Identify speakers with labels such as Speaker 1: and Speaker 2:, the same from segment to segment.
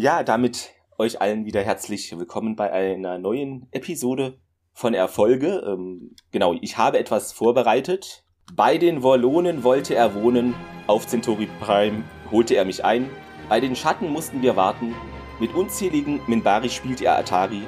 Speaker 1: Ja, damit euch allen wieder herzlich willkommen bei einer neuen Episode von Erfolge. Ähm, genau, ich habe etwas vorbereitet. Bei den Wollonen wollte er wohnen, auf Centauri Prime holte er mich ein. Bei den Schatten mussten wir warten. Mit unzähligen Minbari spielte er Atari.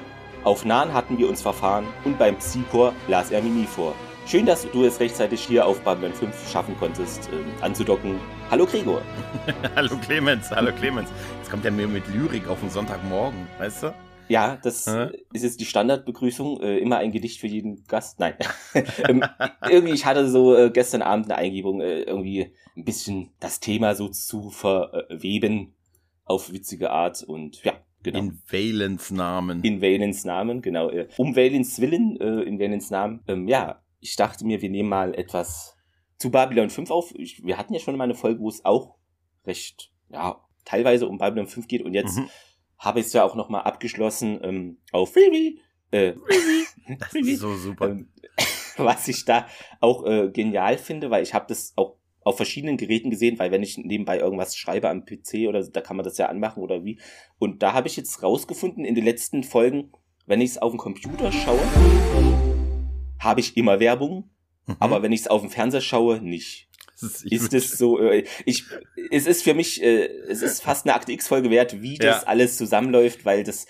Speaker 1: Auf Nahen hatten wir uns verfahren und beim Psychor las er Mimi vor. Schön, dass du es rechtzeitig hier auf Babylon 5 schaffen konntest, äh, anzudocken. Hallo Gregor.
Speaker 2: hallo Clemens, hallo Clemens. Jetzt kommt er mir mit Lyrik auf den Sonntagmorgen, weißt du?
Speaker 1: Ja, das Hä? ist jetzt die Standardbegrüßung. Äh, immer ein Gedicht für jeden Gast. Nein. ähm, irgendwie, ich hatte so äh, gestern Abend eine Eingebung, äh, irgendwie ein bisschen das Thema so zu verweben auf witzige Art und ja,
Speaker 2: Genau. In Valens Namen.
Speaker 1: In Valens Namen, genau. Äh, um Valens Willen, äh, in Valens Namen. Ähm, ja, ich dachte mir, wir nehmen mal etwas zu Babylon 5 auf. Ich, wir hatten ja schon mal eine Folge, wo es auch recht, ja, teilweise um Babylon 5 geht und jetzt mhm. habe ich es ja auch nochmal abgeschlossen ähm, auf Freebie. Äh,
Speaker 2: das ist so super. Ähm,
Speaker 1: was ich da auch äh, genial finde, weil ich habe das auch auf verschiedenen Geräten gesehen, weil wenn ich nebenbei irgendwas schreibe am PC oder da kann man das ja anmachen oder wie. Und da habe ich jetzt rausgefunden in den letzten Folgen, wenn ich es auf dem Computer schaue, habe ich immer Werbung, mhm. aber wenn ich es auf dem Fernseher schaue, nicht. Ist, ist es so, äh, ich, es ist für mich, äh, es ist fast eine Akte X-Folge wert, wie das ja. alles zusammenläuft, weil das,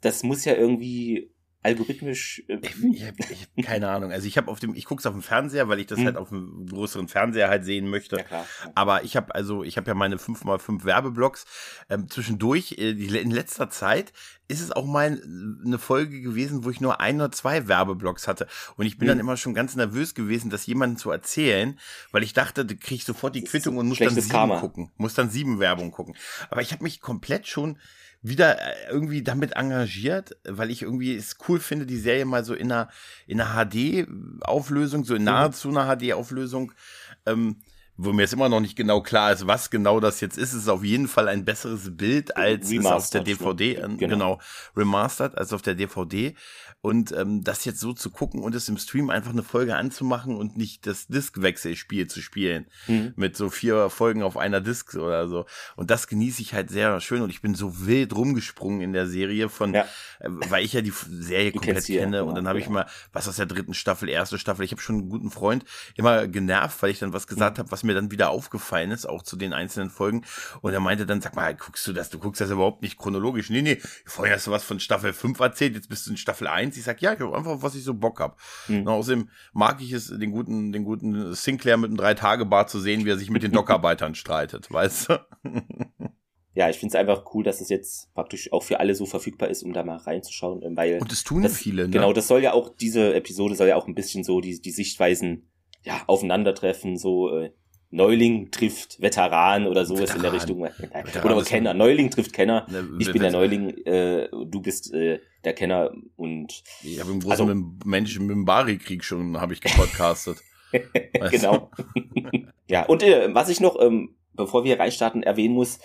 Speaker 1: das muss ja irgendwie algorithmisch.
Speaker 2: Äh, ich, hab, ich hab keine Ahnung. Also ich habe auf dem, ich guck's auf dem Fernseher, weil ich das hm. halt auf dem größeren Fernseher halt sehen möchte. Ja, klar. Aber ich habe also, ich habe ja meine 5x5 Werbeblocks. Ähm, zwischendurch, äh, in letzter Zeit ist es auch mal eine Folge gewesen, wo ich nur ein oder zwei Werbeblocks hatte. Und ich bin hm. dann immer schon ganz nervös gewesen, das jemandem zu erzählen, weil ich dachte, da krieg ich sofort die Quittung und muss dann sieben Karma. gucken. Muss dann sieben Werbung gucken. Aber ich habe mich komplett schon wieder äh, irgendwie damit engagiert, weil ich irgendwie es cool finde, die Serie mal so in einer, in einer HD-Auflösung, so in mhm. nahezu einer HD-Auflösung, ähm, wo mir jetzt immer noch nicht genau klar ist, was genau das jetzt ist. Ist auf jeden Fall ein besseres Bild als auf der DVD, äh, genau. genau, remastered als auf der DVD. Und ähm, das jetzt so zu gucken und es im Stream einfach eine Folge anzumachen und nicht das Diskwechselspiel zu spielen. Mhm. Mit so vier Folgen auf einer Disk oder so. Und das genieße ich halt sehr schön. Und ich bin so wild rumgesprungen in der Serie von, ja. äh, weil ich ja die Serie du komplett kenne. Ja, und dann habe ja. ich mal was aus der dritten Staffel, erste Staffel. Ich habe schon einen guten Freund immer genervt, weil ich dann was gesagt mhm. habe, was mir dann wieder aufgefallen ist, auch zu den einzelnen Folgen. Und er meinte dann, sag mal, guckst du das? Du guckst das überhaupt nicht chronologisch. Nee, nee, vorher hast du was von Staffel 5 erzählt, jetzt bist du in Staffel 1 eins. Ich sag, ja, ich hab einfach, was ich so Bock hab. Mhm. außerdem mag ich es, den guten, den guten Sinclair mit einem Drei-Tage-Bar zu sehen, wie er sich mit den Dockarbeitern streitet, weißt du?
Speaker 1: ja, ich finde es einfach cool, dass es jetzt praktisch auch für alle so verfügbar ist, um da mal reinzuschauen, ähm, weil.
Speaker 2: Und das tun
Speaker 1: das,
Speaker 2: viele, ne?
Speaker 1: Genau, das soll ja auch, diese Episode soll ja auch ein bisschen so die, die Sichtweisen, ja, aufeinandertreffen, so, äh, Neuling trifft Veteran oder sowas Veteran. in der Richtung. Veteran oder Kenner. Neuling trifft Kenner. Ne, ich bin der Neuling, äh, du bist äh, der Kenner und.
Speaker 2: Ich habe im großen also, Menschen mit dem Bari-Krieg schon habe ich gepodcastet.
Speaker 1: genau. ja, und äh, was ich noch, ähm, bevor wir reinstarten, erwähnen muss,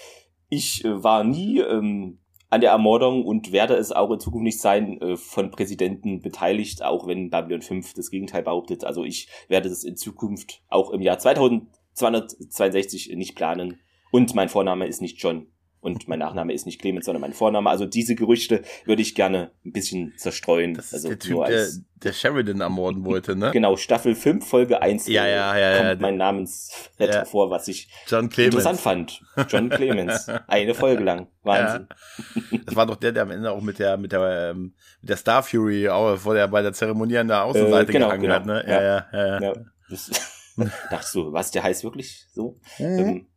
Speaker 1: ich äh, war nie ähm, an der Ermordung und werde es auch in Zukunft nicht sein, äh, von Präsidenten beteiligt, auch wenn Babylon 5 das Gegenteil behauptet. Also ich werde das in Zukunft auch im Jahr 2000 262 nicht planen. Und mein Vorname ist nicht John. Und mein Nachname ist nicht Clemens, sondern mein Vorname. Also diese Gerüchte würde ich gerne ein bisschen zerstreuen.
Speaker 2: Das ist
Speaker 1: also
Speaker 2: der Typ, der, der Sheridan ermorden wollte, ne?
Speaker 1: genau, Staffel 5, Folge 1.
Speaker 2: Ja, ja, ja.
Speaker 1: Kommt
Speaker 2: ja,
Speaker 1: mein Namensfett ja. vor, was ich
Speaker 2: John Clemens.
Speaker 1: interessant fand. John Clemens. Eine Folge lang. Wahnsinn.
Speaker 2: Ja. Das war doch der, der am Ende auch mit der, mit der, ähm, mit der Star Fury auch vor der, bei der Zeremonie an der Außenseite äh, genau, gehangen genau. hat, ne? Ja, ja, ja. ja. ja.
Speaker 1: dachte so, was, der heißt wirklich so? Mhm. Ähm,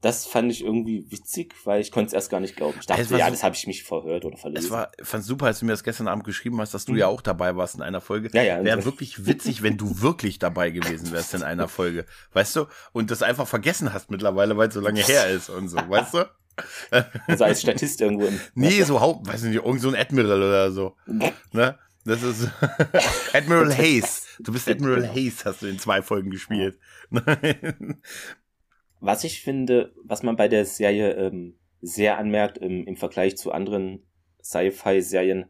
Speaker 1: das fand ich irgendwie witzig, weil ich konnte es erst gar nicht glauben. Ich dachte, ja, so, das habe ich mich verhört oder verlesen.
Speaker 2: Es war, fand super, als du mir das gestern Abend geschrieben hast, dass du mhm. ja auch dabei warst in einer Folge.
Speaker 1: Ja, ja.
Speaker 2: Wäre wirklich witzig, wenn du wirklich dabei gewesen wärst in einer Folge. Weißt du? Und das einfach vergessen hast mittlerweile, weil es so lange her ist und so, weißt du?
Speaker 1: Also als Statist irgendwo im.
Speaker 2: Nee, so Haupt, weiß nicht, irgend so ein Admiral oder so. ne? Das ist Admiral Hayes. Du bist Admiral genau. Hayes, hast du in zwei Folgen gespielt.
Speaker 1: was ich finde, was man bei der Serie ähm, sehr anmerkt im, im Vergleich zu anderen Sci-Fi-Serien,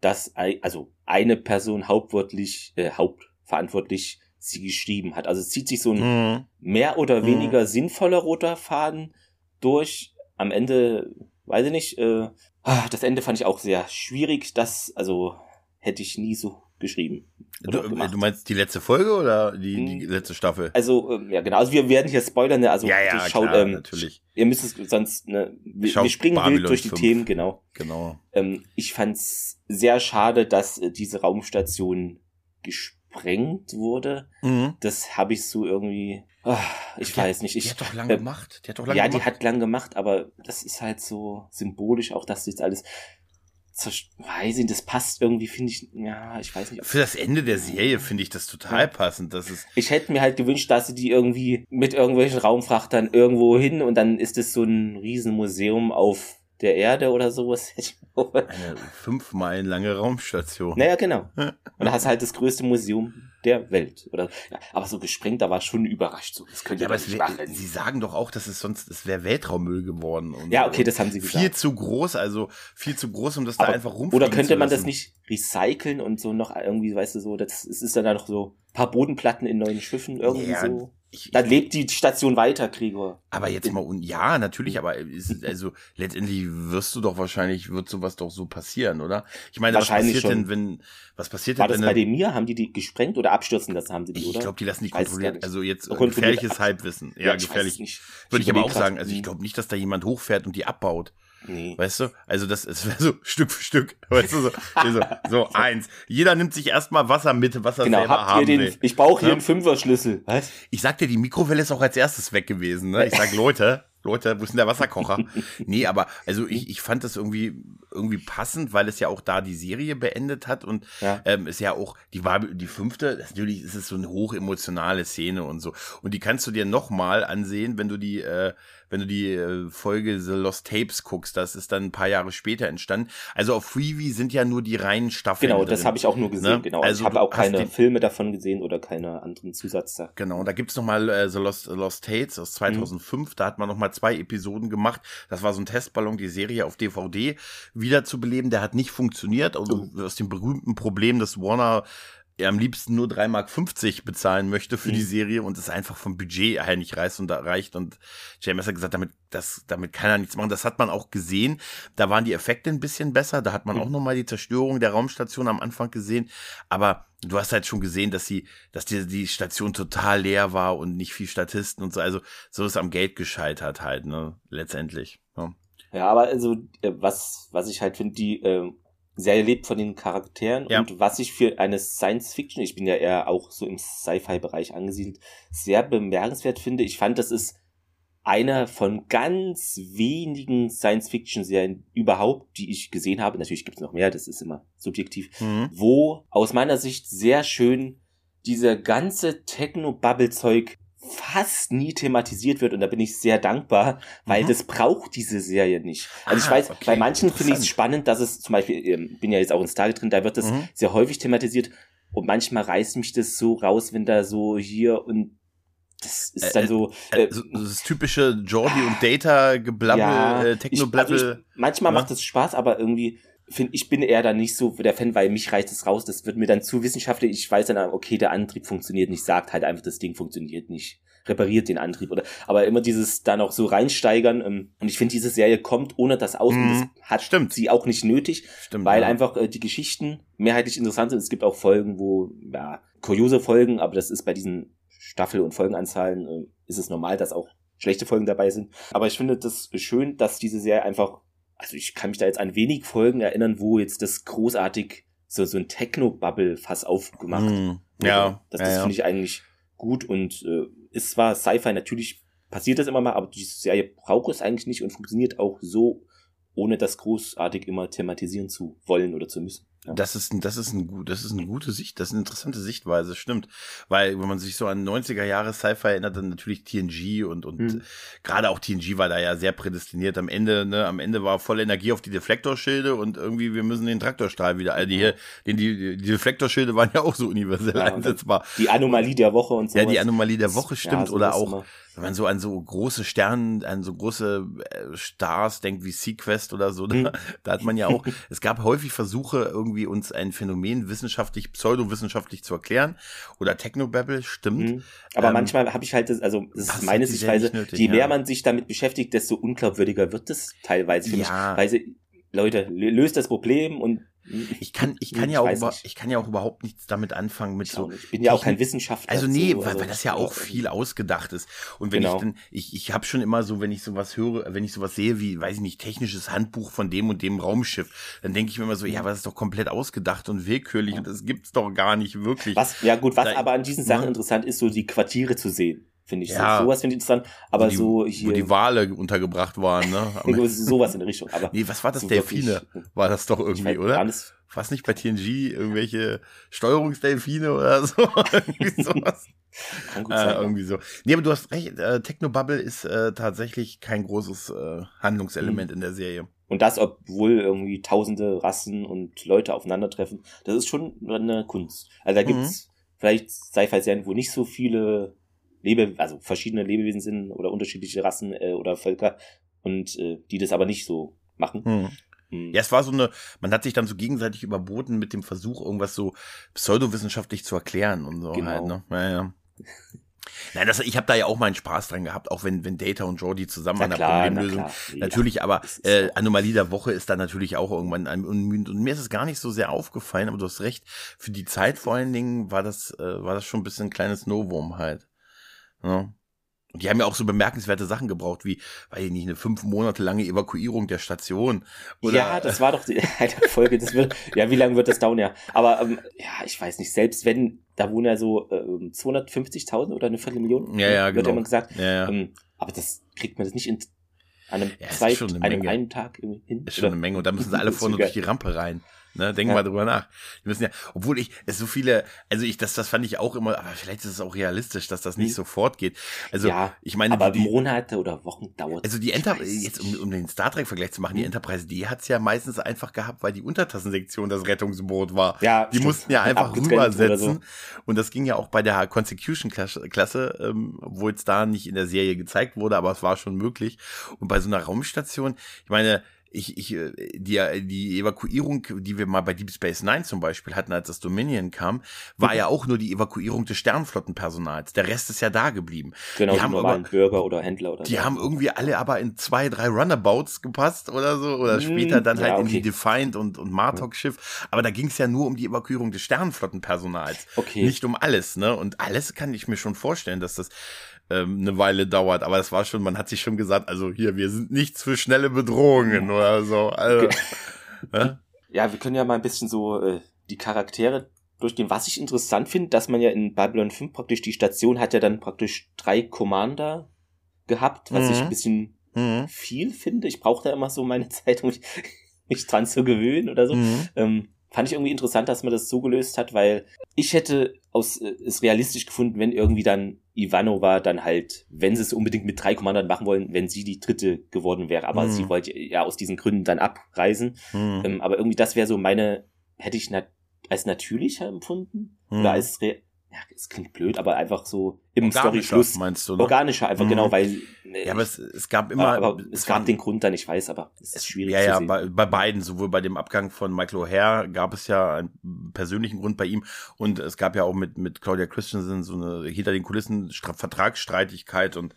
Speaker 1: dass also eine Person hauptwörtlich, äh, hauptverantwortlich sie geschrieben hat. Also es zieht sich so ein mhm. mehr oder mhm. weniger mhm. sinnvoller roter Faden durch. Am Ende weiß ich nicht. Äh, ah, das Ende fand ich auch sehr schwierig. Das, also hätte ich nie so geschrieben.
Speaker 2: Du, du, meinst die letzte Folge oder die, die hm. letzte Staffel?
Speaker 1: Also, ähm, ja, genau. Also wir werden hier spoilern, ne? Also
Speaker 2: ja, ja,
Speaker 1: schaut,
Speaker 2: klar, ähm, natürlich.
Speaker 1: Ihr müsst es sonst, ne, wir, wir springen Babylon wild durch die 5. Themen, genau.
Speaker 2: Genau.
Speaker 1: Ähm, ich fand's sehr schade, dass äh, diese Raumstation gesprengt wurde. Mhm. Das habe ich so irgendwie. Oh, ich die weiß nicht. Ich,
Speaker 2: die hat doch lang äh, gemacht.
Speaker 1: Die hat doch lang ja, gemacht. die hat lang gemacht, aber das ist halt so symbolisch, auch dass jetzt alles weiß ich, das passt irgendwie, finde ich, ja, ich weiß nicht.
Speaker 2: Für das Ende der Serie finde ich das total ja. passend. Das ist
Speaker 1: ich hätte mir halt gewünscht, dass sie die irgendwie mit irgendwelchen Raumfrachtern irgendwo hin und dann ist es so ein Riesenmuseum auf der Erde oder sowas.
Speaker 2: Eine fünf Meilen lange Raumstation.
Speaker 1: Naja, genau. Und da hast du halt das größte Museum der Welt. Oder, ja, aber so gesprengt, da war schon überrascht. So, das könnte ja, aber
Speaker 2: nicht wär, Sie sagen doch auch, dass es sonst, es wäre Weltraummüll geworden. Und,
Speaker 1: ja, okay, das haben sie
Speaker 2: gesagt. Viel zu groß, also viel zu groß, um das aber, da einfach rumfliegen
Speaker 1: Oder könnte man das nicht recyceln und so noch irgendwie, weißt du, so, das, ist dann da noch so paar Bodenplatten in neuen Schiffen irgendwie ja, so. Ich, dann lebt die Station weiter, Gregor.
Speaker 2: Aber jetzt mal, ja, natürlich, aber ist, also letztendlich wirst du doch wahrscheinlich, wird sowas doch so passieren, oder? Ich meine, was passiert schon. denn, wenn, was passiert
Speaker 1: War
Speaker 2: denn,
Speaker 1: das bei dem Mir? Haben die die gesprengt oder abstürzen lassen haben sie die, oder?
Speaker 2: Ich glaube, die lassen die kontrolliert, also jetzt gefährliches Halbwissen. Ja, ja gefährlich. Würde ich aber auch sagen, also ich glaube nicht, dass da jemand hochfährt und die abbaut. Nee. Weißt du? Also das ist so Stück für Stück. Weißt du, so, so, so eins. Jeder nimmt sich erstmal Wasser mit, was er genau, selber habt haben
Speaker 1: ihr den,
Speaker 2: will.
Speaker 1: Ich brauche hier ja? einen Fünferschlüssel.
Speaker 2: Was? Ich sag dir, die Mikrowelle ist auch als erstes weg gewesen. Ne? Ich sag, Leute, Leute, wo ist denn der Wasserkocher? nee, aber also ich, ich fand das irgendwie irgendwie passend, weil es ja auch da die Serie beendet hat und ja. ähm, ist ja auch die war die fünfte. Natürlich ist es so eine hochemotionale Szene und so und die kannst du dir noch mal ansehen, wenn du die äh, wenn du die äh, Folge The Lost Tapes guckst, das ist dann ein paar Jahre später entstanden. Also auf Freebie sind ja nur die reinen Staffeln.
Speaker 1: Genau, das habe ich auch nur gesehen, ne? genau. Also ich habe auch keine Filme davon gesehen oder keine anderen Zusatz.
Speaker 2: Genau, da gibt's noch mal äh, The Lost, Lost Tapes aus 2005, mhm. da hat man noch mal zwei Episoden gemacht. Das war so ein Testballon, die Serie auf DVD wiederzubeleben. Der hat nicht funktioniert, also oh. aus dem berühmten Problem, dass Warner er am liebsten nur 3,50 Mark bezahlen möchte für mhm. die Serie und es einfach vom Budget her nicht reißt und reicht. Und James hat gesagt, damit, das, damit kann er nichts machen. Das hat man auch gesehen. Da waren die Effekte ein bisschen besser. Da hat man mhm. auch nochmal die Zerstörung der Raumstation am Anfang gesehen. Aber du hast halt schon gesehen, dass sie, dass die, die Station total leer war und nicht viel Statisten und so. Also so ist am Geld gescheitert halt, ne, letztendlich. Ja.
Speaker 1: Ja, aber also äh, was was ich halt finde, die äh, Serie lebt von den Charakteren ja. und was ich für eine Science Fiction, ich bin ja eher auch so im Sci-Fi-Bereich angesiedelt, sehr bemerkenswert finde. Ich fand, das ist einer von ganz wenigen Science-Fiction-Serien überhaupt, die ich gesehen habe. Natürlich gibt es noch mehr, das ist immer subjektiv, mhm. wo aus meiner Sicht sehr schön dieser ganze Techno-Bubble-Zeug fast nie thematisiert wird und da bin ich sehr dankbar, weil mhm. das braucht diese Serie nicht. Also ich ah, weiß, okay. bei manchen finde ich es spannend, dass es zum Beispiel, ähm, bin ja jetzt auch in Star drin, da wird das mhm. sehr häufig thematisiert und manchmal reißt mich das so raus, wenn da so hier und das ist dann so,
Speaker 2: äh, äh, so das typische Jordi und Data geblabbel, ja, äh, Techno-Blabbel. Also
Speaker 1: manchmal ja. macht es Spaß, aber irgendwie finde ich bin eher da nicht so der Fan, weil mich reicht es raus. Das wird mir dann zu wissenschaftlich. Ich weiß dann, okay, der Antrieb funktioniert nicht. Sagt halt einfach, das Ding funktioniert nicht. Repariert den Antrieb oder. Aber immer dieses da noch so reinsteigern. Ähm, und ich finde, diese Serie kommt ohne das aus. Mhm. Das hat Stimmt. sie auch nicht nötig, Stimmt, weil ja. einfach äh, die Geschichten mehrheitlich interessant sind. Es gibt auch Folgen, wo ja kuriose Folgen, aber das ist bei diesen Staffel- und Folgenanzahlen äh, ist es normal, dass auch schlechte Folgen dabei sind. Aber ich finde das schön, dass diese Serie einfach also ich kann mich da jetzt an wenig Folgen erinnern, wo jetzt das großartig so, so ein Techno-Bubble-Fass aufgemacht mm,
Speaker 2: Ja.
Speaker 1: Das,
Speaker 2: das
Speaker 1: ja, finde ich eigentlich gut und äh, ist zwar Sci-Fi, natürlich passiert das immer mal, aber diese Serie braucht es eigentlich nicht und funktioniert auch so, ohne das großartig immer thematisieren zu wollen oder zu müssen.
Speaker 2: Das ist, das ist ein gut, das ist eine gute Sicht, das ist eine interessante Sichtweise, stimmt. Weil, wenn man sich so an 90er Jahre Sci-Fi erinnert, dann natürlich TNG und, und hm. gerade auch TNG war da ja sehr prädestiniert. Am Ende, ne, am Ende war volle Energie auf die Deflektorschilde und irgendwie, wir müssen den Traktorstrahl wieder, also die, den, die, die Deflektorschilde waren ja auch so universell ja, einsetzbar.
Speaker 1: Die Anomalie der Woche und so.
Speaker 2: Ja, die Anomalie der Woche stimmt, ja, oder auch, immer wenn man so an so große Sternen, an so große äh, Stars denkt wie Sequest oder so, da, mhm. da hat man ja auch, es gab häufig Versuche, irgendwie irgendwie uns ein Phänomen wissenschaftlich, pseudowissenschaftlich zu erklären. Oder Technobabble, stimmt. Mhm.
Speaker 1: Aber ähm, manchmal habe ich halt, das, also das ist meine Sichtweise, nötig, je mehr ja. man sich damit beschäftigt, desto unglaubwürdiger wird es teilweise für ja. mich. Weil, Leute, löst das Problem und
Speaker 2: ich kann, ich kann ich ja auch, über, ich kann ja auch überhaupt nichts damit anfangen mit ich so.
Speaker 1: Ich bin ja auch kein Wissenschaftler.
Speaker 2: Also nee, so, weil, also weil das ja auch viel ausgedacht ist. Und wenn genau. ich dann, ich, ich habe schon immer so, wenn ich sowas höre, wenn ich sowas sehe wie, weiß ich nicht, technisches Handbuch von dem und dem Raumschiff, dann denke ich mir immer so, ja, was ist doch komplett ausgedacht und willkürlich ja. und das gibt's doch gar nicht wirklich.
Speaker 1: Was, ja gut, was da, aber an diesen Sachen ne? interessant ist, so die Quartiere zu sehen finde ich. Ja, so, sowas finde ich interessant. Aber
Speaker 2: die,
Speaker 1: so
Speaker 2: hier. Wo die Wale untergebracht waren, ne?
Speaker 1: sowas in der Richtung. Aber
Speaker 2: nee, was war das? So Delfine? War das doch irgendwie, weiß, oder? Alles, was nicht bei TNG, irgendwelche Steuerungsdelfine oder so. irgendwie sowas. Kann gut sein. Äh, irgendwie so. Nee, aber du hast recht, äh, Technobubble ist äh, tatsächlich kein großes äh, Handlungselement mhm. in der Serie.
Speaker 1: Und das, obwohl irgendwie tausende Rassen und Leute aufeinandertreffen, das ist schon eine Kunst. Also da gibt's mhm. vielleicht Sci-Fi-Serien, wo nicht so viele Lebe, also verschiedene Lebewesen sind oder unterschiedliche Rassen äh, oder Völker und äh, die das aber nicht so machen. Mhm.
Speaker 2: Mhm. Ja, es war so eine, man hat sich dann so gegenseitig überboten mit dem Versuch, irgendwas so pseudowissenschaftlich zu erklären und so genau. halt, ne? Ja, ja. Nein, das, ich habe da ja auch meinen Spaß dran gehabt, auch wenn, wenn Data und Jordi zusammen an der Problemlösung. Na natürlich, aber äh, Anomalie der Woche ist dann natürlich auch irgendwann ein Und mir ist es gar nicht so sehr aufgefallen, aber du hast recht, für die Zeit vor allen Dingen war das, äh, war das schon ein bisschen ein kleines Novum halt. Ja. Und die haben ja auch so bemerkenswerte Sachen gebraucht, wie, weil ich nicht, eine fünf Monate lange Evakuierung der Station.
Speaker 1: Oder? Ja, das war doch die Folge. Das wird, ja, wie lange wird das dauern? Ja, aber ähm, ja, ich weiß nicht. Selbst wenn, da wohnen ja so ähm, 250.000 oder eine Viertelmillion.
Speaker 2: Ja, ja,
Speaker 1: genau.
Speaker 2: Wird ja
Speaker 1: immer gesagt.
Speaker 2: Ja, ja.
Speaker 1: Ähm, aber das kriegt man das nicht in an einem, ja, zwei, einem einen Tag hin.
Speaker 2: Ist schon eine Menge. Und da müssen sie alle vorne durch die Rampe rein. Ne, denk ja. mal drüber nach. Die müssen ja, obwohl ich, es so viele, also ich, das, das fand ich auch immer, aber vielleicht ist es auch realistisch, dass das nicht mhm. sofort geht. Also, ja, ich meine,
Speaker 1: aber die, Monate oder Wochen dauert.
Speaker 2: Also die Enterprise, jetzt um, um den Star Trek Vergleich zu machen, die mhm. Enterprise, die hat's ja meistens einfach gehabt, weil die Untertassensektion das Rettungsboot war. Ja, die stimmt. mussten ja einfach rübersetzen. So. Und das ging ja auch bei der Consecution Klasse, ähm, wo jetzt da nicht in der Serie gezeigt wurde, aber es war schon möglich. Und bei so einer Raumstation, ich meine, ich, ich, äh, die, die Evakuierung, die wir mal bei Deep Space Nine zum Beispiel hatten, als das Dominion kam, war mhm. ja auch nur die Evakuierung des Sternflottenpersonals. Der Rest ist ja da geblieben.
Speaker 1: Genau,
Speaker 2: die,
Speaker 1: die haben normalen aber, Bürger oder Händler oder
Speaker 2: Die so. haben irgendwie alle aber in zwei, drei Runabouts gepasst oder so, oder mhm. später dann halt ja, okay. in die Defiant und, und Martok-Schiff. Aber da ging es ja nur um die Evakuierung des Sternflottenpersonals. Okay. Nicht um alles, ne? Und alles kann ich mir schon vorstellen, dass das ähm, eine Weile dauert. Aber es war schon, man hat sich schon gesagt, also hier, wir sind nichts für schnelle Bedrohungen oder so. Also,
Speaker 1: ja? ja, wir können ja mal ein bisschen so äh, die Charaktere durchgehen. Was ich interessant finde, dass man ja in Babylon 5 praktisch, die Station hat ja dann praktisch drei Commander gehabt, was mhm. ich ein bisschen mhm. viel finde. Ich brauche da immer so meine Zeit, um mich, mich dran zu gewöhnen oder so. Mhm. Ähm, fand ich irgendwie interessant, dass man das so gelöst hat, weil ich hätte aus, äh, es realistisch gefunden, wenn irgendwie dann Ivanova dann halt, wenn sie es unbedingt mit drei Commandern machen wollen, wenn sie die dritte geworden wäre. Aber mhm. sie wollte ja aus diesen Gründen dann abreisen. Mhm. Ähm, aber irgendwie das wäre so meine, hätte ich nat als natürlicher empfunden mhm. oder als ja, es klingt blöd, aber einfach so im Story-Schluss.
Speaker 2: meinst du, ne?
Speaker 1: Organischer, einfach, genau, mhm. genau, weil.
Speaker 2: Äh, ja, aber es, es gab immer.
Speaker 1: Aber es, gab den Grund dann, ich weiß, aber es ist schwierig.
Speaker 2: Ja, ja, bei, bei beiden, sowohl bei dem Abgang von Michael O'Hare gab es ja einen persönlichen Grund bei ihm und es gab ja auch mit, mit Claudia Christensen so eine hinter den Kulissen Vertragsstreitigkeit und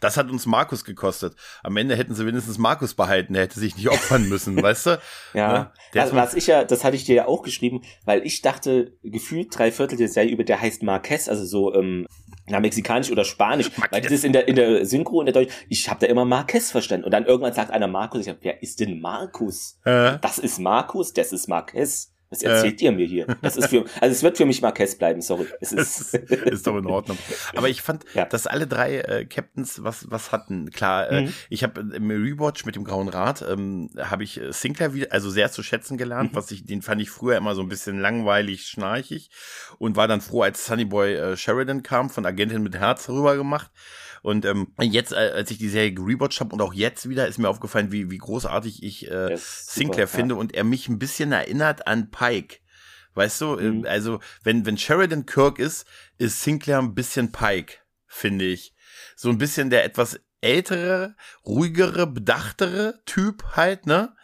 Speaker 2: das hat uns Markus gekostet. Am Ende hätten sie wenigstens Markus behalten, er hätte sich nicht opfern müssen, weißt du?
Speaker 1: Ja. Ne? Also, was ich ja, das hatte ich dir ja auch geschrieben, weil ich dachte, gefühlt drei Viertel der Serie über der heißt Marquez, also so, ähm, na, mexikanisch oder Spanisch, weil das ist in der, in der Synchro, in der Deutsch, ich habe da immer Marquez verstanden. Und dann irgendwann sagt einer Markus, ich hab, wer ist denn Markus? Äh? Das ist Markus, das ist Marquez. Was erzählt äh. ihr mir hier? Das ist für, also es wird für mich Marquez bleiben, sorry. Es ist,
Speaker 2: ist doch in Ordnung. Aber ich fand, ja. dass alle drei äh, Captains was was hatten. Klar, äh, mhm. ich habe im Rewatch mit dem Grauen Rat ähm, habe ich äh, Sinclair wieder, also sehr zu schätzen gelernt. Mhm. Was ich, den fand ich früher immer so ein bisschen langweilig, schnarchig und war dann froh, als Sunnyboy äh, Sheridan kam, von Agentin mit Herz rüber gemacht. Und ähm, jetzt, äh, als ich die Serie gerewatcht habe und auch jetzt wieder, ist mir aufgefallen, wie, wie großartig ich äh, Sinclair super, finde ja. und er mich ein bisschen erinnert an Pike. Weißt du, ähm, mhm. also wenn, wenn Sheridan Kirk ist, ist Sinclair ein bisschen Pike, finde ich. So ein bisschen der etwas ältere, ruhigere, bedachtere Typ halt, ne?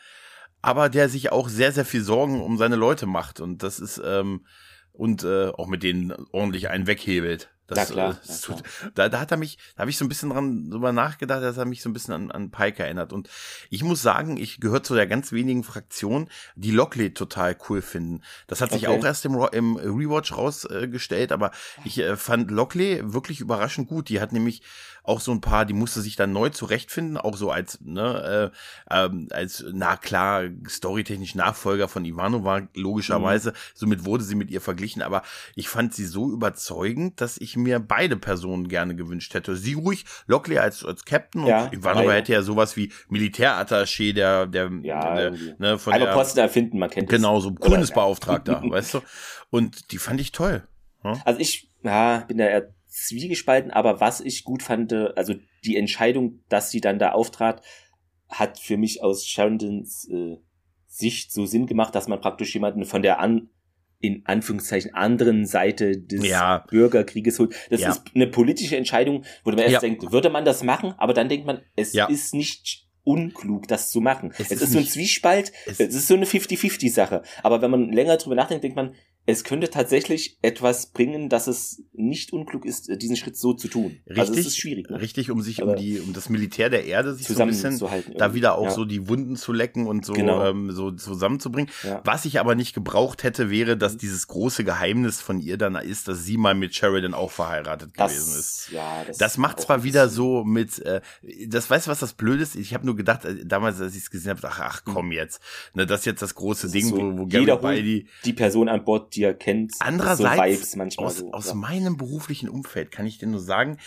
Speaker 2: aber der sich auch sehr, sehr viel Sorgen um seine Leute macht. Und das ist, ähm, und äh, auch mit denen ordentlich einen weghebelt. Das,
Speaker 1: na klar,
Speaker 2: äh, na klar. Da, da hat er mich, da habe ich so ein bisschen dran drüber nachgedacht, dass er mich so ein bisschen an, an Pike erinnert. Und ich muss sagen, ich gehöre zu der ganz wenigen Fraktion, die Lockley total cool finden. Das hat sich okay. auch erst im, im Rewatch rausgestellt, äh, aber ich äh, fand Lockley wirklich überraschend gut. Die hat nämlich auch so ein paar, die musste sich dann neu zurechtfinden, auch so als, ne, äh, ähm, als, na klar, storytechnisch Nachfolger von Ivanova, logischerweise. Mhm. Somit wurde sie mit ihr verglichen, aber ich fand sie so überzeugend, dass ich mir beide Personen gerne gewünscht hätte. Sie ruhig, Lockley als, als Captain
Speaker 1: ja,
Speaker 2: und Ivanova hätte ja sowas wie Militärattaché, der, der,
Speaker 1: ja,
Speaker 2: der
Speaker 1: ne, von der, Posten erfinden, man kennt
Speaker 2: Genau, so Bundesbeauftragter, weißt du? Und die fand ich toll.
Speaker 1: Ja? Also ich, ja, bin da eher zwiegespalten, aber was ich gut fand, also die Entscheidung, dass sie dann da auftrat, hat für mich aus Sherindons äh, Sicht so Sinn gemacht, dass man praktisch jemanden von der an in Anführungszeichen anderen Seite des ja. Bürgerkrieges holt. Das ja. ist eine politische Entscheidung, wo man erst ja. denkt, würde man das machen, aber dann denkt man, es ist nicht unklug, das zu machen. Es, es ist, ist so ein Zwiespalt, es, es ist so eine 50-50-Sache. Aber wenn man länger drüber nachdenkt, denkt man, es könnte tatsächlich etwas bringen, dass es nicht unklug ist, diesen Schritt so zu tun.
Speaker 2: Richtig, also es ist schwierig. Ne? Richtig, um sich Aber um die um das Militär der Erde sich so ein bisschen da wieder auch ja. so die Wunden zu lecken und so genau. ähm, so zusammenzubringen. Ja. Was ich aber nicht gebraucht hätte, wäre, dass mhm. dieses große Geheimnis von ihr dann ist, dass sie mal mit Sheridan auch verheiratet das, gewesen ist. Ja, das, das macht zwar wieder so mit, äh, das weißt du, was das Blöde ist? Ich habe nur gedacht, äh, damals, als ich es gesehen habe, ach, ach komm mhm. jetzt, ne, das ist jetzt das große das Ding, so, wo, wo
Speaker 1: Gary Beide die Person an Bord die er kennt.
Speaker 2: Andererseits, so aus, so, aus ja. meinem beruflichen Umfeld kann ich dir nur sagen,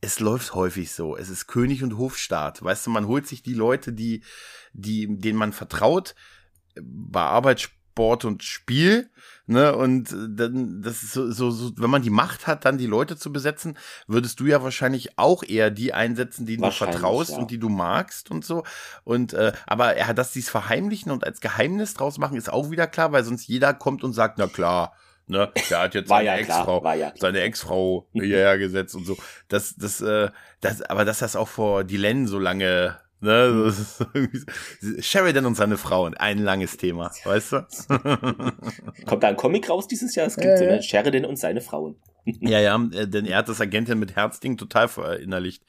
Speaker 2: es läuft häufig so. Es ist König und Hofstaat. Weißt du, man holt sich die Leute, die, die, denen man vertraut, bei Arbeit, Sport und Spiel, ne? Und dann, das ist so, so, so, wenn man die Macht hat, dann die Leute zu besetzen, würdest du ja wahrscheinlich auch eher die einsetzen, denen du vertraust ja. und die du magst und so. Und äh, aber er hat das dies verheimlichen und als Geheimnis draus machen, ist auch wieder klar, weil sonst jeder kommt und sagt, na klar, ne, der hat jetzt seine ja Ex-Frau, ja seine Ex-Frau hierher gesetzt und so. Das, das, äh, das, aber dass das auch vor Dylan so lange Ne, Sheridan und seine Frauen, ein langes Thema, weißt du?
Speaker 1: Kommt da ein Comic raus dieses Jahr? Es gibt äh. so eine Sheridan und seine Frauen.
Speaker 2: ja, ja, äh, denn er hat das Agentin mit Herzding total verinnerlicht.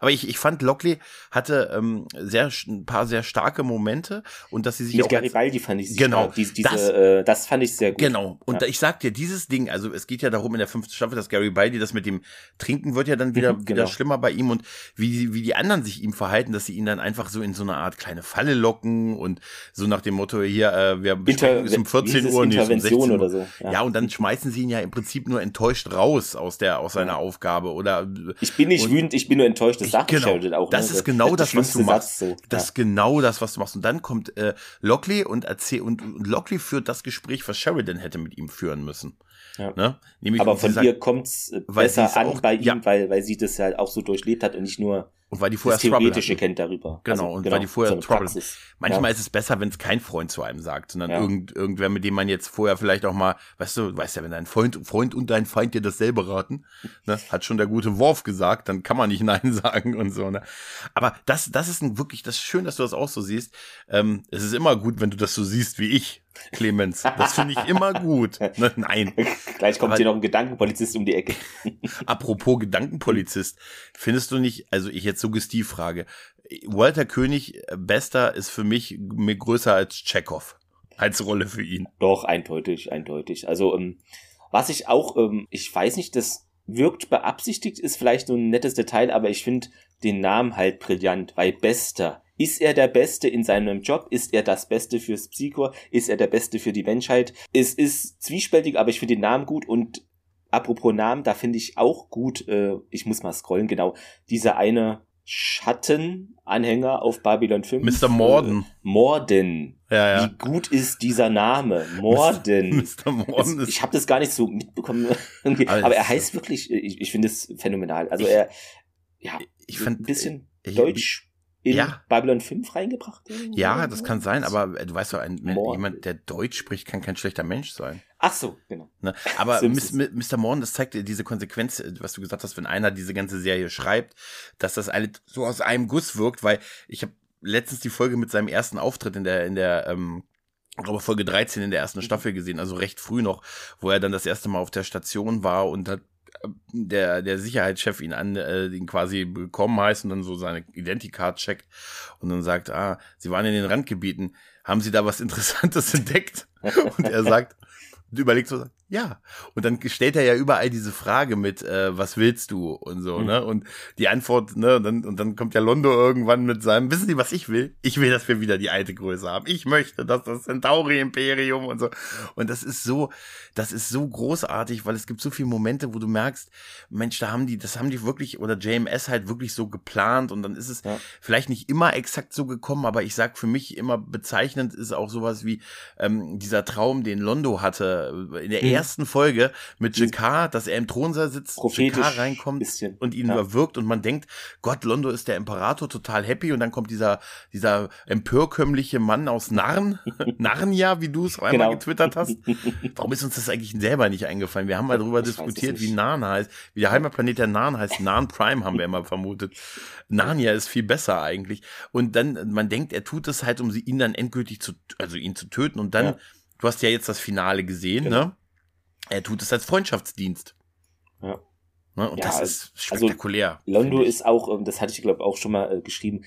Speaker 2: Aber ich, ich fand, Lockley hatte ähm, sehr, ein paar sehr starke Momente und dass sie sich
Speaker 1: Mit auch Garibaldi fand ich
Speaker 2: genau
Speaker 1: diese, diese, das, äh, das fand ich sehr gut.
Speaker 2: Genau. Und ja. ich sag dir, dieses Ding, also es geht ja darum in der fünften Staffel, dass Garibaldi das mit dem Trinken wird ja dann wieder, mhm, genau. wieder schlimmer bei ihm und wie, wie die anderen sich ihm verhalten, dass sie ihn dann einfach so in so eine Art kleine Falle locken und so nach dem Motto, hier, äh, wir
Speaker 1: Inter bis um 14 Uhr, nicht um 16 Uhr. Oder so.
Speaker 2: Ja. ja, und dann schmeißen sie ihn ja im Prinzip nur enttäuscht raus aus der, aus seiner ja. Aufgabe oder.
Speaker 1: Ich bin nicht
Speaker 2: wütend,
Speaker 1: ich bin nur enttäuscht, das sagt
Speaker 2: genau. Sheridan auch. Das ne? ist genau das, was du machst. So. Das ja. ist genau das, was du machst. Und dann kommt äh, Lockley und erzählt und, und Lockley führt das Gespräch, was Sheridan hätte mit ihm führen müssen.
Speaker 1: Ja. Ne? Nämlich, Aber von sagt, ihr kommt's äh, besser an auch, bei ihm, ja. weil, weil sie das halt auch so durchlebt hat und nicht nur
Speaker 2: und weil die vorher
Speaker 1: das Theoretische kennt darüber.
Speaker 2: Genau, also, und genau, weil die vorher so Trouble Manchmal ja. ist es besser, wenn es kein Freund zu einem sagt, sondern ja. irgend, irgendwer, mit dem man jetzt vorher vielleicht auch mal, weißt du, weißt ja, wenn dein Freund, Freund und dein Feind dir dasselbe raten, ne, hat schon der gute Worf gesagt, dann kann man nicht Nein sagen und so, ne. Aber das, das ist ein, wirklich, das ist schön, dass du das auch so siehst. Ähm, es ist immer gut, wenn du das so siehst wie ich, Clemens. Das finde ich immer gut. Ne, nein.
Speaker 1: Gleich kommt Aber, hier noch ein Gedankenpolizist um die Ecke.
Speaker 2: Apropos Gedankenpolizist, findest du nicht, also ich jetzt Suggestivfrage, Walter König, bester, ist für mich größer als Chekhov. Als Rolle für ihn.
Speaker 1: Doch, eindeutig, eindeutig. Also, ähm, was ich auch, ähm, ich weiß nicht, das wirkt beabsichtigt, ist vielleicht so ein nettes Detail, aber ich finde den Namen halt brillant, weil bester ist er der Beste in seinem Job? Ist er das Beste fürs Psychor? Ist er der Beste für die Menschheit? Es ist zwiespältig, aber ich finde den Namen gut und apropos Namen, da finde ich auch gut, äh, ich muss mal scrollen, genau, dieser eine Schattenanhänger auf Babylon 5.
Speaker 2: Mr. Morden. Äh,
Speaker 1: Morden.
Speaker 2: Ja,
Speaker 1: ja. Wie gut ist dieser Name? Morden.
Speaker 2: Mr. Morden
Speaker 1: ist ich habe das gar nicht so mitbekommen. aber er heißt wirklich, ich, ich finde es phänomenal. Also er, ja,
Speaker 2: ich fand,
Speaker 1: ein bisschen ich, Deutsch in ja. Babylon 5 reingebracht?
Speaker 2: Ja, das kann sein, aber äh, du weißt doch, ein, jemand, der Deutsch spricht, kann kein schlechter Mensch sein.
Speaker 1: Ach so, genau.
Speaker 2: Ne? Aber Mr. Morn, das zeigt dir diese Konsequenz, äh, was du gesagt hast, wenn einer diese ganze Serie schreibt, dass das alle so aus einem Guss wirkt, weil ich habe letztens die Folge mit seinem ersten Auftritt in der, in der, ähm, aber Folge 13 in der ersten mhm. Staffel gesehen, also recht früh noch, wo er dann das erste Mal auf der Station war und hat äh, der, der Sicherheitschef ihn an, äh, ihn quasi bekommen heißt und dann so seine Identicard checkt und dann sagt, ah, Sie waren in den Randgebieten, haben Sie da was Interessantes entdeckt? Und er sagt, überlegt so, ja. Und dann stellt er ja überall diese Frage mit, äh, was willst du und so, mhm. ne? Und die Antwort, ne, und dann, und dann kommt ja Londo irgendwann mit seinem, wissen Sie, was ich will? Ich will, dass wir wieder die alte Größe haben. Ich möchte, dass das Centauri-Imperium und so. Und das ist so, das ist so großartig, weil es gibt so viele Momente, wo du merkst, Mensch, da haben die, das haben die wirklich, oder JMS halt wirklich so geplant und dann ist es ja. vielleicht nicht immer exakt so gekommen, aber ich sag für mich immer bezeichnend ist auch sowas wie ähm, dieser Traum, den Londo hatte in der mhm ersten Folge mit Jakar, dass er im Thronsaal sitzt, Jakar reinkommt bisschen, und ihn ja. überwirkt und man denkt, Gott, Londo ist der Imperator, total happy und dann kommt dieser, dieser empörkömmliche Mann aus Narn, Narnia, wie du es einmal genau. getwittert hast. Warum ist uns das eigentlich selber nicht eingefallen? Wir haben mal darüber diskutiert, wie Narn heißt, wie der Heimatplanet der Narn heißt. Narn Prime haben wir immer vermutet. Narnia ist viel besser eigentlich. Und dann, man denkt, er tut es halt, um sie ihn dann endgültig zu, also ihn zu töten und dann, ja. du hast ja jetzt das Finale gesehen, genau. ne? Er tut es als Freundschaftsdienst. Ja. Ne? Und ja, das ist also spektakulär.
Speaker 1: Also, Londo ist auch, ähm, das hatte ich glaube auch schon mal äh, geschrieben,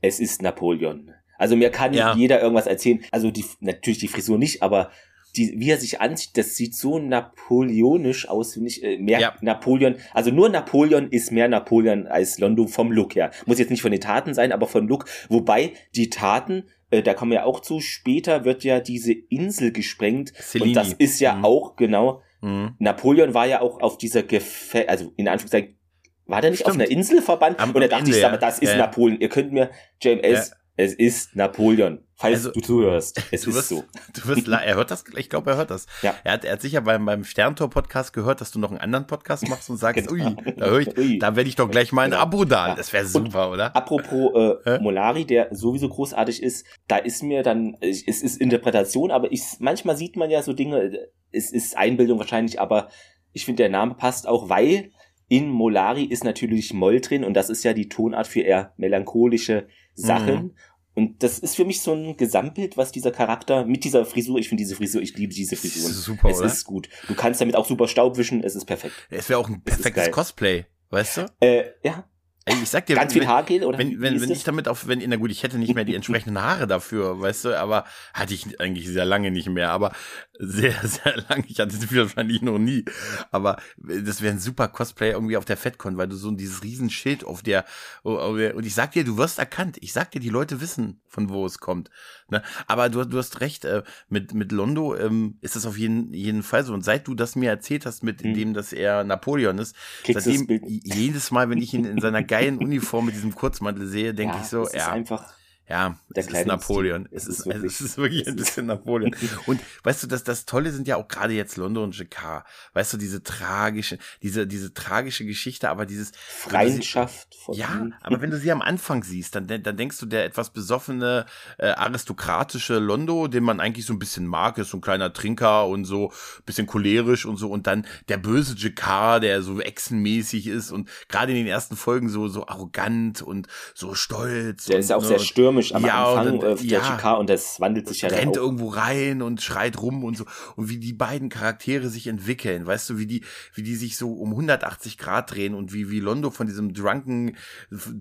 Speaker 1: es ist Napoleon. Also mir kann ja. jeder irgendwas erzählen. Also die, natürlich die Frisur nicht, aber die, wie er sich anzieht, das sieht so napoleonisch aus, finde ich. Äh, mehr ja. Napoleon. Also nur Napoleon ist mehr Napoleon als Londo vom Look her. Muss jetzt nicht von den Taten sein, aber von Look. Wobei die Taten äh, da kommen wir ja auch zu, später wird ja diese Insel gesprengt. Cellini. Und das ist ja mhm. auch, genau, mhm. Napoleon war ja auch auf dieser Gefä also in Anführungszeichen, war der nicht Stimmt. auf einer Insel verbannt? Am, und da dachte Ende, ich, aber das ist ja. Napoleon. Ihr könnt mir, JMS, ja. Es ist Napoleon. Falls also, du zuhörst. Es
Speaker 2: du
Speaker 1: ist
Speaker 2: wirst,
Speaker 1: so.
Speaker 2: Du wirst, er hört das, ich glaube, er hört das. Ja. Er hat, er hat sicher beim, beim Sterntor-Podcast gehört, dass du noch einen anderen Podcast machst und sagst, genau. ui, da höre ich, ui. da werde ich doch gleich mal ein genau. Abo da. Das wäre super, und oder?
Speaker 1: Apropos äh, Molari, der sowieso großartig ist, da ist mir dann, es ist Interpretation, aber ich, manchmal sieht man ja so Dinge, es ist Einbildung wahrscheinlich, aber ich finde, der Name passt auch, weil in Molari ist natürlich Moll drin und das ist ja die Tonart für eher melancholische Sachen. Mhm. Und das ist für mich so ein Gesamtbild, was dieser Charakter mit dieser Frisur, ich finde diese Frisur, ich liebe diese Frisur. Super, es oder? ist gut. Du kannst damit auch super Staub wischen, es ist perfekt.
Speaker 2: Es wäre auch ein perfektes Cosplay, weißt du?
Speaker 1: Äh, ja,
Speaker 2: ich sag dir,
Speaker 1: ganz wenn, viel Haargel
Speaker 2: oder wenn, wenn, wenn ich damit auf, wenn, na gut, ich hätte nicht mehr die entsprechenden Haare dafür, weißt du, aber hatte ich eigentlich sehr lange nicht mehr, aber sehr, sehr lange. Ich hatte sie wahrscheinlich noch nie. Aber das wäre ein super Cosplay irgendwie auf der FedCon, weil du so dieses Riesenschild auf der, und ich sag dir, du wirst erkannt. Ich sag dir, die Leute wissen, von wo es kommt. Ne? Aber du, du hast recht, äh, mit, mit Londo ähm, ist das auf jeden, jeden Fall so. Und seit du das mir erzählt hast, mit hm. dem, dass er Napoleon ist, Kriegst seitdem jedes Mal, wenn ich ihn in seiner geilen Uniform mit diesem Kurzmantel sehe, denke ja, ich so, ja.
Speaker 1: einfach
Speaker 2: ja, der es ist Napoleon. Es ist, es ist wirklich ein bisschen Napoleon. Und weißt du, das, das Tolle sind ja auch gerade jetzt London und Jacquard. Weißt du, diese tragische, diese, diese tragische Geschichte, aber dieses
Speaker 1: Freundschaft
Speaker 2: von Ja, ihm. aber wenn du sie am Anfang siehst, dann, dann denkst du, der etwas besoffene, äh, aristokratische Londo, den man eigentlich so ein bisschen mag, ist so ein kleiner Trinker und so, bisschen cholerisch und so, und dann der böse Jacquard, der so echsenmäßig ist und gerade in den ersten Folgen so, so arrogant und so stolz.
Speaker 1: Der
Speaker 2: und,
Speaker 1: ist ja auch ne, sehr stürmisch stürmisch am ja, Anfang und, äh, der ja, GK und das wandelt sich ja
Speaker 2: rennt dann auch. irgendwo rein und schreit rum und so und wie die beiden Charaktere sich entwickeln, weißt du, wie die wie die sich so um 180 Grad drehen und wie wie Londo von diesem drunken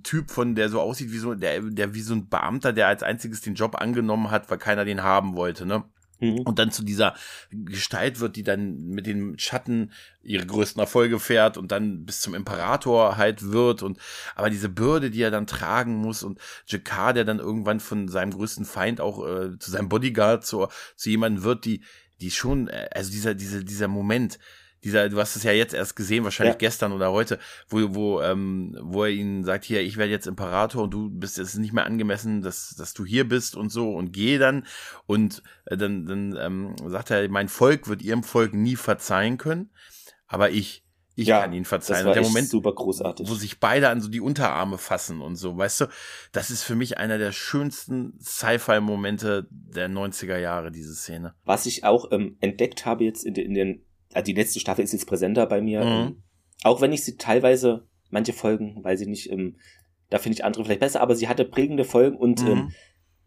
Speaker 2: Typ von der so aussieht wie so der der wie so ein Beamter, der als einziges den Job angenommen hat, weil keiner den haben wollte, ne? Mhm. Und dann zu dieser Gestalt wird, die dann mit den Schatten ihre größten Erfolge fährt und dann bis zum Imperator halt wird und aber diese Bürde, die er dann tragen muss und Jakar, der dann irgendwann von seinem größten Feind auch äh, zu seinem Bodyguard zu, zu jemandem wird, die die schon äh, also dieser dieser dieser Moment, dieser, du hast es ja jetzt erst gesehen, wahrscheinlich ja. gestern oder heute, wo, wo, ähm, wo er ihnen sagt, hier, ich werde jetzt Imperator und du bist jetzt nicht mehr angemessen, dass, dass du hier bist und so und geh dann. Und äh, dann, dann ähm, sagt er, mein Volk wird ihrem Volk nie verzeihen können, aber ich, ich ja, kann ihn verzeihen. Das
Speaker 1: war und der Moment, super großartig.
Speaker 2: wo sich beide an so die Unterarme fassen und so, weißt du, das ist für mich einer der schönsten Sci-Fi-Momente der 90er Jahre, diese Szene.
Speaker 1: Was ich auch ähm, entdeckt habe jetzt in, in den also die letzte Staffel ist jetzt präsenter bei mir. Mhm. Ähm, auch wenn ich sie teilweise, manche Folgen, weil sie nicht, ähm, Da finde ich andere vielleicht besser, aber sie hatte prägende Folgen und mhm. ähm,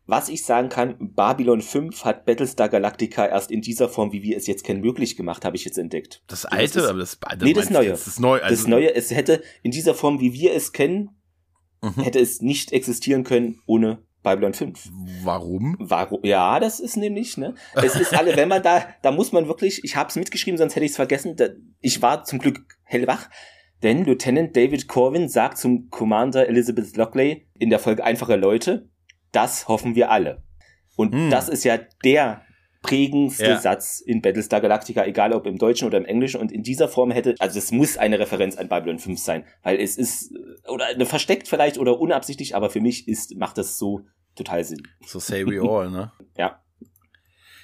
Speaker 1: was ich sagen kann, Babylon 5 hat Battlestar Galactica erst in dieser Form, wie wir es jetzt kennen, möglich gemacht, habe ich jetzt entdeckt.
Speaker 2: Das alte, aber das,
Speaker 1: das Nee, das neue. Das, ist neu, also das neue, es hätte in dieser Form, wie wir es kennen, mhm. hätte es nicht existieren können ohne Babylon 5.
Speaker 2: Warum?
Speaker 1: Warum? Ja, das ist nämlich, ne? Es ist alle, wenn man da, da muss man wirklich, ich habe es mitgeschrieben, sonst hätte ich es vergessen. Da, ich war zum Glück hellwach, denn Lieutenant David Corwin sagt zum Commander Elizabeth Lockley in der Folge Einfache Leute, das hoffen wir alle. Und hm. das ist ja der prägendste ja. Satz in Battlestar Galactica, egal ob im Deutschen oder im Englischen. Und in dieser Form hätte, also es muss eine Referenz an Babylon 5 sein, weil es ist, oder eine versteckt vielleicht oder unabsichtlich, aber für mich ist, macht das so total Sinn.
Speaker 2: So say we all, ne?
Speaker 1: ja.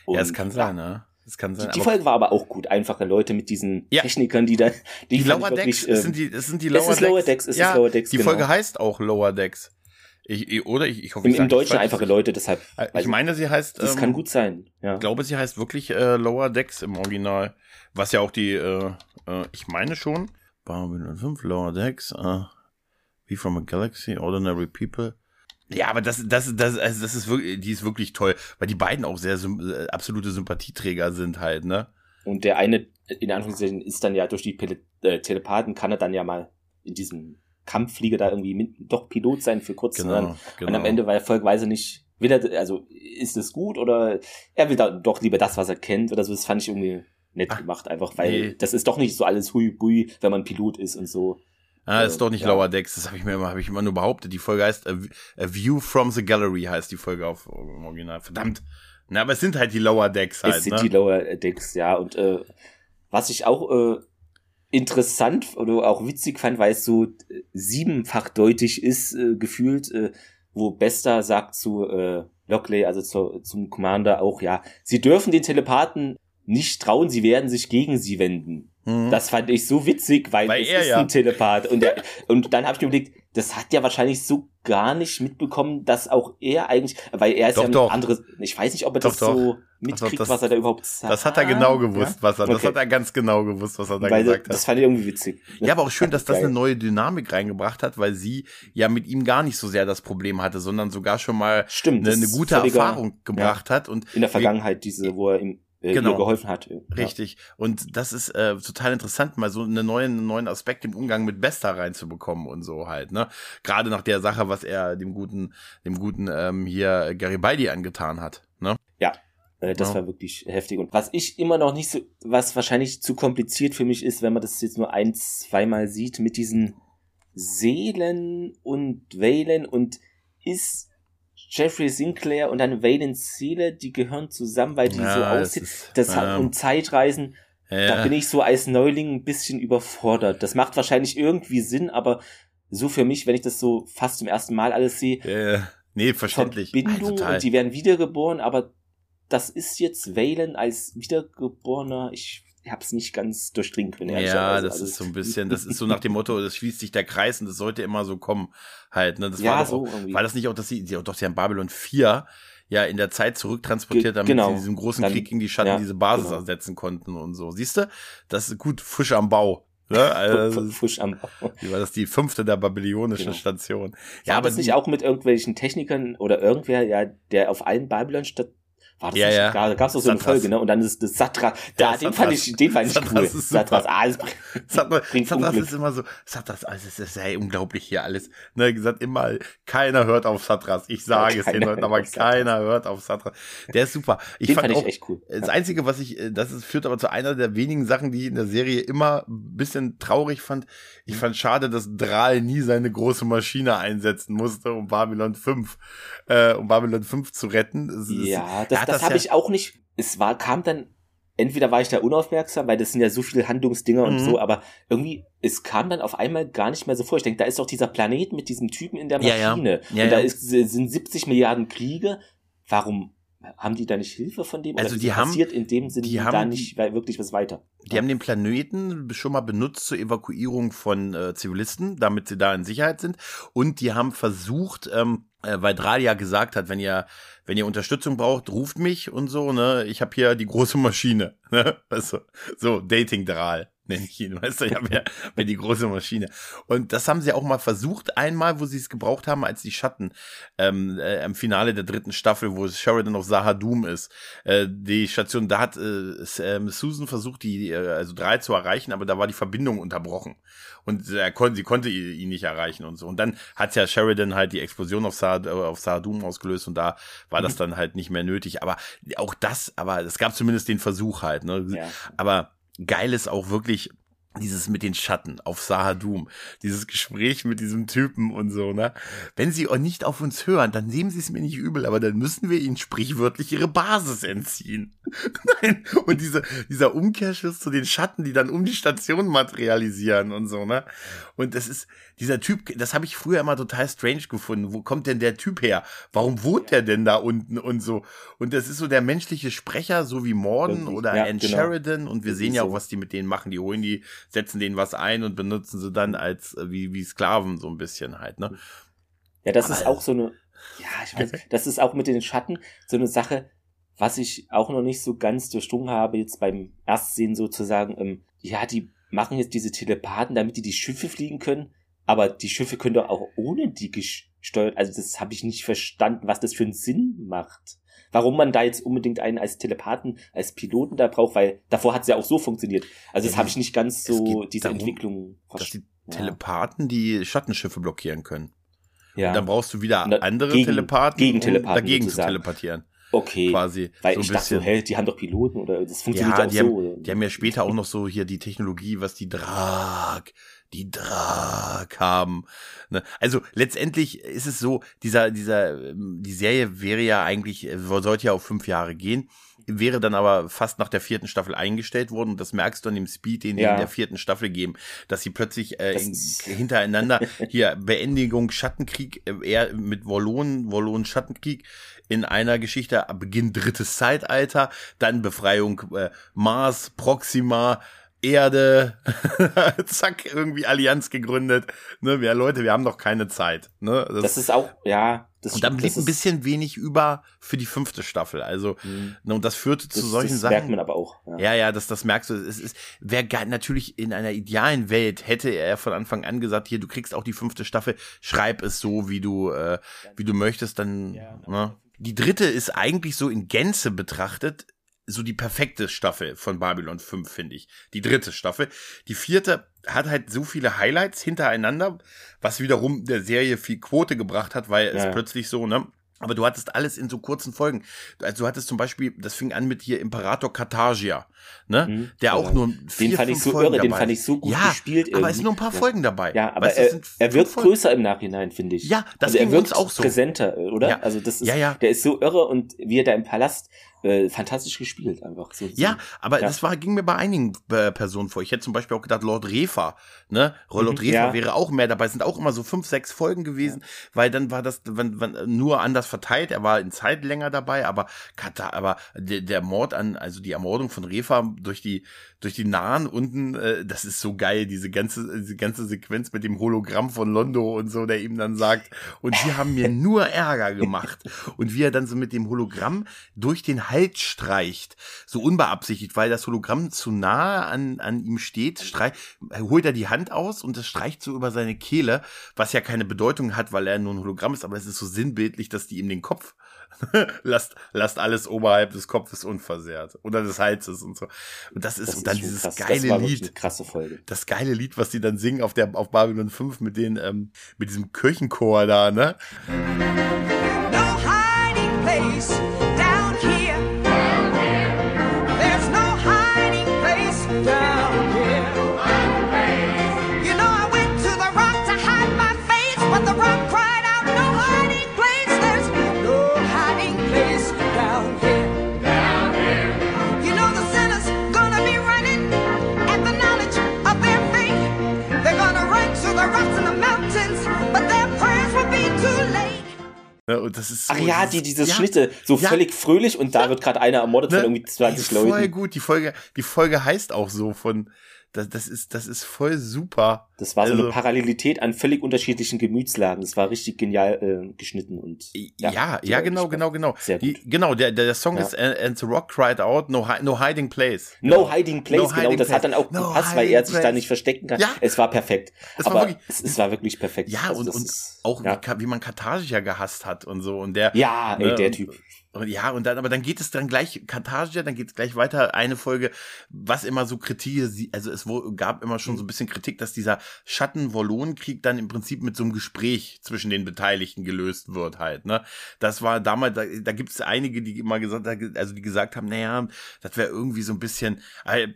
Speaker 2: Und, ja, es kann sein, ja. ne? Es kann sein.
Speaker 1: Die, die Folge war aber auch gut. Einfache Leute mit diesen ja. Technikern, die da,
Speaker 2: die, die Lower Decks, wirklich, äh, sind die, das sind die Lower
Speaker 1: Decks. Es ist Lower Decks, es
Speaker 2: ja,
Speaker 1: ist Lower Decks.
Speaker 2: Die genau. Folge heißt auch Lower Decks. Ich, ich, oder ich, ich hoffe,
Speaker 1: Im, ich im Deutschen einfache Leute, deshalb.
Speaker 2: Äh, ich meine, sie heißt.
Speaker 1: Das ähm, kann gut sein. Ja.
Speaker 2: Ich glaube, sie heißt wirklich äh, Lower Decks im Original. Was ja auch die, äh, äh, ich meine schon. Babylon 5, Lower Decks, äh, Wie from a Galaxy, Ordinary People. Ja, aber das, das, das, also das ist wirklich, die ist wirklich toll, weil die beiden auch sehr äh, absolute Sympathieträger sind halt, ne?
Speaker 1: Und der eine, in Anführungszeichen, ist dann ja durch die Pele äh, Telepathen, kann er dann ja mal in diesem Kampfflieger da irgendwie mit, doch Pilot sein für kurz. Genau, und, genau. und am Ende, weil er folgweise nicht, will er, also ist es gut oder er will da doch lieber das, was er kennt oder so. Das fand ich irgendwie nett Ach, gemacht, einfach, weil nee. das ist doch nicht so alles hui bui, wenn man Pilot ist und so.
Speaker 2: Ah, ist doch nicht ja. Lower Decks, das habe ich mir immer, habe ich immer nur behauptet. Die Folge heißt A, A, View from the Gallery heißt die Folge auf im Original. Verdammt. Na, aber es sind halt die Lower Decks halt. Es sind
Speaker 1: ne? die Lower Decks, ja. Und äh, was ich auch äh, interessant oder auch witzig fand, weil es so äh, siebenfachdeutig ist, äh, gefühlt, äh, wo Bester sagt zu äh, Lockley, also zu, zum Commander auch, ja, sie dürfen den Telepathen nicht trauen, sie werden sich gegen sie wenden. Mhm. Das fand ich so witzig, weil, weil es er, ist ja. ein Telepath. Und, der, und dann habe ich mir überlegt, das hat ja wahrscheinlich so gar nicht mitbekommen, dass auch er eigentlich, weil er ist doch, ja ein doch. anderes, ich weiß nicht, ob er doch, das so mitkriegt, das, was er da überhaupt
Speaker 2: sagt. Das hat er genau gewusst, ja? was er, das hat er ganz genau gewusst, was er da weil gesagt
Speaker 1: hat. Das fand ich irgendwie witzig.
Speaker 2: Ja, aber auch schön, dass das eine neue Dynamik reingebracht hat, weil sie ja mit ihm gar nicht so sehr das Problem hatte, sondern sogar schon mal
Speaker 1: Stimmt,
Speaker 2: eine, eine gute Erfahrung gebracht ja. hat und
Speaker 1: in der Vergangenheit diese, wo er ihm äh, genau. geholfen hat. Ja.
Speaker 2: Richtig. Und das ist äh, total interessant, mal so einen neuen, einen neuen Aspekt im Umgang mit Besta reinzubekommen und so halt, ne? Gerade nach der Sache, was er dem guten, dem guten ähm, hier Garibaldi angetan hat, ne?
Speaker 1: Ja. Äh, das ja. war wirklich heftig. Und was ich immer noch nicht so, was wahrscheinlich zu kompliziert für mich ist, wenn man das jetzt nur ein, zweimal sieht, mit diesen Seelen und Wählen und ist Jeffrey Sinclair und dann Valence Seele, die gehören zusammen, weil die ja, so aussehen. Das, das ja. und Zeitreisen, ja. da bin ich so als Neuling ein bisschen überfordert. Das macht wahrscheinlich irgendwie Sinn, aber so für mich, wenn ich das so fast zum ersten Mal alles sehe.
Speaker 2: Ja, nee, verständlich.
Speaker 1: Verbindung ah, und die werden wiedergeboren, aber das ist jetzt Valen als Wiedergeborener. Ich habe es nicht ganz durchdringen können.
Speaker 2: Ja, das ist so ein bisschen, das ist so nach dem Motto, das schließt sich der Kreis und das sollte immer so kommen halt. Ne? Das
Speaker 1: ja,
Speaker 2: war,
Speaker 1: doch,
Speaker 2: so auch, war das nicht auch, dass sie, sie doch sie haben Babylon 4 ja in der Zeit zurücktransportiert, damit genau. sie diesen großen Dann, Krieg gegen die Schatten ja, diese Basis genau. ersetzen konnten und so. Siehst du? Das ist gut, frisch am Bau. Ne? Also,
Speaker 1: frisch am Bau.
Speaker 2: Wie war das die fünfte der babylonischen genau. Station?
Speaker 1: Ja, ja aber das nicht auch mit irgendwelchen Technikern oder irgendwer, ja, der auf allen Babylon-Stationen war das
Speaker 2: ja,
Speaker 1: nicht?
Speaker 2: Ja.
Speaker 1: Da gab's doch so eine Folge, ne? Und dann ist das Satra. Da, ja, den fand ich, den fand ich Satras cool.
Speaker 2: Ist Satras, Satras, bringt Satras ist immer so, Satras, also es ist ja unglaublich hier alles. Ne, gesagt immer, keiner hört auf Satras. Ich sage ja, es den Leuten, aber keiner hört auf Satras. Der ist super.
Speaker 1: Ich den fand, fand ich auch, echt cool.
Speaker 2: Das Einzige, was ich, äh, das ist, führt aber zu einer der wenigen Sachen, die ich in der Serie immer ein bisschen traurig fand. Ich fand schade, dass Drahl nie seine große Maschine einsetzen musste, um Babylon 5, äh, um Babylon 5 zu retten.
Speaker 1: Das ja, das, das, das habe ja ich auch nicht. Es war, kam dann, entweder war ich da unaufmerksam, weil das sind ja so viele Handlungsdinger mhm. und so, aber irgendwie, es kam dann auf einmal gar nicht mehr so vor. Ich denke, da ist doch dieser Planet mit diesem Typen in der Maschine. Ja, ja. Ja, und da ist, sind 70 Milliarden Kriege. Warum haben die da nicht Hilfe von dem?
Speaker 2: Also die haben,
Speaker 1: passiert in dem Sinne
Speaker 2: die haben,
Speaker 1: da nicht wirklich was weiter?
Speaker 2: Die haben den Planeten schon mal benutzt zur Evakuierung von äh, Zivilisten, damit sie da in Sicherheit sind. Und die haben versucht, ähm, äh, weil Dralia gesagt hat, wenn ihr wenn ihr Unterstützung braucht, ruft mich und so, ne? Ich habe hier die große Maschine, ne? Also, so Dating Dral, nenne ich ihn, weißt du, ja, wer, wer die große Maschine. Und das haben sie auch mal versucht, einmal, wo sie es gebraucht haben, als die Schatten ähm, äh, im Finale der dritten Staffel, wo Sheridan auf Sahadum ist. Äh, die Station, da hat äh, ähm, Susan versucht, die äh, also drei zu erreichen, aber da war die Verbindung unterbrochen. Und er konnte, sie konnte ihn nicht erreichen und so. Und dann hat ja Sheridan halt die Explosion auf, Sa äh, auf Sahadum ausgelöst und da war das mhm. dann halt nicht mehr nötig. Aber auch das, aber es gab zumindest den Versuch halt. Ne? Ja. Aber geil ist auch wirklich dieses mit den Schatten auf Sahadum, dieses Gespräch mit diesem Typen und so, ne? Wenn sie auch nicht auf uns hören, dann nehmen sie es mir nicht übel, aber dann müssen wir ihnen sprichwörtlich ihre Basis entziehen. Nein, und diese, dieser Umkehrschluss zu den Schatten, die dann um die Station materialisieren und so, ne? Und das ist, dieser Typ, das habe ich früher immer total strange gefunden. Wo kommt denn der Typ her? Warum wohnt der denn da unten und so? Und das ist so der menschliche Sprecher, so wie Morden oder ja, Ann genau. Sheridan. Und wir sehen ja auch, was die mit denen machen. Die holen die, setzen denen was ein und benutzen sie dann als äh, wie, wie Sklaven so ein bisschen halt, ne?
Speaker 1: Ja, das Aber ist auch so eine, ja, ich weiß, das ist auch mit den Schatten so eine Sache, was ich auch noch nicht so ganz durchdrungen habe, jetzt beim Erstsehen sozusagen, ähm, ja, die machen jetzt diese Telepathen, damit die die Schiffe fliegen können. Aber die Schiffe können doch auch ohne die gesteuert. Also das habe ich nicht verstanden, was das für einen Sinn macht. Warum man da jetzt unbedingt einen als Telepathen, als Piloten da braucht, weil davor hat es ja auch so funktioniert. Also das ja, habe ich nicht ganz so, diese darum, Entwicklung
Speaker 2: verstanden. Die Telepathen die Schattenschiffe blockieren können. Ja. Und dann brauchst du wieder andere gegen, Telepathen,
Speaker 1: gegen Telepathen
Speaker 2: um dagegen sozusagen. zu teleportieren.
Speaker 1: Okay.
Speaker 2: Quasi.
Speaker 1: Weil so ich dachte so, hey, die haben doch Piloten oder das funktioniert
Speaker 2: ja,
Speaker 1: auch
Speaker 2: die
Speaker 1: so.
Speaker 2: Haben, die haben ja später auch noch so hier die Technologie, was die Drag, die Drag haben. Ne? Also letztendlich ist es so, dieser, dieser, die Serie wäre ja eigentlich, sollte ja auf fünf Jahre gehen wäre dann aber fast nach der vierten Staffel eingestellt worden. Und das merkst du an dem Speed, den die in der vierten Staffel geben, dass sie plötzlich äh, in, hintereinander hier Beendigung Schattenkrieg, äh, eher mit Wollonen, Wollonen Schattenkrieg in einer Geschichte, Beginn drittes Zeitalter, dann Befreiung äh, Mars, Proxima, Erde, zack, irgendwie Allianz gegründet. Ne, wir Leute, wir haben doch keine Zeit. Ne?
Speaker 1: Das, das ist auch, ja. Das
Speaker 2: und dann blieb ein bisschen wenig über für die fünfte Staffel. Also, mhm. ne, und das führte zu solchen das Sachen. Das
Speaker 1: merkt man aber auch.
Speaker 2: Ja, ja, ja das, das merkst du. Es ist, wäre natürlich in einer idealen Welt hätte er von Anfang an gesagt, hier, du kriegst auch die fünfte Staffel, schreib es so, wie du, äh, wie du möchtest, dann, ja, ne? Die dritte ist eigentlich so in Gänze betrachtet so die perfekte Staffel von Babylon 5, finde ich. Die dritte Staffel. Die vierte hat halt so viele Highlights hintereinander, was wiederum der Serie viel Quote gebracht hat, weil ja. es plötzlich so, ne? Aber du hattest alles in so kurzen Folgen. Also du hattest zum Beispiel, das fing an mit hier Imperator Carthagia, ne? Mhm. Der auch nur vier,
Speaker 1: den fand
Speaker 2: ich
Speaker 1: so
Speaker 2: Folgen
Speaker 1: irre, den fand ich so gut
Speaker 2: ja,
Speaker 1: gespielt.
Speaker 2: Irgendwie. Aber es sind nur ein paar ja. Folgen dabei.
Speaker 1: Ja, aber weißt, er, er wird größer im Nachhinein, finde ich.
Speaker 2: Ja, das
Speaker 1: also er
Speaker 2: wird auch so.
Speaker 1: präsenter, oder? Ja. Also das ist,
Speaker 2: ja, ja.
Speaker 1: der ist so irre und wie er da im Palast äh, fantastisch gespielt einfach. So,
Speaker 2: ja, aber ja. das war, ging mir bei einigen äh, Personen vor. Ich hätte zum Beispiel auch gedacht, Lord Refa, ne? Lord mhm, Refa ja. wäre auch mehr dabei. Es sind auch immer so fünf, sechs Folgen gewesen, ja. weil dann war das wenn, wenn, nur anders verteilt. Er war in Zeit länger dabei, aber Katar, aber der, der Mord an, also die Ermordung von Refa durch die durch die Nahen unten, äh, das ist so geil, diese ganze, diese ganze Sequenz mit dem Hologramm von Londo und so, der ihm dann sagt, und sie haben mir nur Ärger gemacht. Und wie er dann so mit dem Hologramm durch den Hals streicht, so unbeabsichtigt, weil das Hologramm zu nahe an, an ihm steht, streicht, holt er die Hand aus und es streicht so über seine Kehle, was ja keine Bedeutung hat, weil er nur ein Hologramm ist, aber es ist so sinnbildlich, dass die ihm den Kopf lasst, lasst alles oberhalb des Kopfes unversehrt oder des Halses und so. Und das ist, das und dann dieses krass. geile Lied.
Speaker 1: krasse Folge.
Speaker 2: Das geile Lied, was die dann singen auf der, auf Babylon 5 mit den, ähm, mit diesem Kirchenchor da, ne? No hiding place. Das ist
Speaker 1: so, Ach ja, die, diese ja, Schnitte, so ja, völlig fröhlich und da ja, wird gerade einer ermordet ne, von irgendwie 20 Leuten.
Speaker 2: Voll gut, die Folge, die Folge heißt auch so von, das, das ist, das ist voll super.
Speaker 1: Das war so also, eine Parallelität an völlig unterschiedlichen Gemütslagen. Das war richtig genial äh, geschnitten und
Speaker 2: ja, ja, ja genau, genau, genau. Sehr gut. Genau, der, der Song ja. ist And the Rock cried out, no, no hiding place.
Speaker 1: No hiding place, no genau. Hiding das place. hat dann auch no gepasst, weil er sich place. da nicht verstecken kann. Ja. Es war perfekt. Es war wirklich, es, es, war wirklich perfekt.
Speaker 2: Ja, also und, und ist, auch ja. Wie, wie man Kartage ja gehasst hat und so und der.
Speaker 1: Ja, ey, ne, der Typ.
Speaker 2: Ja, und dann, aber dann geht es dann gleich Kartage, dann geht es gleich weiter. Eine Folge, was immer so Kritik, also es gab immer schon so ein bisschen Kritik, dass dieser Schatten-Wollonen-Krieg dann im Prinzip mit so einem Gespräch zwischen den Beteiligten gelöst wird halt, ne. Das war damals, da, da gibt es einige, die immer gesagt, also die gesagt haben, naja, das wäre irgendwie so ein bisschen, äh,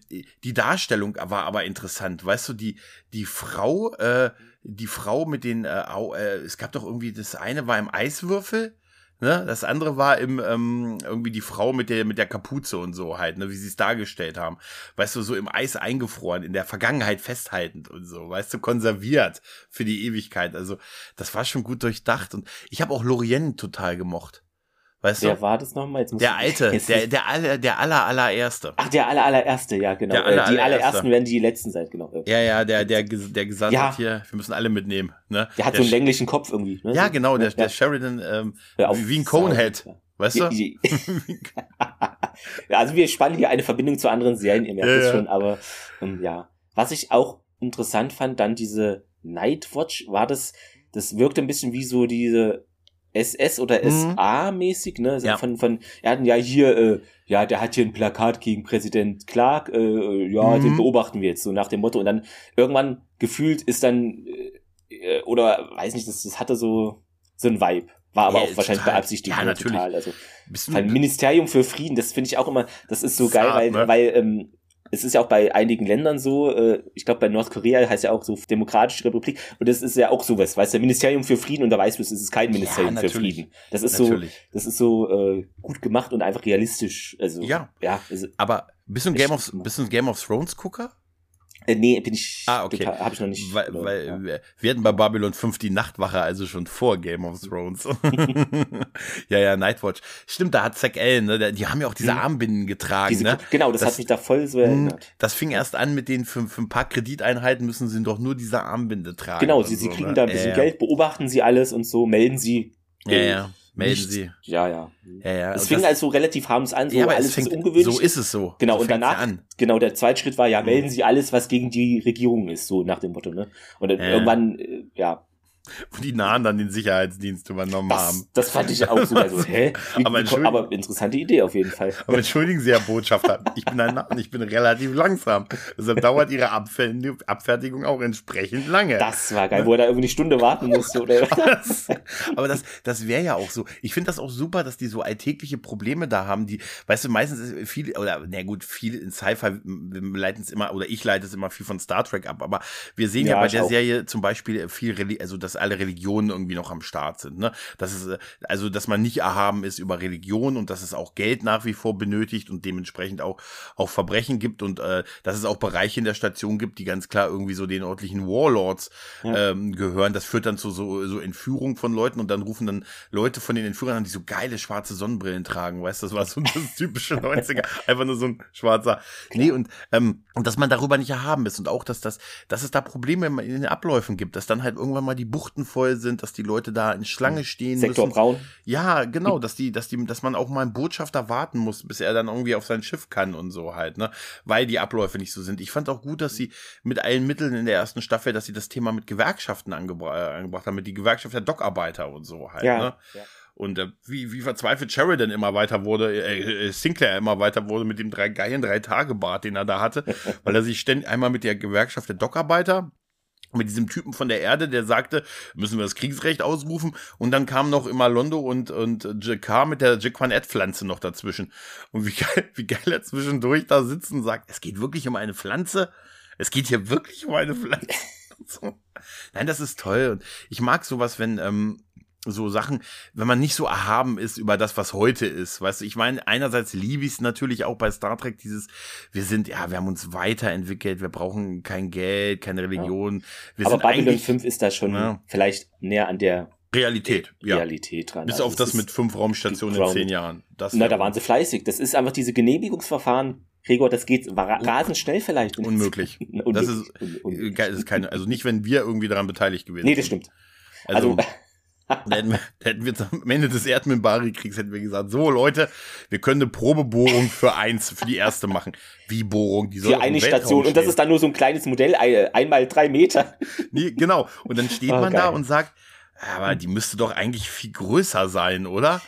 Speaker 2: die Darstellung war aber interessant, weißt du, die, die Frau, äh, die Frau mit den, äh, äh, es gab doch irgendwie, das eine war im Eiswürfel, Ne? Das andere war im, ähm, irgendwie die Frau mit der, mit der Kapuze und so halt, ne, wie sie es dargestellt haben. Weißt du, so im Eis eingefroren, in der Vergangenheit festhaltend und so, weißt du, konserviert für die Ewigkeit. Also, das war schon gut durchdacht. Und ich habe auch Lorien total gemocht. Weißt
Speaker 1: Wer du? war das nochmal?
Speaker 2: Jetzt der alte, der, der, aller, der aller, allererste.
Speaker 1: Ach, der aller, allererste, ja, genau. Der aller, äh, die allerersten werden die letzten sein, genau.
Speaker 2: Ja, ja, der, der, der gesagt ja. hier, wir müssen alle mitnehmen. Ne?
Speaker 1: Der hat der so einen länglichen Kopf irgendwie.
Speaker 2: Ne? Ja, genau, der, der Sheridan, ähm, wie, wie ein Conehead. Weißt du?
Speaker 1: ja, also wir spannen hier eine Verbindung zu anderen Serien, ihr merkt es ja, schon, aber ähm, ja. Was ich auch interessant fand, dann diese Nightwatch, war das, das wirkte ein bisschen wie so diese SS oder mhm. SA-mäßig, ne? Also ja. Von, von, er hatten ja hier, äh, ja, der hat hier ein Plakat gegen Präsident Clark, äh, ja, mhm. den beobachten wir jetzt, so nach dem Motto. Und dann irgendwann gefühlt ist dann, äh, oder weiß nicht, das, das hatte so, so ein Vibe. War aber ja, auch wahrscheinlich total. beabsichtigt. Ja, natürlich. Total. Also, ein Ministerium für Frieden, das finde ich auch immer, das ist so geil, weil, ne? weil ähm, es ist ja auch bei einigen Ländern so, äh, ich glaube bei Nordkorea heißt ja auch so Demokratische Republik und das ist ja auch sowas, weißt du, Ministerium für Frieden und da weißt du, es ist kein Ministerium ja, für Frieden. Das ist natürlich. so, das ist so äh, gut gemacht und einfach realistisch. Also
Speaker 2: ja,
Speaker 1: ja.
Speaker 2: Also, aber bist du ein Game of, bist du ein Game of Thrones Gucker?
Speaker 1: Äh, nee, bin ich.
Speaker 2: Ah, okay.
Speaker 1: Habe ich noch nicht.
Speaker 2: Weil, weil ja. wir hatten bei Babylon 5 die Nachtwache, also schon vor Game of Thrones. ja, ja, Nightwatch. Stimmt, da hat Zack Allen, ne, die haben ja auch diese hm. Armbinden getragen, diese, ne?
Speaker 1: Genau, das, das, hat mich da voll so erinnert.
Speaker 2: Das fing erst an mit den für, für ein paar Krediteinheiten müssen sie doch nur diese Armbinde tragen.
Speaker 1: Genau, sie, so, sie kriegen ne? da ein bisschen äh, Geld, beobachten sie alles und so, melden sie.
Speaker 2: Ja, ja melden nicht, sie.
Speaker 1: Ja, ja.
Speaker 2: ja, ja.
Speaker 1: Es fing also relativ harmlos an, so ja, alles fängt, ist ungewöhnlich.
Speaker 2: So ist es so.
Speaker 1: Genau,
Speaker 2: so
Speaker 1: und danach, genau, der zweite Schritt war, ja, melden mhm. Sie alles, was gegen die Regierung ist, so nach dem Motto, ne? Und dann ja. irgendwann, äh, ja,
Speaker 2: wo die Nahen dann den Sicherheitsdienst übernommen
Speaker 1: das,
Speaker 2: haben.
Speaker 1: Das fand ich auch super so. Hä? Wie, aber, wie, aber interessante Idee auf jeden Fall.
Speaker 2: Aber entschuldigen Sie, Herr Botschafter, ich bin ein Narren, ich bin relativ langsam. Deshalb dauert Ihre Abfertigung auch entsprechend lange.
Speaker 1: Das war geil, wo er da irgendwie eine Stunde warten musste. Oder?
Speaker 2: das, aber das, das wäre ja auch so. Ich finde das auch super, dass die so alltägliche Probleme da haben, die, weißt du, meistens ist viel, oder na gut, viel in Sci-Fi, wir leiten es immer, oder ich leite es immer viel von Star Trek ab, aber wir sehen ja, ja bei der auch. Serie zum Beispiel viel, also das alle Religionen irgendwie noch am Start sind. Ne? Das ist, äh, also, dass man nicht erhaben ist über Religion und dass es auch Geld nach wie vor benötigt und dementsprechend auch, auch Verbrechen gibt und äh, dass es auch Bereiche in der Station gibt, die ganz klar irgendwie so den örtlichen Warlords ja. ähm, gehören. Das führt dann zu so, so Entführung von Leuten und dann rufen dann Leute von den Entführern an, die so geile schwarze Sonnenbrillen tragen. Weißt du, das war so das typische 90er. Einfach nur so ein schwarzer. Nee, und, ähm, und dass man darüber nicht erhaben ist und auch, dass das, dass es da Probleme in den Abläufen gibt, dass dann halt irgendwann mal die Buchten voll sind, dass die Leute da in Schlange stehen
Speaker 1: Sektor
Speaker 2: müssen.
Speaker 1: Braun.
Speaker 2: Ja, genau, dass die, dass die, dass man auch mal einen Botschafter warten muss, bis er dann irgendwie auf sein Schiff kann und so halt, ne? Weil die Abläufe nicht so sind. Ich fand auch gut, dass sie mit allen Mitteln in der ersten Staffel, dass sie das Thema mit Gewerkschaften angebra äh, angebracht haben, mit die Gewerkschaft der Dockarbeiter und so halt, ja, ne? Ja. Und äh, wie, wie verzweifelt Sheridan immer weiter wurde, äh, äh, Sinclair immer weiter wurde mit dem drei geilen drei Tage Bart, den er da hatte, weil er sich ständig einmal mit der Gewerkschaft der Dockarbeiter mit diesem Typen von der Erde, der sagte, müssen wir das Kriegsrecht ausrufen. Und dann kam noch immer Londo und, und Jakar mit der Jaquanet-Pflanze noch dazwischen. Und wie geil, wie geil er zwischendurch da sitzt und sagt, es geht wirklich um eine Pflanze. Es geht hier wirklich um eine Pflanze. so. Nein, das ist toll. Und ich mag sowas, wenn, ähm, so Sachen, wenn man nicht so erhaben ist über das, was heute ist. Weißt du, ich meine, einerseits liebe ich es natürlich auch bei Star Trek, dieses, wir sind, ja, wir haben uns weiterentwickelt, wir brauchen kein Geld, keine Religion.
Speaker 1: Wir Aber Babylon 5 ist da schon ja. vielleicht näher an der
Speaker 2: Realität,
Speaker 1: ja. Realität dran.
Speaker 2: Bis also auf das mit fünf Raumstationen in zehn Jahren.
Speaker 1: Das Na, da waren sie fleißig. Das ist einfach diese Genehmigungsverfahren Gregor, das geht rasend schnell vielleicht.
Speaker 2: Unmöglich. Unmöglich. Das ist, Unmöglich. ist keine, also nicht, wenn wir irgendwie daran beteiligt gewesen
Speaker 1: sind. Nee, das stimmt.
Speaker 2: Also, also da hätten, wir, da hätten wir am Ende des Erdminbari-Kriegs hätten wir gesagt, so Leute, wir können eine Probebohrung für eins, für die erste machen. Wie Bohrung? Die soll
Speaker 1: für eine Station. Und das ist dann nur so ein kleines Modell, einmal drei Meter.
Speaker 2: Nee, genau. Und dann steht oh, man geil. da und sagt, aber die müsste doch eigentlich viel größer sein, oder?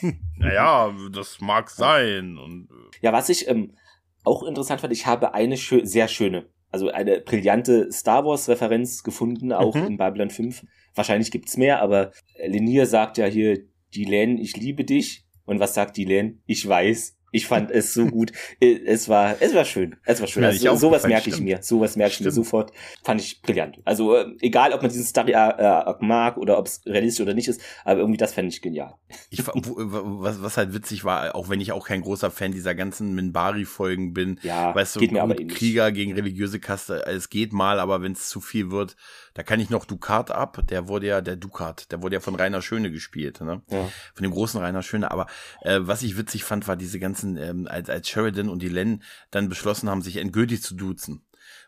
Speaker 2: naja, das mag sein. Und,
Speaker 1: äh. ja, was ich ähm, auch interessant fand, ich habe eine schö sehr schöne, also eine brillante Star Wars-Referenz gefunden, auch mhm. in Babylon 5. Wahrscheinlich gibt's mehr, aber Lenier sagt ja hier, die Len, ich liebe dich. Und was sagt die Len? Ich weiß. Ich fand es so gut. Äh, es war, es war schön. Es war schön. Also, sowas merke ich mir. Sowas merke ich mir sofort. Fand ich brillant. Also, äh, egal, ob man diesen Story äh, mag oder ob es realistisch oder nicht ist, aber irgendwie das fand ich genial.
Speaker 2: Ich, was, was halt witzig war, auch wenn ich auch kein großer Fan dieser ganzen Minbari-Folgen bin,
Speaker 1: ja,
Speaker 2: weißt du,
Speaker 1: geht mir aber
Speaker 2: Krieger gegen religiöse Kaste, es geht mal, aber wenn es zu viel wird, da kann ich noch Ducat ab, der wurde ja, der Ducat, der wurde ja von Rainer Schöne gespielt, ne? Ja. Von dem großen Rainer Schöne. Aber äh, was ich witzig fand, war diese ganzen, ähm, als, als Sheridan und die Len dann beschlossen haben, sich endgültig zu duzen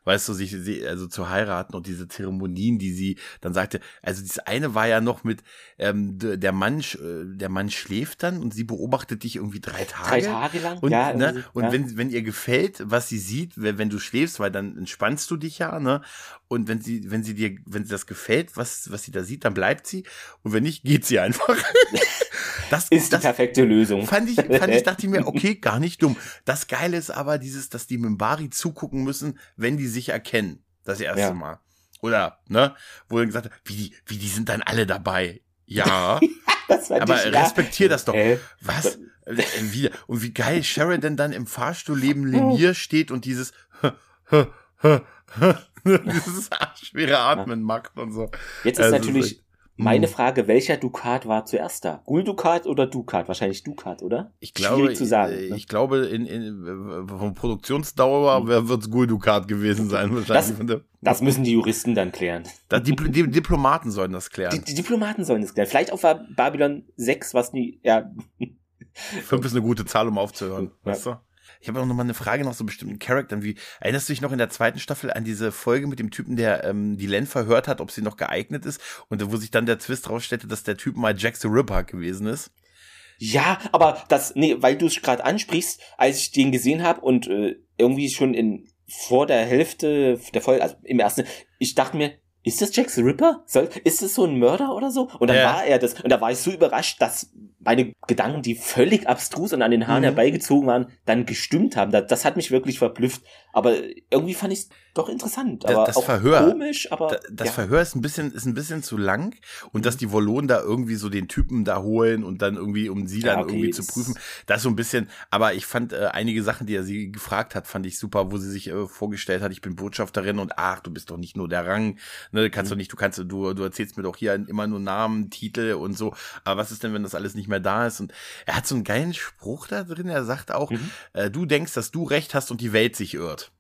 Speaker 2: weißt du, sich sie, also zu heiraten und diese Zeremonien, die sie dann sagte, also das eine war ja noch mit ähm, der Mann, äh, der Mann schläft dann und sie beobachtet dich irgendwie drei Tage.
Speaker 1: Drei Tage lang,
Speaker 2: und,
Speaker 1: ja.
Speaker 2: Ne, und ja. wenn wenn ihr gefällt, was sie sieht, wenn, wenn du schläfst, weil dann entspannst du dich ja, ne? Und wenn sie wenn sie dir wenn sie das gefällt, was was sie da sieht, dann bleibt sie und wenn nicht, geht sie einfach.
Speaker 1: Das ist das die perfekte Lösung.
Speaker 2: Fand ich, fand ich, dachte ich mir, okay, gar nicht dumm. Das Geile ist aber dieses, dass die Mimbari zugucken müssen, wenn die sich erkennen. Das erste ja. Mal. Oder, ne? Wo er gesagt hat, wie die, wie die sind dann alle dabei. Ja. aber ich, respektier ja. das doch. Äh, Was? Wie, und wie geil Sheridan dann im Fahrstuhl neben Lemier steht und dieses dieses schwere Atmen macht und so.
Speaker 1: Jetzt ist also natürlich meine hm. Frage, welcher Ducat war zuerst da? Gul Ducat oder Ducat? Wahrscheinlich Ducat, oder?
Speaker 2: Ich glaube, Schwierig zu sagen. Äh, ne? Ich glaube, in, in, von Produktionsdauer hm. wird es Gul Ducat gewesen sein.
Speaker 1: Wahrscheinlich. Das, das müssen die Juristen dann klären.
Speaker 2: die, die, Diplomaten sollen das klären.
Speaker 1: Die, die, Diplomaten sollen das klären. Vielleicht auch war Babylon 6, was nie, ja.
Speaker 2: Fünf ist eine gute Zahl, um aufzuhören. Ja. Weißt du? Ich habe auch noch mal eine Frage nach so bestimmten Charakteren. Wie erinnerst du dich noch in der zweiten Staffel an diese Folge mit dem Typen, der ähm, die Len verhört hat, ob sie noch geeignet ist und wo sich dann der Twist rausstellte, dass der Typ mal Jack the Ripper gewesen ist?
Speaker 1: Ja, aber das, nee, weil du es gerade ansprichst, als ich den gesehen habe und äh, irgendwie schon in vor der Hälfte der Folge, also im ersten, ich dachte mir, ist das Jack the Ripper? Soll, ist das so ein Mörder oder so? Und dann ja. war er das. Und da war ich so überrascht, dass meine Gedanken, die völlig abstrus und an den Haaren mhm. herbeigezogen waren, dann gestimmt haben. Das, das hat mich wirklich verblüfft. Aber irgendwie fand ich es doch interessant. Aber
Speaker 2: das, das Verhör,
Speaker 1: komisch, aber.
Speaker 2: Das, das ja. Verhör ist ein bisschen, ist ein bisschen zu lang. Und mhm. dass die Wollonen da irgendwie so den Typen da holen und dann irgendwie, um sie dann ja, okay, irgendwie zu prüfen, das so ein bisschen, aber ich fand äh, einige Sachen, die er sie gefragt hat, fand ich super, wo sie sich äh, vorgestellt hat, ich bin Botschafterin und ach, du bist doch nicht nur der Rang, ne, kannst mhm. doch nicht, du kannst, du, du erzählst mir doch hier immer nur Namen, Titel und so. Aber was ist denn, wenn das alles nicht mehr da ist? Und er hat so einen geilen Spruch da drin, er sagt auch, mhm. äh, du denkst, dass du recht hast und die Welt sich irrt.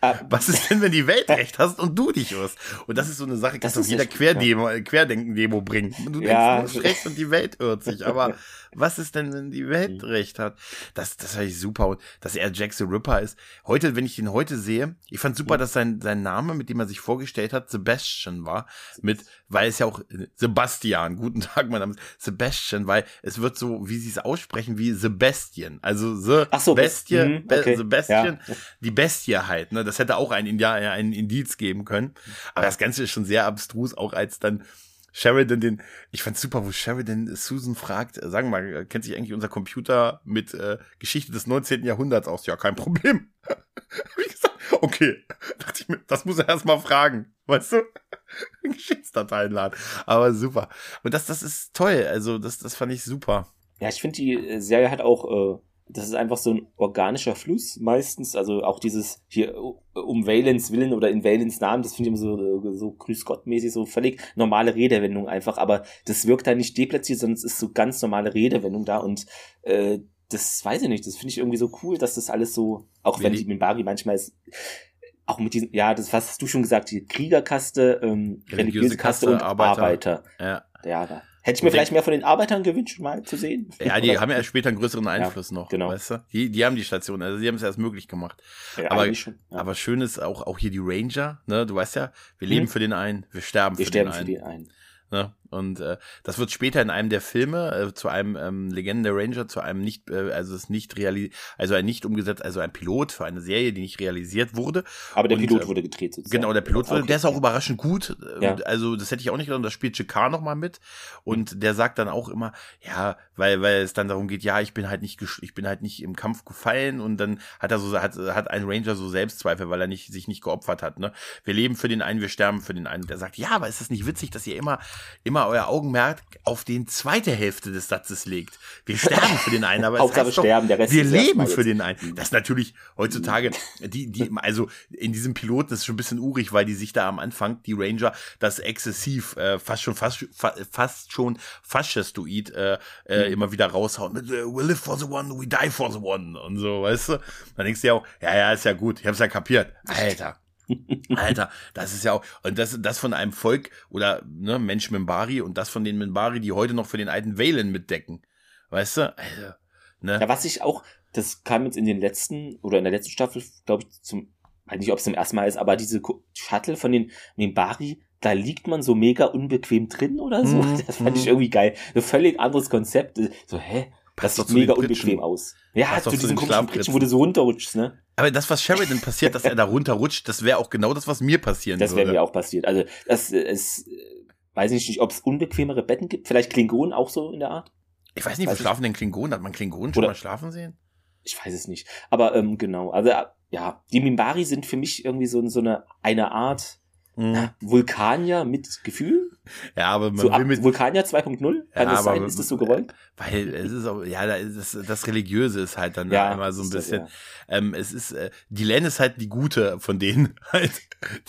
Speaker 2: Ah. Was ist denn, wenn die Welt recht hast und du dich wirst? Und das ist so eine Sache, du auf jeder Querdemo, Querdenken-Demo bringen. Du
Speaker 1: ja.
Speaker 2: denkst, du hast recht und die Welt irrt sich. Aber was ist denn, wenn die Welt mhm. recht hat? Das, das fand ich super. Und dass er Jack the Ripper ist. Heute, wenn ich ihn heute sehe, ich fand super, dass sein, sein Name, mit dem er sich vorgestellt hat, Sebastian war. Mit, weil es ja auch Sebastian, guten Tag, mein Name ist Sebastian, weil es wird so, wie sie es aussprechen, wie Sebastian. Also The Ach so, Bestie, mh, okay. Sebastian, ja. die Bestie halt. Ne? Das hätte auch ein, Indianer, ein Indiz geben können. Aber das Ganze ist schon sehr abstrus, auch als dann Sheridan den, ich fand's super, wo Sheridan Susan fragt, äh, sagen wir mal, kennt sich eigentlich unser Computer mit äh, Geschichte des 19. Jahrhunderts aus? Ja, kein Problem. Wie gesagt, okay, dachte ich mir, das muss er erstmal fragen, weißt du? Geschichtsdateien laden. Aber super. Und das, das ist toll, also das, das fand ich super.
Speaker 1: Ja, ich finde, die Serie hat auch äh, das ist einfach so ein organischer Fluss meistens. Also auch dieses hier um Valens Willen oder in Valens Namen, das finde ich immer so, so Grüß Gott mäßig, so völlig normale Redewendung einfach. Aber das wirkt da nicht deplatziert, sondern es ist so ganz normale Redewendung da und äh, das weiß ich nicht, das finde ich irgendwie so cool, dass das alles so, auch Wie wenn die Minbari manchmal ist, auch mit diesen, ja, das was hast du schon gesagt, die Kriegerkaste, ähm, religiöse, religiöse Kaste, Kaste, und Arbeiter. Arbeiter.
Speaker 2: Ja.
Speaker 1: Ja, da Hätte ich mir vielleicht mehr von den Arbeitern gewünscht, mal zu sehen.
Speaker 2: Ja, die haben ja später einen größeren Einfluss
Speaker 1: ja,
Speaker 2: noch.
Speaker 1: Genau.
Speaker 2: Weißt du? Die, die haben die Station, also die haben es erst möglich gemacht.
Speaker 1: Ja,
Speaker 2: aber,
Speaker 1: schon, ja.
Speaker 2: aber schön ist auch, auch hier die Ranger, ne? Du weißt ja, wir leben
Speaker 1: Mhm.
Speaker 2: für den einen, wir sterben
Speaker 1: Wir
Speaker 2: für
Speaker 1: sterben
Speaker 2: den
Speaker 1: für
Speaker 2: einen.
Speaker 1: den einen.
Speaker 2: Ne? Und äh, das wird später in einem der Filme äh, zu einem ähm, Legenden der Ranger, zu einem nicht, äh, also es nicht realisiert, also ein nicht umgesetzt, also ein Pilot für eine Serie, die nicht realisiert wurde.
Speaker 1: Aber der
Speaker 2: Und,
Speaker 1: Pilot
Speaker 2: äh,
Speaker 1: wurde gedreht sozusagen.
Speaker 2: Genau, der Pilot wurde,
Speaker 1: Okay.
Speaker 2: der ist auch überraschend gut. Äh,
Speaker 1: Ja.
Speaker 2: Also das hätte ich auch nicht gedacht. Da spielt Chicard noch mal mit und der sagt dann auch immer, ja, weil weil es dann darum geht, ja, ich bin halt nicht ich bin halt nicht im Kampf gefallen und dann hat er so hat hat ein Ranger so Selbstzweifel, weil er nicht sich nicht geopfert hat. Ne, wir leben für den einen, wir sterben für den einen. Und er sagt, ja, aber ist das nicht witzig, dass ihr immer immer euer Augenmerk auf den zweite Hälfte des Satzes legt? Wir sterben für den einen, aber
Speaker 1: Hauptsache
Speaker 2: heißt doch,
Speaker 1: sterben, der Rest
Speaker 2: wir leben
Speaker 1: mal
Speaker 2: für den einen. Das ist natürlich heutzutage, die, die, also in diesem Piloten ist schon ein bisschen urig, weil die sich da am Anfang, die Ranger, das exzessiv, äh, fast schon, fast, fa- fast schon faschistoid äh, äh,
Speaker 1: Mhm.
Speaker 2: immer wieder raushauen mit äh, We live for the one, we die for the one und so, weißt du? Dann denkst du ja auch, ja, ja, ist ja gut, ich hab's ja kapiert. Alter. Alter, das ist ja auch, und das, das von einem Volk oder ne, Mensch Mimbari und das von den Mimbari, die heute noch für den alten Valen mitdecken. Weißt du? Also, ne?
Speaker 1: Ja, was ich auch, das kam jetzt in den letzten, oder in der letzten Staffel, glaube ich, zum, weiß nicht, ob es zum ersten Mal ist, aber diese Shuttle von den, den Bari, da liegt man so mega unbequem drin oder so.
Speaker 2: Mhm,
Speaker 1: Das fand ich
Speaker 2: mhm.
Speaker 1: irgendwie geil. Ein völlig anderes Konzept. So, hä? Das
Speaker 2: Passt doch
Speaker 1: sieht mega unbequem aus. Ja,
Speaker 2: Passt
Speaker 1: zu diesen komischen. Pritschen, wo du so runterrutschst, ne?
Speaker 2: Aber das, was Sheridan passiert, dass er da runterrutscht, das wäre auch genau das, was mir passieren
Speaker 1: Das wäre
Speaker 2: würde.
Speaker 1: mir auch passiert. Also, das äh, ist, äh, weiß ich nicht, ob es unbequemere Betten gibt. Vielleicht Klingonen auch so in der Art.
Speaker 2: Ich weiß nicht, wo
Speaker 1: Weiß
Speaker 2: schlafen denn Klingonen? Hat man Klingonen schon
Speaker 1: Oder-
Speaker 2: mal schlafen sehen?
Speaker 1: Ich weiß es nicht. Aber ähm, genau. Also, äh, ja, die Mimbari sind für mich irgendwie so, so eine, eine Art
Speaker 2: Mhm.
Speaker 1: Vulkanier mit Gefühl.
Speaker 2: Ja, aber man
Speaker 1: So
Speaker 2: will mit,
Speaker 1: Vulkanier 2.0? Kann
Speaker 2: Ja,
Speaker 1: das
Speaker 2: aber-
Speaker 1: sein? Ist das so gewollt?
Speaker 2: weil es ist auch, ja, das, das Religiöse ist halt dann
Speaker 1: Ja,
Speaker 2: immer so ein
Speaker 1: ist das,
Speaker 2: bisschen, ähm, es ist, äh, die Len ist halt die Gute von denen halt.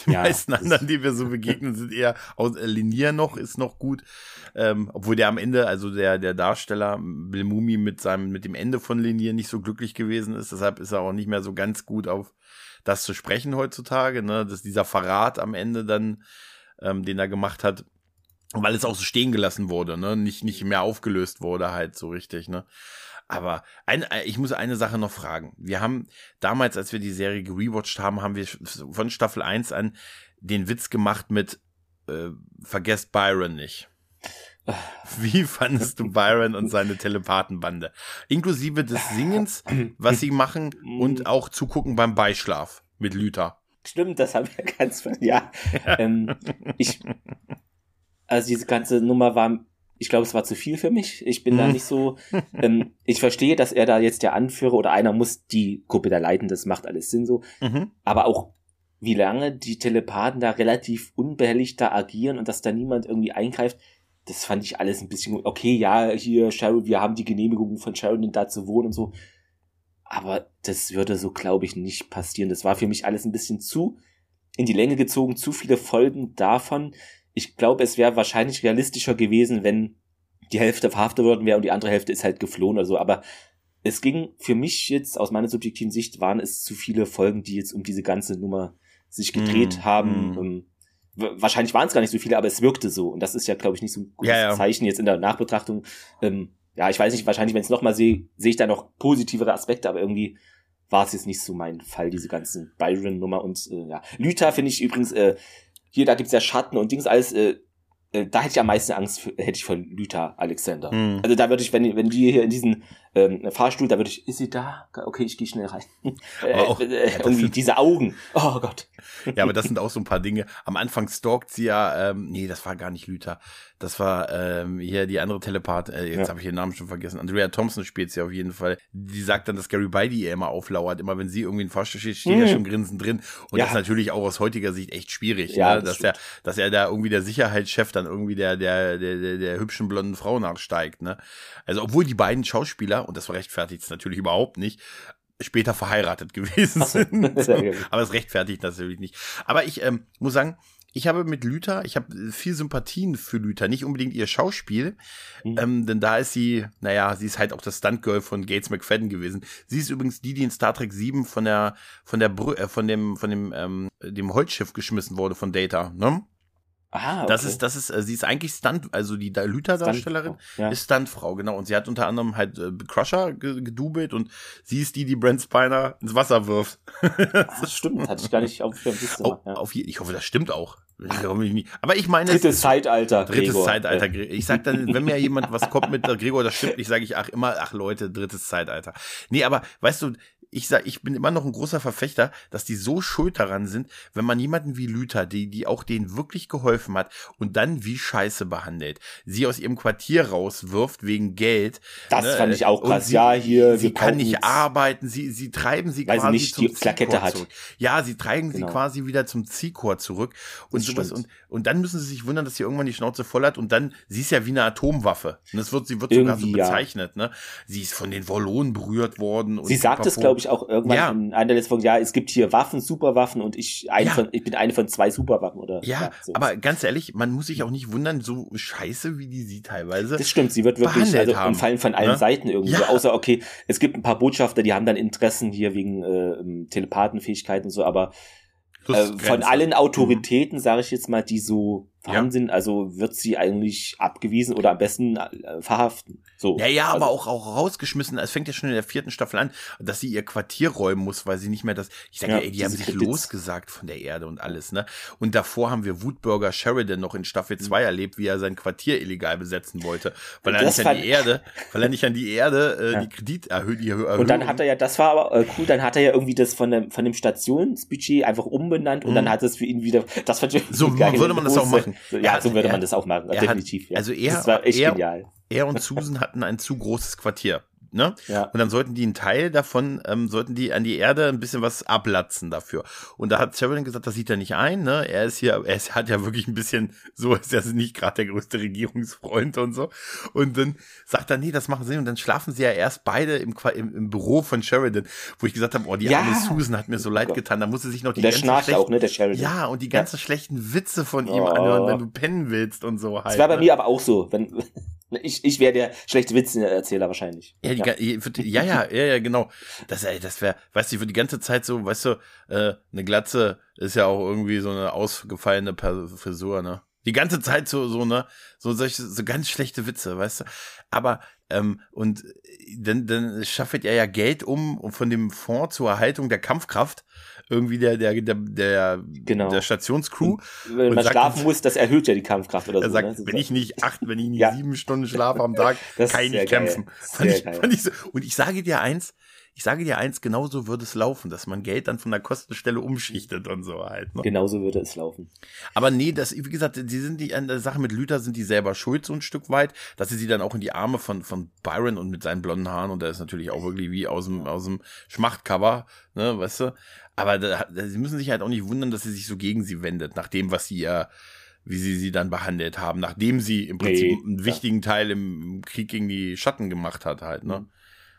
Speaker 2: Die
Speaker 1: Ja,
Speaker 2: meisten anderen, die wir so begegnen, sind eher aus äh, Linier noch, ist noch gut. Ähm, obwohl der am Ende, also der, der Darsteller Bill Mumi mit seinem, mit dem Ende von Linier nicht so glücklich gewesen ist. Deshalb ist er auch nicht mehr so ganz gut auf das zu sprechen heutzutage, ne, dass dieser Verrat am Ende dann, ähm, den er gemacht hat, weil es auch so stehen gelassen wurde, ne, nicht, nicht mehr aufgelöst wurde halt so richtig, ne. Aber ein, äh, ich muss eine Sache noch fragen. Wir haben damals, als wir die Serie gerewatcht haben, haben wir von Staffel 1 an den Witz gemacht mit äh, Vergesst Byron nicht. Wie fandest du Byron und seine Telepathenbande? Inklusive des Singens, was sie machen und auch zugucken beim Beischlaf mit Lüther.
Speaker 1: Stimmt, das haben wir ganz, ja. ähm, ich, also diese ganze Nummer war, ich glaube, es war zu viel für mich. Ich bin da
Speaker 2: Mhm.
Speaker 1: nicht so, ähm, ich verstehe, dass er da jetzt der Anführer oder einer muss die Gruppe da leiten, das macht alles Sinn so.
Speaker 2: Mhm.
Speaker 1: Aber auch, wie lange die Telepathen da relativ unbehelligt da agieren und dass da niemand irgendwie eingreift, das fand ich alles ein bisschen, okay, ja, hier, Sharon, wir haben die Genehmigung von Sharon da zu wohnen und so. Aber das würde so, glaube ich, nicht passieren. Das war für mich alles ein bisschen zu in die Länge gezogen, zu viele Folgen davon. Ich glaube, es wäre wahrscheinlich realistischer gewesen, wenn die Hälfte verhaftet worden wäre und die andere Hälfte ist halt geflohen oder so. Aber es ging für mich jetzt aus meiner subjektiven Sicht waren es zu viele Folgen, die jetzt um diese ganze Nummer sich gedreht
Speaker 2: Mm,
Speaker 1: haben.
Speaker 2: mm.
Speaker 1: Wahrscheinlich waren es gar nicht so viele, aber es wirkte so. Und das ist ja, glaube ich, nicht so ein gutes
Speaker 2: Ja, ja.
Speaker 1: Zeichen jetzt in der Nachbetrachtung. Ähm, ja, ich weiß nicht, wahrscheinlich, wenn ich es nochmal sehe, sehe ich da noch positivere Aspekte, aber irgendwie war es jetzt nicht so mein Fall, diese ganzen Byron-Nummer. Und äh, ja, Lüther finde ich übrigens, äh, hier, da gibt's ja Schatten und Dings, alles, äh, äh, da hätte ich am meisten Angst, für, hätte ich vor Lüther Alexander.
Speaker 2: Mhm.
Speaker 1: Also da würde ich, wenn, wenn die hier in diesen ähm, Fahrstuhl, da würde ich, ist sie da? Okay, ich gehe schnell rein. äh,
Speaker 2: Aber auch-
Speaker 1: äh,
Speaker 2: ja, das
Speaker 1: irgendwie
Speaker 2: sind-
Speaker 1: diese Augen. Oh Gott.
Speaker 2: Ja, aber das sind auch so ein paar Dinge. Am Anfang stalkt sie ja, ähm, nee, das war gar nicht Lüther. Das war ähm, hier die andere Telepath, äh, jetzt
Speaker 1: Ja.
Speaker 2: habe ich den Namen schon vergessen. Andrea Thompson spielt sie auf jeden Fall. Die sagt dann, dass Gary Beide ihr immer auflauert. Immer wenn sie irgendwie in Fahrstuhl steht, steht er
Speaker 1: Mhm.
Speaker 2: schon grinsend drin. Und
Speaker 1: Ja.
Speaker 2: das ist natürlich auch aus heutiger Sicht echt schwierig,
Speaker 1: Ja,
Speaker 2: ne?
Speaker 1: das
Speaker 2: dass, er, dass er da irgendwie der Sicherheitschef dann irgendwie der, der, der, der, der hübschen blonden Frau nachsteigt. Ne? Also obwohl die beiden Schauspieler, und das rechtfertigt es natürlich überhaupt nicht, später verheiratet gewesen sind. Aber es rechtfertigt natürlich nicht. Aber ich ähm, muss sagen, ich habe mit Lüther, ich habe viel Sympathien für Lüther, nicht unbedingt ihr Schauspiel,
Speaker 1: Mhm.
Speaker 2: ähm, denn da ist sie, naja, sie ist halt auch das Stuntgirl von Gates McFadden gewesen. Sie ist übrigens die, die in Star Trek 7 von der, von der Brü äh, von dem, von dem, ähm, dem Holzschiff geschmissen wurde von Data, ne? Ah, okay. Das ist, das ist, äh, sie ist eigentlich Stunt, also die Lüther-Darstellerin ja. ist Stuntfrau, genau. Und sie hat unter anderem halt äh, Crusher gedubelt und sie ist die, die Brent Spiner ins Wasser wirft.
Speaker 1: das stimmt, hatte ich gar nicht auf dem
Speaker 2: oh, ja. auf, Ich hoffe, das stimmt auch. Aber ich meine.
Speaker 1: Drittes Zeitalter.
Speaker 2: Drittes Gregor. Zeitalter. Ich sag dann, wenn mir jemand was kommt mit Gregor, das stimmt nicht, sage ich ach immer, ach Leute, drittes Zeitalter. Nee, aber weißt du, ich sag, ich bin immer noch ein großer Verfechter, dass die so schuld daran sind, wenn man jemanden wie Lüther, die, die auch denen wirklich geholfen hat und dann wie Scheiße behandelt, sie aus ihrem Quartier rauswirft wegen Geld.
Speaker 1: Das ne? fand ich auch krass. Sie, ja, hier.
Speaker 2: Sie kann nicht arbeiten, sie, sie treiben sie
Speaker 1: weil quasi sie nicht zum die Plakette hat.
Speaker 2: Zurück. Ja, sie treiben genau. sie quasi wieder zum Zielchor zurück und sowas. Und, und dann müssen sie sich wundern, dass sie irgendwann die Schnauze voll hat und dann, sie ist ja wie eine Atomwaffe. Und das wird, sie wird Irgendwie, sogar so bezeichnet, ja. ne? Sie ist von den Wollonen berührt worden.
Speaker 1: sie sagt es, glaube ich, auch irgendwann ja. in einer letzten Folgen, ja, es gibt hier Waffen, Superwaffen und ich, ja. von, ich bin eine von zwei Superwaffen oder.
Speaker 2: Ja, ja so. aber ganz ehrlich, man muss sich auch nicht wundern, so scheiße, wie die sie teilweise.
Speaker 1: Das stimmt, sie wird wirklich also haben. fallen von allen ne? Seiten irgendwie. Ja. Außer, okay, es gibt ein paar Botschafter, die haben dann Interessen hier wegen äh, Telepathenfähigkeiten und so, aber äh, von allen Autoritäten, sage ich jetzt mal, die so Wahnsinn, ja. also wird sie eigentlich abgewiesen oder am besten äh, verhaften. So.
Speaker 2: Ja, ja, also, aber auch, auch rausgeschmissen. Es fängt ja schon in der vierten Staffel an, dass sie ihr Quartier räumen muss, weil sie nicht mehr das, ich sage ja, ja, ey, die haben sich Kredits. losgesagt von der Erde und alles, ne? Und davor haben wir Wutburger Sheridan noch in Staffel 2 mhm. erlebt, wie er sein Quartier illegal besetzen wollte, weil er nicht an die Erde, weil er nicht an die Erde äh, die Kredit erhöht, die erhöht.
Speaker 1: Und dann hat er ja, das war aber äh, cool, dann hat er ja irgendwie das von dem, von dem Stationsbudget einfach umbenannt und mhm. dann hat es für ihn wieder, das fand ich
Speaker 2: So würde man das auch machen.
Speaker 1: Ja, so würde man das auch machen, definitiv.
Speaker 2: Hat, also er, das war echt er, genial. Er und Susan hatten ein zu großes Quartier. Ne? Ja. Und dann sollten die einen Teil davon, ähm, sollten die an die Erde ein bisschen was ablatzen dafür. Und da hat Sheridan gesagt, das sieht er nicht ein, ne? Er ist hier, er ist, hat ja wirklich ein bisschen, so ist er nicht gerade der größte Regierungsfreund und so. Und dann sagt er, nee, das machen sie. Und dann schlafen sie ja erst beide im, im, im Büro von Sheridan, wo ich gesagt habe, oh, die ja. arme Susan hat mir so leid getan. Da musste sich noch die
Speaker 1: der ganzen auch, ne, der Sheridan.
Speaker 2: Ja, und die ganzen ja. schlechten Witze von ihm oh. anhören, wenn du pennen willst und so
Speaker 1: halt. Das war bei ne? mir aber auch so, wenn, ich, ich wäre der schlechte Witzeerzähler wahrscheinlich.
Speaker 2: Ja, die, ja. ja, ja, ja, genau. Das, ey, das wäre, weißt du, für die ganze Zeit so, weißt du, äh, eine Glatze ist ja auch irgendwie so eine ausgefallene Frisur, ne? Die ganze Zeit so, so, ne, so solche, so ganz schlechte Witze, weißt du? Aber, ähm, und dann, dann schafft er ja Geld um, um von dem Fonds zur Erhaltung der Kampfkraft irgendwie der, der, der, der,
Speaker 1: genau.
Speaker 2: der Stationscrew.
Speaker 1: Und wenn man schlafen uns, muss, das erhöht ja die Kampfkraft oder
Speaker 2: er so. Sagt, ne? wenn ich nicht acht, wenn ich nicht ja. sieben Stunden schlafe am Tag, kann ich nicht kämpfen. Fand ich, fand ich so. Und ich sage dir eins, ich sage dir eins, genauso würde es laufen, dass man Geld dann von der Kostenstelle umschichtet und so halt.
Speaker 1: Ne? Genauso würde es laufen.
Speaker 2: Aber nee, das, wie gesagt, die sind die an der Sache mit Lüther sind die selber schuld so ein Stück weit, dass sie sie dann auch in die Arme von, von Byron und mit seinen blonden Haaren und der ist natürlich auch wirklich wie aus dem, aus dem Schmachtcover, ne, weißt du, aber da, sie müssen sich halt auch nicht wundern, dass sie sich so gegen sie wendet, nach dem, was sie ja, wie sie sie dann behandelt haben, nachdem sie im Prinzip nee, einen wichtigen ja. Teil im Krieg gegen die Schatten gemacht hat, halt, ne?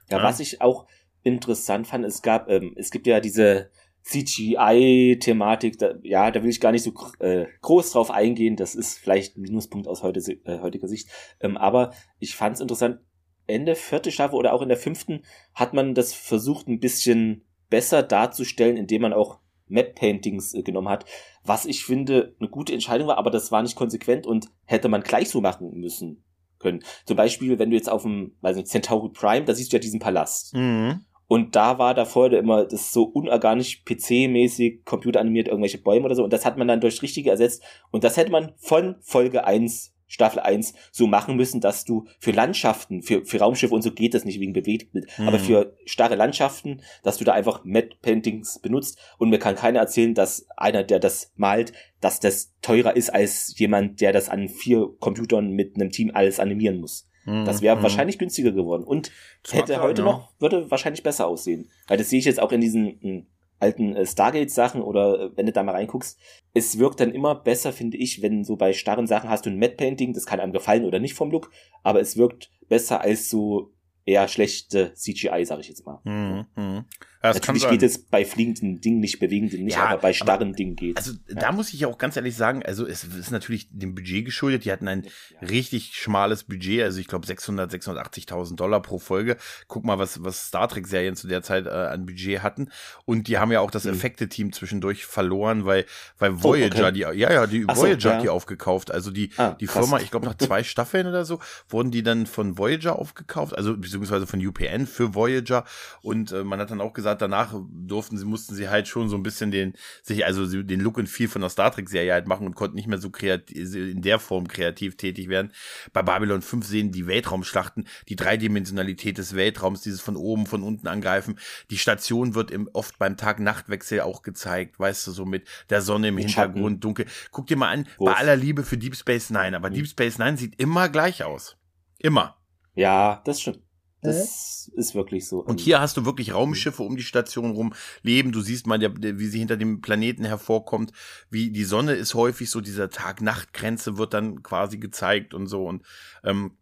Speaker 1: Ja, ja. was ich auch interessant fand, es gab, ähm, es gibt ja diese CGI-Thematik, da, ja, da will ich gar nicht so äh, groß drauf eingehen, das ist vielleicht ein Minuspunkt aus heute, äh, heutiger Sicht, ähm, aber ich fand es interessant, Ende vierte Staffel oder auch in der fünften hat man das versucht ein bisschen besser darzustellen, indem man auch Map-Paintings äh, genommen hat, was ich finde eine gute Entscheidung war, aber das war nicht konsequent und hätte man gleich so machen müssen können. Zum Beispiel, wenn du jetzt auf dem, weiß nicht, Centauri Prime, da siehst du ja diesen Palast. Mhm. Und da war davor immer das so unorganisch PC-mäßig, computeranimiert, irgendwelche Bäume oder so. Und das hat man dann durch richtige ersetzt. Und das hätte man von Folge 1 Staffel 1 so machen müssen, dass du für Landschaften, für, für Raumschiffe und so geht das nicht wegen Bewegtbild, mhm. aber für starre Landschaften, dass du da einfach Matte Paintings benutzt und mir kann keiner erzählen, dass einer, der das malt, dass das teurer ist als jemand, der das an vier Computern mit einem Team alles animieren muss. Mhm. Das wäre mhm. wahrscheinlich günstiger geworden und das hätte heute ja. noch, würde wahrscheinlich besser aussehen. Weil das sehe ich jetzt auch in diesen hm, alten äh, Stargate-Sachen oder äh, wenn du da mal reinguckst, es wirkt dann immer besser, finde ich, wenn so bei starren Sachen hast du ein Matte Painting, das kann einem gefallen oder nicht vom Look, aber es wirkt besser als so eher schlechte CGI, sag ich jetzt mal.
Speaker 2: Mhm, mh.
Speaker 1: Ja, Natürlich geht es bei fliegenden Dingen nicht, bewegenden nicht, ja, aber bei starren aber, Dingen geht
Speaker 2: Also ja. da muss ich auch ganz ehrlich sagen, also es ist natürlich dem Budget geschuldet. Die hatten ein richtig schmales Budget, also ich glaube 600, 680.000 Dollar pro Folge. Guck mal, was, was Star Trek-Serien zu der Zeit äh, an Budget hatten. Und die haben ja auch das mhm. Effekte-Team zwischendurch verloren, weil, weil Voyager, oh, okay. die, ja, ja, die Ach Voyager so, die aufgekauft. Also die, ah, die Firma, ich glaube nach zwei Staffeln oder so, wurden die dann von Voyager aufgekauft, also beziehungsweise von UPN für Voyager. Und äh, man hat dann auch gesagt, danach durften sie, mussten sie halt schon so ein bisschen den, sich, also den Look und Feel von der Star Trek-Serie halt machen und konnten nicht mehr so kreativ, in der Form kreativ tätig werden. Bei Babylon 5 sehen die Weltraumschlachten, die Dreidimensionalität des Weltraums, dieses von oben, von unten angreifen. Die Station wird im, oft beim Tag-Nacht-Wechsel auch gezeigt, weißt du, so mit der Sonne im mit Hintergrund, Schatten. dunkel. Guck dir mal an, Wurf. bei aller Liebe für Deep Space Nine, aber mhm. Deep Space Nine sieht immer gleich aus. Immer.
Speaker 1: Ja, das stimmt. Das äh? ist wirklich so.
Speaker 2: Und hier hast du wirklich Raumschiffe um die Station rum leben. Du siehst mal, wie sie hinter dem Planeten hervorkommt. Wie die Sonne ist häufig so, dieser Tag-Nacht-Grenze wird dann quasi gezeigt und so. Und ähm,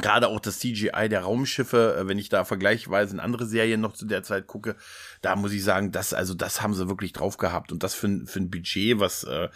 Speaker 2: gerade auch das CGI der Raumschiffe, äh, wenn ich da vergleichsweise in andere Serien noch zu der Zeit gucke, da muss ich sagen, das, also das haben sie wirklich drauf gehabt. Und das für, für ein Budget, was, äh,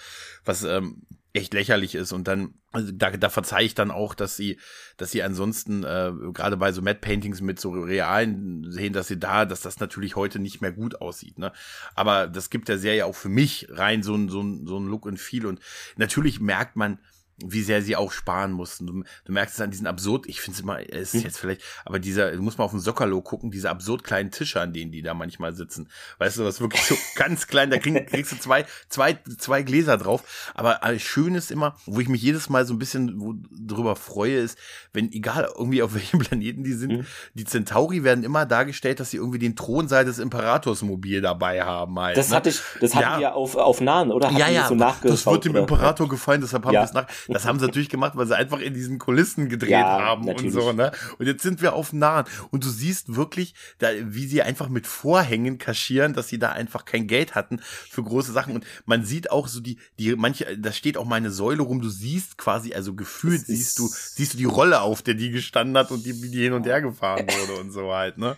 Speaker 2: was ähm, echt lächerlich ist und dann also da, da verzeih ich dann auch, dass sie, dass sie ansonsten äh, gerade bei so Matte Paintings mit so realen sehen, dass sie da, dass das natürlich heute nicht mehr gut aussieht. Ne, aber das gibt der Serie auch für mich rein so ein so ein so ein Look und Feel und natürlich merkt man wie sehr sie auch sparen mussten. Du, du merkst es an diesen absurd, ich finde es immer, es ist hm. jetzt vielleicht, aber dieser, du musst mal auf den Sockerlo gucken, diese absurd kleinen Tische, an denen die da manchmal sitzen. Weißt du, was wirklich so ganz klein, da krieg, kriegst du zwei, zwei, zwei Gläser drauf. Aber schön ist immer, wo ich mich jedes Mal so ein bisschen drüber freue, ist, wenn, egal irgendwie auf welchem Planeten die sind, hm. die Centauri werden immer dargestellt, dass sie irgendwie den Thronsaal des Imperators mobil dabei haben. Halt,
Speaker 1: das ne? hatte ich, das hatten ja. wir auf, auf Nahen, oder?
Speaker 2: Hatten ja, ja, so das wird dem Imperator gefallen, deshalb haben ja. wir es nach, das haben sie natürlich gemacht, weil sie einfach in diesen Kulissen gedreht ja, haben natürlich. und so, ne? Und jetzt sind wir auf Nahen und du siehst wirklich, da, wie sie einfach mit Vorhängen kaschieren, dass sie da einfach kein Geld hatten für große Sachen und man sieht auch so die, die, manche, da steht auch meine Säule rum, du siehst quasi, also gefühlt siehst du, siehst du die Rolle auf, der die gestanden hat und die, wie die hin und her gefahren wurde und so halt, ne?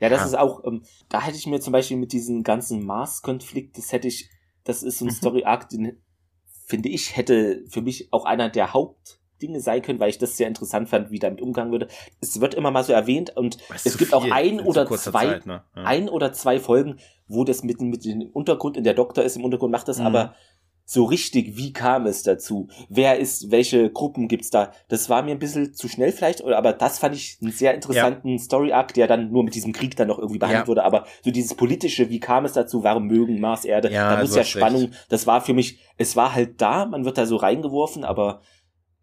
Speaker 1: Ja, das ja. ist auch, ähm, da hätte ich mir zum Beispiel mit diesem ganzen Mars-Konflikt, das hätte ich, das ist so ein mhm. Story-Arc, den finde ich, hätte für mich auch einer der Hauptdinge sein können, weil ich das sehr interessant fand, wie damit umgegangen würde. Es wird immer mal so erwähnt und es gibt auch ein oder zwei, Zeit, ne? ja. ein oder zwei Folgen, wo das mitten mit dem Untergrund, in der Doktor ist im Untergrund, macht das mhm. aber so richtig, wie kam es dazu? Wer ist, welche Gruppen gibt's da? Das war mir ein bisschen zu schnell vielleicht, aber das fand ich einen sehr interessanten ja. Story-Arc, der dann nur mit diesem Krieg dann noch irgendwie behandelt ja. wurde. Aber so dieses politische, wie kam es dazu? Warum mögen Mars, Erde? Ja, da muss ja Spannung. Recht. Das war für mich, es war halt da, man wird da so reingeworfen, aber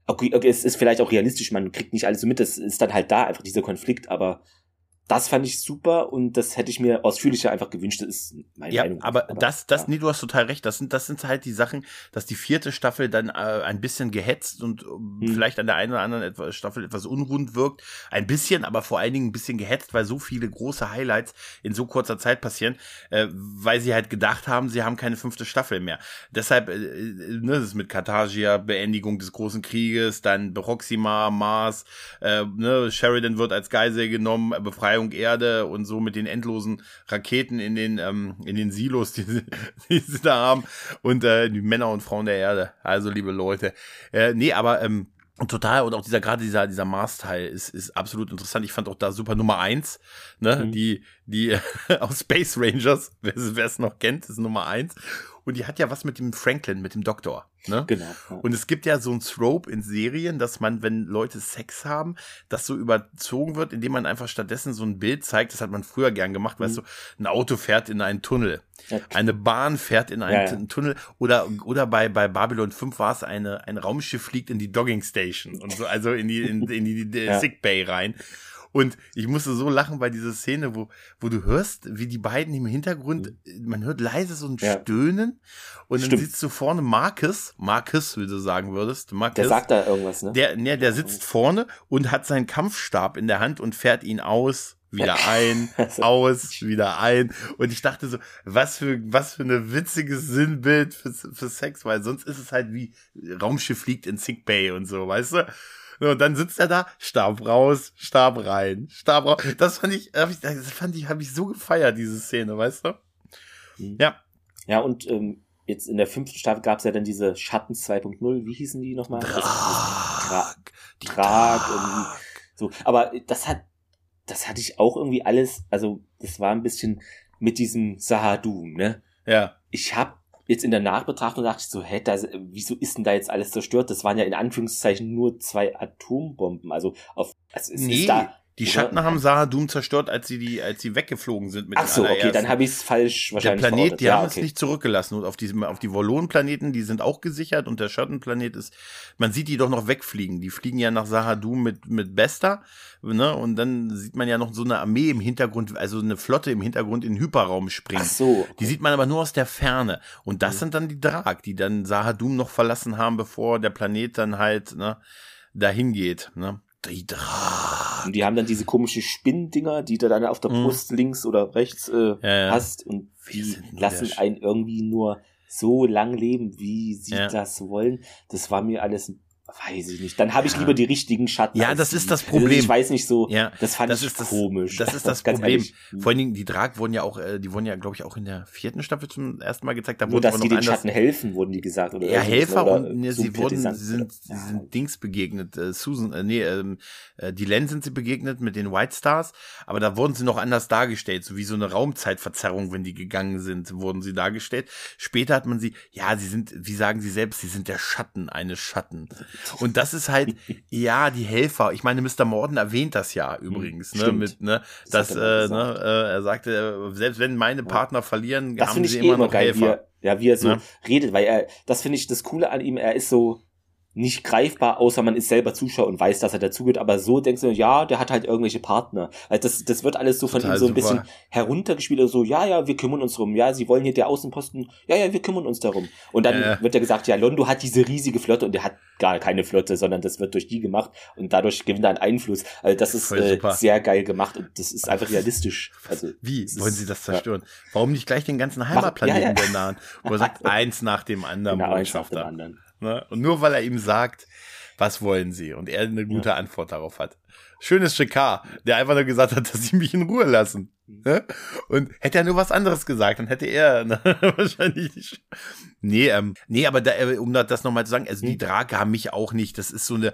Speaker 1: okay, okay, es ist vielleicht auch realistisch, man kriegt nicht alles so mit, es ist dann halt da, einfach dieser Konflikt, aber das fand ich super und das hätte ich mir ausführlicher einfach gewünscht. Das ist
Speaker 2: meine ja, Meinung. Aber, aber das, das, ja. nee, du hast total recht. Das sind, das sind halt die Sachen, dass die vierte Staffel dann äh, ein bisschen gehetzt und hm. vielleicht an der einen oder anderen etwas, Staffel etwas unrund wirkt. Ein bisschen, aber vor allen Dingen ein bisschen gehetzt, weil so viele große Highlights in so kurzer Zeit passieren, äh, weil sie halt gedacht haben, sie haben keine fünfte Staffel mehr. Deshalb, äh, äh ne, das ist mit Carthagia, Beendigung des großen Krieges, dann Proxima, Mars, äh, ne, Sheridan wird als Geisel genommen, Befreiung Befreiung Erde und so mit den endlosen Raketen in den, ähm, in den Silos, die, sie, die sie da haben und äh, die Männer und Frauen der Erde. Also, liebe Leute. Äh, nee, aber ähm, total und auch dieser gerade dieser dieser Mars-Teil ist ist absolut interessant. Ich fand auch da super Nummer eins, ne, mhm. die die aus Space Rangers, wer es noch kennt, ist Nummer eins und die hat ja was mit dem Franklin, mit dem Doktor. Ne? Genau. Ja. Und es gibt ja so ein Trope in Serien, dass man, wenn Leute Sex haben, das so überzogen wird, indem man einfach stattdessen so ein Bild zeigt. Das hat man früher gern gemacht, mhm. weißt du, ein Auto fährt in einen Tunnel, ja. eine Bahn fährt in einen ja, Tunnel oder oder bei bei Babylon 5 war es eine ein Raumschiff fliegt in die Dogging Station und so also in die in, in die, die Sick Bay rein. Und ich musste so lachen bei dieser Szene, wo, wo du hörst, wie die beiden im Hintergrund, mhm. man hört leise so ein ja. Stöhnen und Stimmt. dann sitzt du vorne Marcus, Marcus, wie du sagen würdest, Marcus.
Speaker 1: Der sagt da irgendwas, ne?
Speaker 2: Der, ne, der sitzt vorne und hat seinen Kampfstab in der Hand und fährt ihn aus wieder ein, aus, wieder ein. Und ich dachte so, was für, was für eine witziges Sinnbild für, für Sex, weil sonst ist es halt wie Raumschiff fliegt in Sick Bay und so, weißt du? Und dann sitzt er da, Stab raus, Stab rein, Stab raus. Das fand ich, hab ich das fand ich, habe ich so gefeiert, diese Szene, weißt du?
Speaker 1: Mhm. Ja. Ja, und ähm, jetzt in der fünften Staffel gab es ja dann diese Schatten 2.0, wie hießen die nochmal?
Speaker 2: Drag. Drag.
Speaker 1: Drag. Irgendwie. So, aber das hat, das hatte ich auch irgendwie alles, also das war ein bisschen mit diesem Sahadum, ne?
Speaker 2: Ja.
Speaker 1: Ich hab jetzt in der Nachbetrachtung dachte ich so, hä, da, wieso ist denn da jetzt alles zerstört? Das waren ja in Anführungszeichen nur zwei Atombomben. Also auf, also
Speaker 2: es nee. ist da die Schatten haben Sahadum zerstört, als sie die, als sie weggeflogen sind
Speaker 1: mit Ach so, okay, dann habe ich es falsch
Speaker 2: wahrscheinlich. Der Planet, die ja, haben okay. es nicht zurückgelassen und auf diesem, auf die Volon-Planeten, die sind auch gesichert und der Schattenplanet ist, man sieht die doch noch wegfliegen. Die fliegen ja nach Sahadum mit mit Besta, ne? Und dann sieht man ja noch so eine Armee im Hintergrund, also eine Flotte im Hintergrund in den Hyperraum springen. Ach
Speaker 1: so. Okay.
Speaker 2: Die sieht man aber nur aus der Ferne. Und das mhm. sind dann die Drag, die dann Sahadum noch verlassen haben, bevor der Planet dann halt ne, dahin geht. Ne? Die.
Speaker 1: Und die haben dann diese komischen Spinndinger, die du dann auf der mhm. Brust links oder rechts äh, ja, ja. hast und die lassen einen irgendwie nur so lang leben, wie sie ja. das wollen. Das war mir alles ein Weiß ich nicht. Dann habe ich ja. lieber die richtigen Schatten.
Speaker 2: Ja, das ist das Problem.
Speaker 1: Also ich weiß nicht so.
Speaker 2: Ja,
Speaker 1: das fand
Speaker 2: das
Speaker 1: ich
Speaker 2: ist das,
Speaker 1: komisch.
Speaker 2: Das ist das Problem. Vor allen Dingen, die Drag wurden ja auch, äh, die wurden ja, glaube ich, auch in der vierten Staffel zum ersten Mal gezeigt.
Speaker 1: Da Nur, dass die den Schatten helfen, wurden die gesagt.
Speaker 2: Oder ja, Helfer oder und ne, sie wurden, sie sind, sie sind Dings begegnet. Äh, Susan, äh, nee, ähm, äh, die Len sind sie begegnet mit den White Stars, aber da wurden sie noch anders dargestellt, so wie so eine Raumzeitverzerrung, wenn die gegangen sind, wurden sie dargestellt. Später hat man sie, ja, sie sind, wie sagen sie selbst, sie sind der Schatten eines Schatten. Und das ist halt ja, die Helfer. Ich meine, Mr. Morden erwähnt das ja übrigens, ne, mit, ne, das dass, äh, ne, äh, er sagte, selbst wenn meine Partner verlieren,
Speaker 1: das haben sie eh immer noch geil, Helfer. Wie er, ja, wie er so ne? redet, weil er, das finde ich das Coole an ihm, er ist so, nicht greifbar, außer man ist selber Zuschauer und weiß, dass er dazugehört. Aber so denkst du, ja, der hat halt irgendwelche Partner. Also das, das wird alles so von Total ihm so ein super. bisschen heruntergespielt. Also so, ja, ja, wir kümmern uns drum. Ja, sie wollen hier der Außenposten. Ja, ja, wir kümmern uns darum. Und dann äh. wird ja gesagt, ja, Londo hat diese riesige Flotte und der hat gar keine Flotte, sondern das wird durch die gemacht und dadurch gewinnt er einen Einfluss. Also das ist äh, sehr geil gemacht und das ist einfach realistisch. Also
Speaker 2: wie wollen sie das zerstören? Ja. Warum nicht gleich den ganzen Heimatplaneten ja, ja. der nahen? Wo er sagt, eins nach dem anderen.
Speaker 1: Genau, eins nach dem anderen.
Speaker 2: Ne? Und nur weil er ihm sagt, was wollen sie? Und er eine gute ja. Antwort darauf hat. Schönes Schikar, der einfach nur gesagt hat, dass sie mich in Ruhe lassen. Mhm. Ne? Und hätte er nur was anderes gesagt, dann hätte er ne, wahrscheinlich nicht. Nee, ähm, nee, aber da, äh, um das nochmal zu sagen, also die mhm. Drake haben mich auch nicht. Das ist so eine,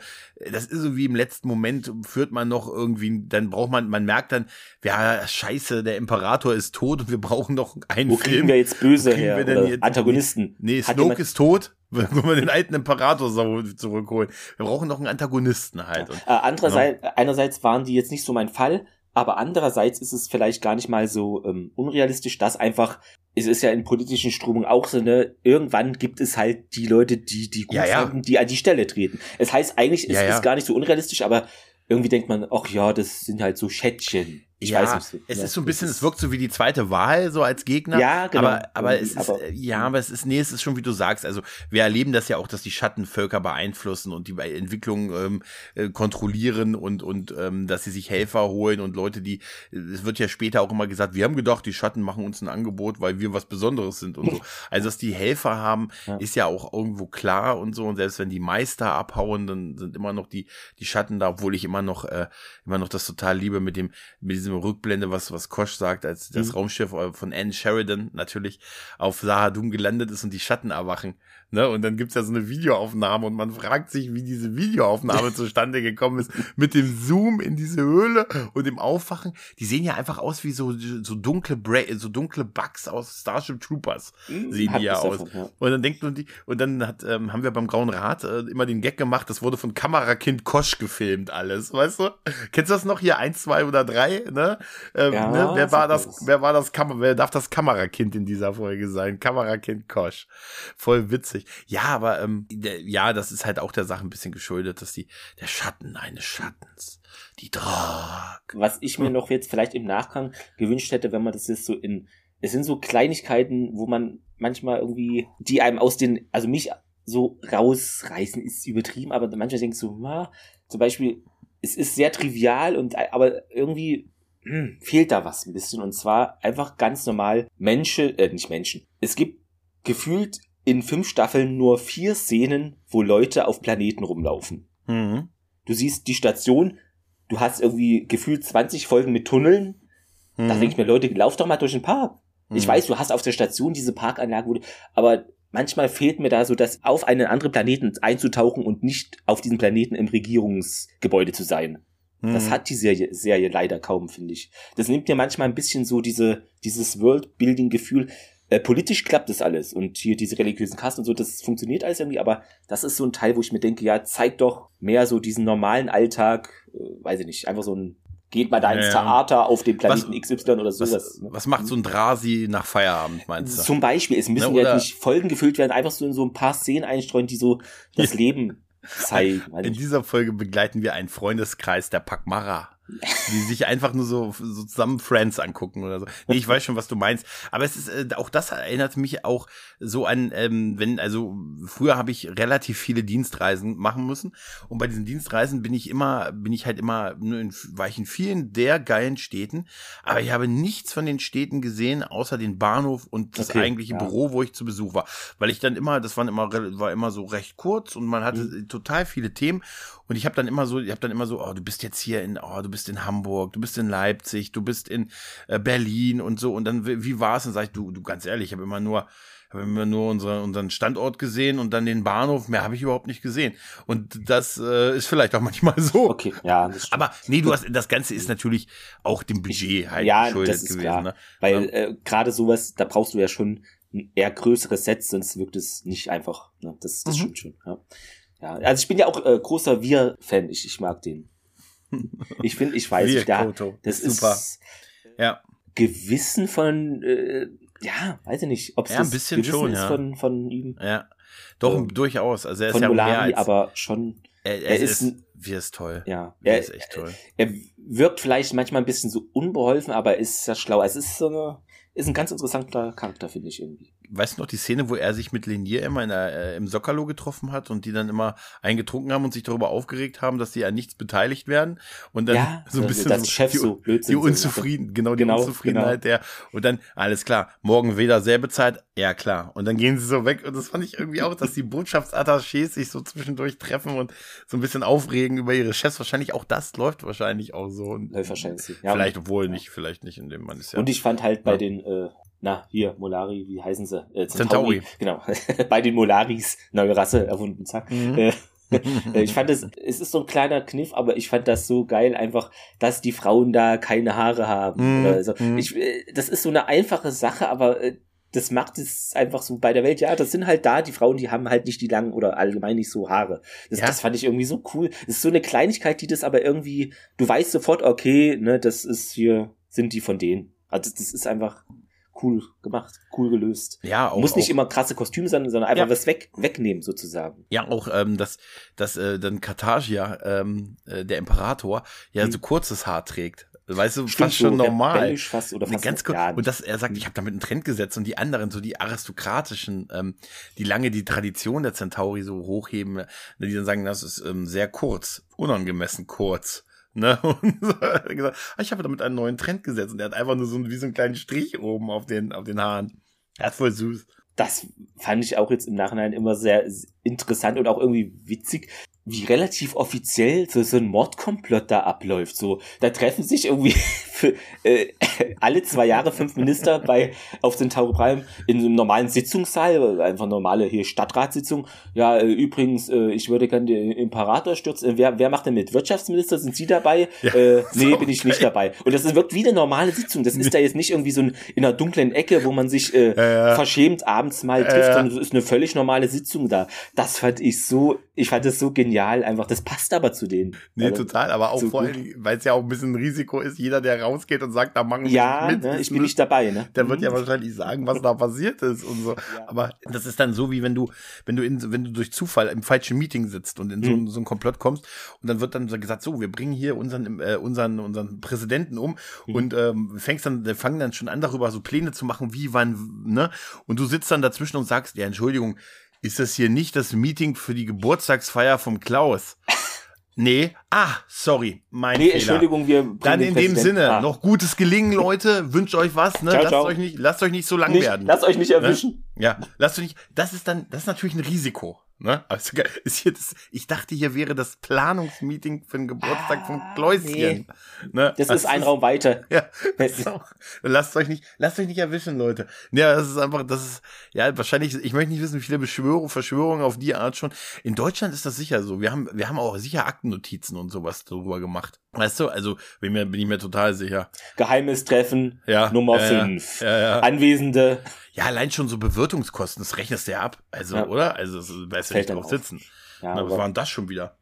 Speaker 2: das ist so wie im letzten Moment führt man noch irgendwie, dann braucht man, man merkt dann, ja, scheiße, der Imperator ist tot und wir brauchen noch einen
Speaker 1: Wo Film. Wo kriegen wir jetzt böse her? Antagonisten?
Speaker 2: Nee, Snoke ist tot. Wenn wir den alten Imperator zurückholen. Wir brauchen noch einen Antagonisten halt. Und,
Speaker 1: äh, andererseits, ja. einerseits waren die jetzt nicht so mein Fall, aber andererseits ist es vielleicht gar nicht mal so ähm, unrealistisch, dass einfach, es ist ja in politischen Strömungen auch so, ne, irgendwann gibt es halt die Leute, die, die gut
Speaker 2: ja, ja.
Speaker 1: finden, die an die Stelle treten. Es heißt eigentlich, es ja, ist gar nicht so unrealistisch, aber irgendwie denkt man, ach ja, das sind halt so Schätzchen.
Speaker 2: Ich ja, weiß nicht. Es ja, ist so ein bisschen, es wirkt so wie die zweite Wahl, so als Gegner.
Speaker 1: Ja, genau.
Speaker 2: Aber, aber es ist, aber, ja, aber es ist, nee, es ist schon, wie du sagst. Also, wir erleben das ja auch, dass die Schattenvölker beeinflussen und die Entwicklung ähm, äh, kontrollieren und, und ähm, dass sie sich Helfer holen und Leute, die, es wird ja später auch immer gesagt, wir haben gedacht, die Schatten machen uns ein Angebot, weil wir was Besonderes sind und so. Also, dass die Helfer haben, ja. ist ja auch irgendwo klar und so. Und selbst wenn die Meister abhauen, dann sind immer noch die, die Schatten da, obwohl ich immer noch, äh, immer noch das total liebe mit dem, mit diesem Rückblende, was, was Kosch sagt, als das mhm. Raumschiff äh, von Anne Sheridan natürlich auf Sahadum gelandet ist und die Schatten erwachen. Ne? Und dann gibt's ja so eine Videoaufnahme und man fragt sich, wie diese Videoaufnahme zustande gekommen ist, mit dem Zoom in diese Höhle und dem Aufwachen. Die sehen ja einfach aus wie so, so dunkle Bra so dunkle Bugs aus Starship Troopers. Mhm, sehen die ja aus. Davon, ja. Und dann denkt man die, und dann hat, ähm, haben wir beim Grauen Rat äh, immer den Gag gemacht, das wurde von Kamerakind Kosch gefilmt, alles, weißt du? Kennst du das noch hier? Eins, zwei oder drei, ne? Ähm, ja, ne? Wer war das, wer war das Kamera, wer darf das Kamerakind in dieser Folge sein? Kamerakind Kosch. Voll witzig lustig. Ja, aber ähm, ja, das ist halt auch der Sache ein bisschen geschuldet, dass die der Schatten eines Schattens, die Drag.
Speaker 1: Was ich mir noch jetzt vielleicht im Nachgang gewünscht hätte, wenn man das jetzt so in es sind so Kleinigkeiten, wo man manchmal irgendwie die einem aus den also mich so rausreißen ist übertrieben, aber manchmal denkst du, na, zum Beispiel es ist sehr trivial und aber irgendwie hm, fehlt da was ein bisschen und zwar einfach ganz normal Menschen, äh, nicht Menschen. Es gibt gefühlt in fünf Staffeln nur vier Szenen, wo Leute auf Planeten rumlaufen. Mhm. du siehst die Station, du hast irgendwie gefühlt 20 Folgen mit Tunneln. Mhm. Da denke ich mir, Leute, lauf doch mal durch den Park. Mhm. Ich weiß, du hast auf der Station diese Parkanlage, aber manchmal fehlt mir da so, dass auf einen anderen Planeten einzutauchen und nicht auf diesem Planeten im Regierungsgebäude zu sein. Mhm. Das hat die Serie, Serie leider kaum, finde ich. Das nimmt mir manchmal ein bisschen so diese, dieses World-Building-Gefühl. Äh, politisch klappt das alles und hier diese religiösen Kasten und so, das funktioniert alles irgendwie, aber das ist so ein Teil, wo ich mir denke, ja, zeig doch mehr so diesen normalen Alltag, äh, weiß ich nicht, einfach so ein geht mal da ins ja, Theater auf dem Planeten was, XY oder sowas.
Speaker 2: Was, ne? was macht so ein Drasi nach Feierabend, meinst du?
Speaker 1: Zum Beispiel, es müssen ne, ja nicht Folgen gefüllt werden, einfach so in so ein paar Szenen einstreuen, die so das Leben zeigen.
Speaker 2: In dieser Folge begleiten wir einen Freundeskreis der Pakmara die sich einfach nur so, so zusammen Friends angucken oder so. Nee, ich weiß schon, was du meinst. Aber es ist, äh, auch das erinnert mich auch so an, ähm, wenn, also früher habe ich relativ viele Dienstreisen machen müssen. Und bei diesen Dienstreisen bin ich immer, bin ich halt immer, nur in, war ich in vielen der geilen Städten, aber ich habe nichts von den Städten gesehen, außer den Bahnhof und das okay, eigentliche ja. Büro, wo ich zu Besuch war. Weil ich dann immer, das waren immer, war immer so recht kurz und man hatte mhm. total viele Themen. Und ich habe dann immer so, ich habe dann immer so, oh, du bist jetzt hier in, oh, du bist in Hamburg, du bist in Leipzig, du bist in äh, Berlin und so. Und dann, wie war's? Dann sag ich, du, du ganz ehrlich, ich habe immer nur, habe immer nur unsere, unseren Standort gesehen und dann den Bahnhof. Mehr habe ich überhaupt nicht gesehen. Und das äh, ist vielleicht auch manchmal so.
Speaker 1: Okay, ja. Das
Speaker 2: Aber nee, du hast, das Ganze ist natürlich auch dem Budget halt
Speaker 1: ja, geschuldet das ist gewesen. Klar. Ne? Weil äh, gerade sowas, da brauchst du ja schon ein eher größeres Set, sonst wirkt es nicht einfach. Ne? Das, das mhm. stimmt schon. Ja. Ja, also ich bin ja auch äh, großer Wir-Fan. Ich, ich mag den. Ich finde, ich weiß nicht, da, das ist super.
Speaker 2: ja.
Speaker 1: Gewissen von, äh, ja, weiß ich nicht, ob es
Speaker 2: ja, ein bisschen
Speaker 1: Gewissen
Speaker 2: schon,
Speaker 1: ist
Speaker 2: ja.
Speaker 1: von, von ihm.
Speaker 2: Ja, doch, ähm, durchaus. Also er ist
Speaker 1: von
Speaker 2: ja
Speaker 1: Molari,
Speaker 2: mehr als,
Speaker 1: aber schon.
Speaker 2: Er, er, er ist, ist, wie ist toll.
Speaker 1: Ja,
Speaker 2: er ist echt toll.
Speaker 1: Er, er wirkt vielleicht manchmal ein bisschen so unbeholfen, aber ist ja schlau. Es ist so eine, ist ein ganz interessanter Charakter, finde ich irgendwie
Speaker 2: weißt du noch die Szene, wo er sich mit Lenier immer in der, äh, im Sockerlo getroffen hat und die dann immer eingetrunken haben und sich darüber aufgeregt haben, dass sie an nichts beteiligt werden und dann
Speaker 1: ja,
Speaker 2: so ein bisschen
Speaker 1: das so, Chef
Speaker 2: die,
Speaker 1: so
Speaker 2: die Unzufrieden, genau die genau, Unzufriedenheit genau. der und dann alles klar, morgen wieder selbe Zeit, ja klar und dann gehen sie so weg und das fand ich irgendwie auch, dass die Botschaftsattachés sich so zwischendurch treffen und so ein bisschen aufregen über ihre Chefs, wahrscheinlich auch das läuft wahrscheinlich auch so. Und,
Speaker 1: Läuft wahrscheinlich.
Speaker 2: Ja, vielleicht obwohl nicht, vielleicht nicht in dem man ist
Speaker 1: ja. Und ich fand halt bei den äh, na, hier, Molari, wie heißen sie? Äh, Centauri. Centauri. Genau. Bei den Molaris, neue Rasse erfunden, zack. Mhm. Äh, äh, ich fand es, es ist so ein kleiner Kniff, aber ich fand das so geil, einfach, dass die Frauen da keine Haare haben. Mhm. Also, ich, äh, das ist so eine einfache Sache, aber das macht es einfach so bei der Welt. Ja, das sind halt da, die Frauen, die haben halt nicht die langen oder allgemein nicht so Haare. Das, ja. das fand ich irgendwie so cool. Das ist so eine Kleinigkeit, die das aber irgendwie, du weißt sofort, okay, ne, das ist hier, sind die von denen. Also das ist einfach cool gemacht, cool gelöst.
Speaker 2: Ja, auch,
Speaker 1: Muss nicht
Speaker 2: auch,
Speaker 1: immer krasse Kostüme sein, sondern einfach ja. was weg, wegnehmen sozusagen.
Speaker 2: Ja, auch, ähm, dass, dass äh, dann Kartagia, ähm, äh, der Imperator, ja hm. so kurzes Haar trägt. Weißt du, Stimmt fast schon so, normal.
Speaker 1: Fast oder fast
Speaker 2: ganz kurz. Ja. Und dass er sagt, ich habe damit einen Trend gesetzt und die anderen, so die aristokratischen, ähm, die lange die Tradition der Centauri so hochheben, ne, die dann sagen, das ist ähm, sehr kurz, unangemessen kurz. Ne? Und so hat gesagt, ah, ich habe damit einen neuen Trend gesetzt. Und er hat einfach nur so wie so einen kleinen Strich oben auf den, auf den Haaren. Er ist voll süß.
Speaker 1: Das fand ich auch jetzt im Nachhinein immer sehr interessant und auch irgendwie witzig, wie relativ offiziell so, so ein Mordkomplott da abläuft. So, da treffen sich irgendwie für, äh, alle zwei Jahre fünf Minister bei auf Centauri Prime in einem normalen Sitzungssaal, einfach normale hier Stadtratssitzung. Ja, äh, übrigens, äh, ich würde gerne den Imperator stürzen. Wer, wer macht denn mit? Wirtschaftsminister? Sind Sie dabei? Ja, äh, nee, so bin ich nicht dabei. Und das wirkt wie eine normale Sitzung. Das ist da jetzt nicht irgendwie so ein, in einer dunklen Ecke, wo man sich äh, ja. verschämt abends mal trifft, sondern es ist eine völlig normale Sitzung da. Das fand ich so, ich fand das so genial einfach. Das passt aber zu denen.
Speaker 2: Nee, also, total, aber auch so vor allem, weil es ja auch ein bisschen ein Risiko ist, jeder, der raus rausgeht und sagt, da machen wir
Speaker 1: ja, mit. Ne, ich bin nicht dabei, ne?
Speaker 2: Der wird ja mhm. wahrscheinlich sagen, was da passiert ist und so. Ja. Aber das ist dann so, wie wenn du, wenn du in, wenn du durch Zufall im falschen Meeting sitzt und in mhm. so, ein, so ein Komplott kommst und dann wird dann gesagt, so, wir bringen hier unseren, äh, unseren, unseren Präsidenten um mhm. und ähm, fängst dann, fangen dann schon an, darüber so Pläne zu machen, wie, wann, ne? Und du sitzt dann dazwischen und sagst, ja, Entschuldigung, ist das hier nicht das Meeting für die Geburtstagsfeier vom Klaus? Nee, ah, sorry, mein nee, Fehler.
Speaker 1: Entschuldigung, wir
Speaker 2: Dann in dem Sinne, ah. noch gutes Gelingen, Leute, wünscht euch was, ne? Ciao, lasst ciao. euch nicht, lasst euch nicht so lang
Speaker 1: nicht,
Speaker 2: werden.
Speaker 1: Lasst euch nicht erwischen.
Speaker 2: Ne? Ja, lasst euch nicht, das ist dann, das ist natürlich ein Risiko. Ne? Also, ist hier das, ich dachte, hier wäre das Planungsmeeting für den Geburtstag ah, von Kläuschen. Nee.
Speaker 1: Ne? Das, das ist ein ist, Raum weiter.
Speaker 2: Ja. So. Lasst euch nicht, lasst euch nicht erwischen, Leute. Ja, das ist einfach, das ist, ja, wahrscheinlich, ich möchte nicht wissen, wie viele Beschwörungen, Verschwörungen auf die Art schon. In Deutschland ist das sicher so. Wir haben, wir haben auch sicher Aktennotizen und sowas darüber gemacht. Weißt du, also bin, mir, bin ich mir total sicher.
Speaker 1: Geheimes Treffen ja, Nummer 5. Ja, ja, Anwesende
Speaker 2: ja, allein schon so Bewirtungskosten, das rechnest du ja ab. Also, oder? Also, da ist ja nicht drauf sitzen. Ja, Na, was war denn das schon wieder?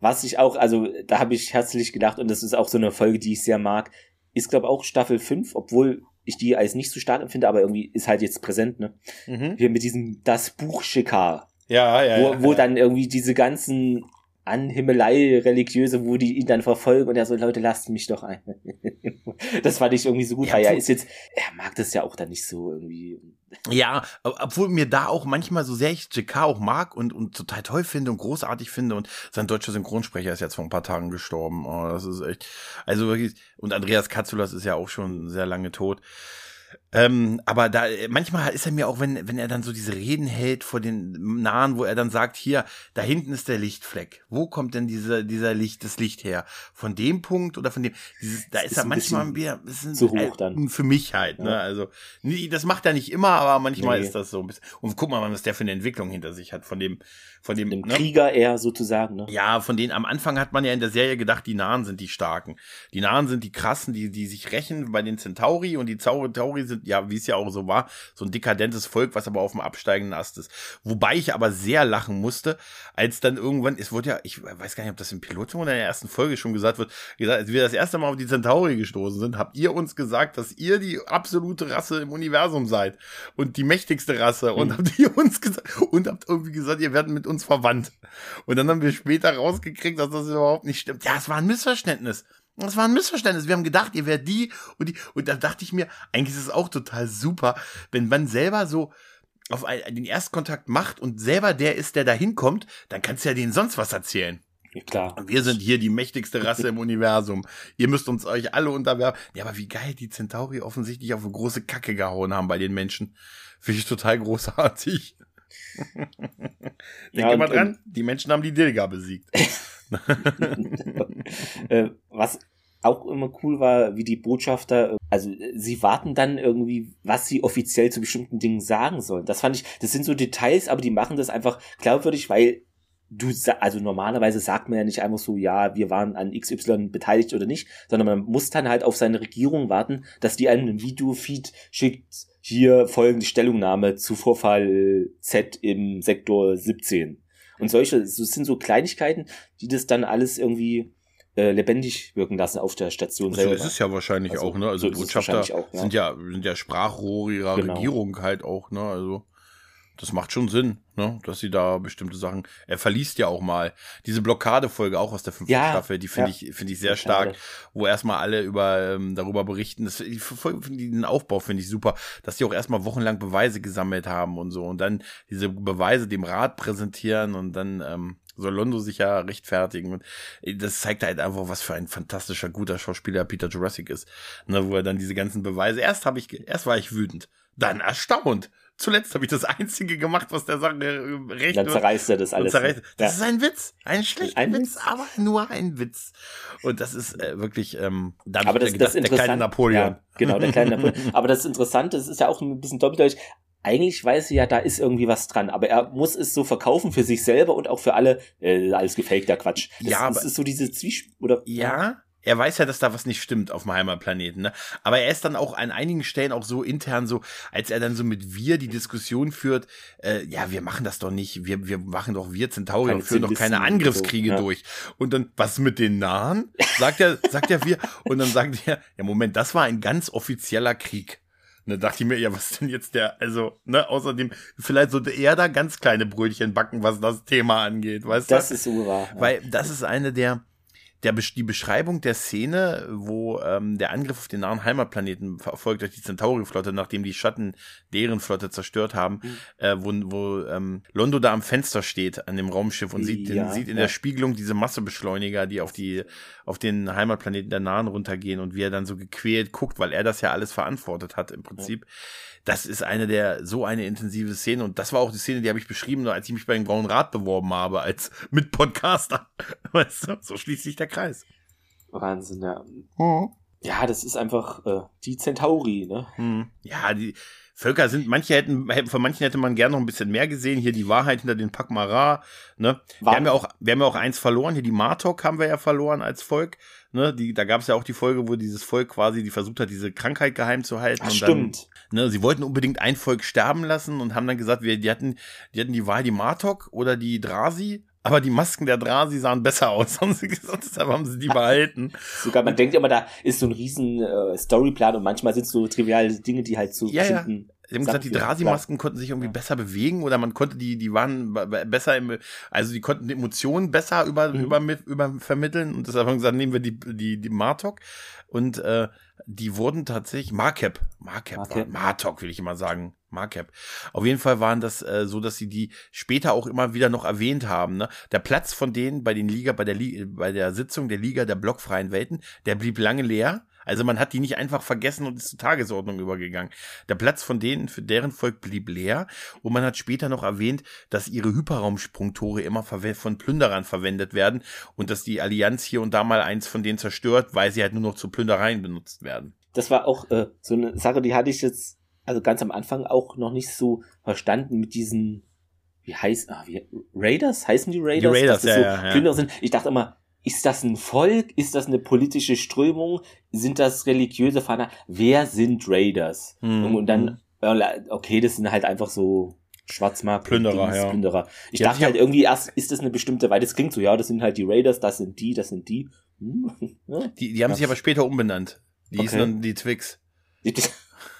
Speaker 1: Was ich auch, also da habe ich herzlich gedacht, und das ist auch so eine Folge, die ich sehr mag, ist, glaube auch Staffel 5, obwohl ich die als nicht so stark empfinde, aber irgendwie ist halt jetzt präsent, ne? Mhm. Hier mit diesem Das Buch Schikar.
Speaker 2: Ja, ja.
Speaker 1: Wo,
Speaker 2: ja,
Speaker 1: wo ja. dann irgendwie diese ganzen Anhimmelei religiöse, wo die ihn dann verfolgen und er so, Leute, lasst mich doch ein. das fand ich irgendwie so gut, ja, weil er ist jetzt, er mag das ja auch dann nicht so irgendwie.
Speaker 2: Ja, obwohl mir da auch manchmal so sehr ich JK auch mag und, und total toll finde und großartig finde und sein deutscher Synchronsprecher ist jetzt vor ein paar Tagen gestorben. Oh, das ist echt, also wirklich, und Andreas Katzulas ist ja auch schon sehr lange tot. Ähm, aber da manchmal ist er mir auch, wenn, wenn er dann so diese Reden hält vor den Nahen, wo er dann sagt, hier, da hinten ist der Lichtfleck. Wo kommt denn dieser, dieser Licht, das Licht her? Von dem Punkt oder von dem, dieses, da ist, ist er manchmal ein bisschen,
Speaker 1: zu hoch dann.
Speaker 2: Für mich halt, ne? Also, nee, das macht er nicht immer, aber manchmal nee. ist das so ein bisschen. Und guck mal, was der für eine Entwicklung hinter sich hat, von dem, von dem,
Speaker 1: dem ne? Krieger eher sozusagen, ne?
Speaker 2: Ja, von denen, am Anfang hat man ja in der Serie gedacht, die Nahen sind die Starken. Die Nahen sind die krassen, die, die sich rächen bei den Centauri und die Centauri sind ja, wie es ja auch so war, so ein dekadentes Volk, was aber auf dem absteigenden Ast ist. Wobei ich aber sehr lachen musste, als dann irgendwann, es wurde ja, ich weiß gar nicht, ob das im Pilotum oder in der ersten Folge schon gesagt wird, gesagt, als wir das erste Mal auf die Centauri gestoßen sind, habt ihr uns gesagt, dass ihr die absolute Rasse im Universum seid und die mächtigste Rasse und mhm. habt ihr uns gesagt und habt irgendwie gesagt, ihr werdet mit uns verwandt. Und dann haben wir später rausgekriegt, dass das überhaupt nicht stimmt. Ja, es war ein Missverständnis. Das war ein Missverständnis. Wir haben gedacht, ihr wärt die und die. Und da dachte ich mir, eigentlich ist es auch total super, wenn man selber so auf einen, den Erstkontakt macht und selber der ist, der da hinkommt, dann kannst du ja denen sonst was erzählen.
Speaker 1: Ja, klar.
Speaker 2: Und wir sind hier die mächtigste Rasse im Universum. Ihr müsst uns euch alle unterwerfen. Ja, aber wie geil die Centauri offensichtlich auf eine große Kacke gehauen haben bei den Menschen. Finde ich total großartig. Denk ja, mal dran, die Menschen haben die Dilga besiegt.
Speaker 1: Äh, was auch immer cool war, wie die Botschafter, also sie warten dann irgendwie, was sie offiziell zu bestimmten Dingen sagen sollen. Das fand ich, das sind so Details, aber die machen das einfach glaubwürdig, weil du, also normalerweise sagt man ja nicht einfach so, ja, wir waren an XY beteiligt oder nicht, sondern man muss dann halt auf seine Regierung warten, dass die einem ein Videofeed schickt, hier folgende Stellungnahme zu Vorfall Z im Sektor 17. Und solche, das sind so Kleinigkeiten, die das dann alles irgendwie äh, lebendig wirken lassen auf der Station
Speaker 2: so selber. So ist es ja wahrscheinlich also, auch, ne? Also so Botschafter auch, ja. sind ja sind ja Sprachrohre ihrer genau. Regierung halt auch, ne? Also das macht schon Sinn, ne? dass sie da bestimmte Sachen. Er verliest ja auch mal diese Blockadefolge auch aus der fünften ja, Staffel. Die finde ja. ich finde ich sehr stark, wo erstmal alle über ähm, darüber berichten. Das, die den Aufbau finde ich super, dass die auch erstmal wochenlang Beweise gesammelt haben und so und dann diese Beweise dem Rat präsentieren und dann ähm, soll Londo sich ja rechtfertigen. Und äh, das zeigt halt einfach, was für ein fantastischer, guter Schauspieler Peter Jurassic ist. Ne, wo er dann diese ganzen Beweise, erst habe ich, erst war ich wütend, dann erstaunt Zuletzt habe ich das Einzige gemacht, was der Sache recht
Speaker 1: Dann zerreißt er das alles.
Speaker 2: Zerreißt. Das ja. ist ein Witz. Ein schlechter ein Witz, Witz, aber nur ein Witz. Und das ist äh, wirklich, ähm,
Speaker 1: da aber das, gedacht, das
Speaker 2: der kleine Napoleon. Ja,
Speaker 1: genau, der kleine Napoleon. aber das Interessante, das ist ja auch ein bisschen doppeldeutig. Eigentlich weiß er ja, da ist irgendwie was dran, aber er muss es so verkaufen für sich selber und auch für alle, äh, alles gefakter Quatsch. Das, ja, das aber, ist so diese Zwiespalt, oder?
Speaker 2: Ja, er weiß ja, dass da was nicht stimmt auf dem Heimatplaneten, ne? Aber er ist dann auch an einigen Stellen auch so intern so, als er dann so mit wir die Diskussion führt, äh, ja, wir machen das doch nicht, wir, wir machen doch wir Centauri und führen doch keine Angriffskriege so, ja. durch. Und dann, was mit den Nahen? Sagt er, sagt er wir, und dann sagt er, ja, Moment, das war ein ganz offizieller Krieg. Und dann dachte ich mir, ja, was denn jetzt der, also, ne, außerdem, vielleicht sollte er da ganz kleine Brötchen backen, was das Thema angeht, weißt
Speaker 1: das
Speaker 2: du?
Speaker 1: Das ist so wahr.
Speaker 2: Ja. Weil das ist eine der, der, die Beschreibung der Szene, wo ähm, der Angriff auf den nahen Heimatplaneten verfolgt durch die Centauri-Flotte, nachdem die Schatten deren Flotte zerstört haben, mhm. äh, wo, wo ähm, Londo da am Fenster steht an dem Raumschiff und sieht, ja, den, sieht in ja. der Spiegelung diese Massebeschleuniger, die auf die auf den Heimatplaneten der Nahen runtergehen und wie er dann so gequält guckt, weil er das ja alles verantwortet hat im Prinzip. Ja. Das ist eine der so eine intensive Szene und das war auch die Szene, die habe ich beschrieben, als ich mich bei dem Grauen Rat beworben habe als Mitpodcaster. Weißt du, so schließt sich der Kreis.
Speaker 1: Wahnsinn, ja. Mhm. Ja, das ist einfach äh, die Centauri, ne?
Speaker 2: Mhm. Ja, die Völker sind, manche hätten, von manchen hätte man gerne noch ein bisschen mehr gesehen. Hier die Wahrheit hinter den Pakmara, ne? Wir haben ja auch, wir haben ja auch eins verloren. Hier die Martok haben wir ja verloren als Volk. Ne, die, da gab es ja auch die Folge, wo dieses Volk quasi, die versucht hat, diese Krankheit geheim zu halten. Ach,
Speaker 1: und stimmt.
Speaker 2: Dann, ne, sie wollten unbedingt ein Volk sterben lassen und haben dann gesagt, wir, die hatten, die hatten die Wahl, die Martok oder die Drasi aber die Masken der Drasi sahen besser aus, haben sie gesagt, deshalb haben sie die behalten.
Speaker 1: Sogar, man denkt immer, da ist so ein riesen äh, Storyplan und manchmal sind es so triviale Dinge, die halt zu
Speaker 2: ja, bestimmten. Ja. Sie haben gesagt, die Drasi-Masken konnten sich irgendwie ja. besser bewegen oder man konnte die, die waren besser im, also die konnten die Emotionen besser über, mhm. über, über vermitteln und deshalb haben wir gesagt, nehmen wir die, die, die Martok und äh, die wurden tatsächlich, Markep, Markep, Markep. Martok will ich immer sagen, Markep. Auf jeden Fall waren das äh, so, dass sie die später auch immer wieder noch erwähnt haben. Ne? Der Platz von denen bei den Liga, bei der, Liga, bei der Sitzung der Liga der blockfreien Welten, der blieb lange leer. Also man hat die nicht einfach vergessen und ist zur Tagesordnung übergegangen. Der Platz von denen, für deren Volk blieb leer und man hat später noch erwähnt, dass ihre Hyperraumsprungtore immer von Plünderern verwendet werden und dass die Allianz hier und da mal eins von denen zerstört, weil sie halt nur noch zu Plündereien benutzt werden.
Speaker 1: Das war auch äh, so eine Sache, die hatte ich jetzt also ganz am Anfang auch noch nicht so verstanden mit diesen wie heißt, ah, wie, Raiders? Heißen die Raiders?
Speaker 2: Die Raiders, ja,
Speaker 1: so
Speaker 2: ja, ja.
Speaker 1: Sind. Ich dachte immer, ist das ein Volk? Ist das eine politische Strömung? Sind das religiöse Fahner? Wer sind Raiders? Hm. Und dann, okay, das sind halt einfach so Schwarzmarkt,
Speaker 2: Plünderer, ja.
Speaker 1: Plünderer. Ich ja, dachte halt irgendwie erst, ist das eine bestimmte, weil das klingt so, ja, das sind halt die Raiders, das sind die, das sind die. Hm.
Speaker 2: Ja. Die, die haben sich aber später umbenannt. Die okay. hießen dann die Twix.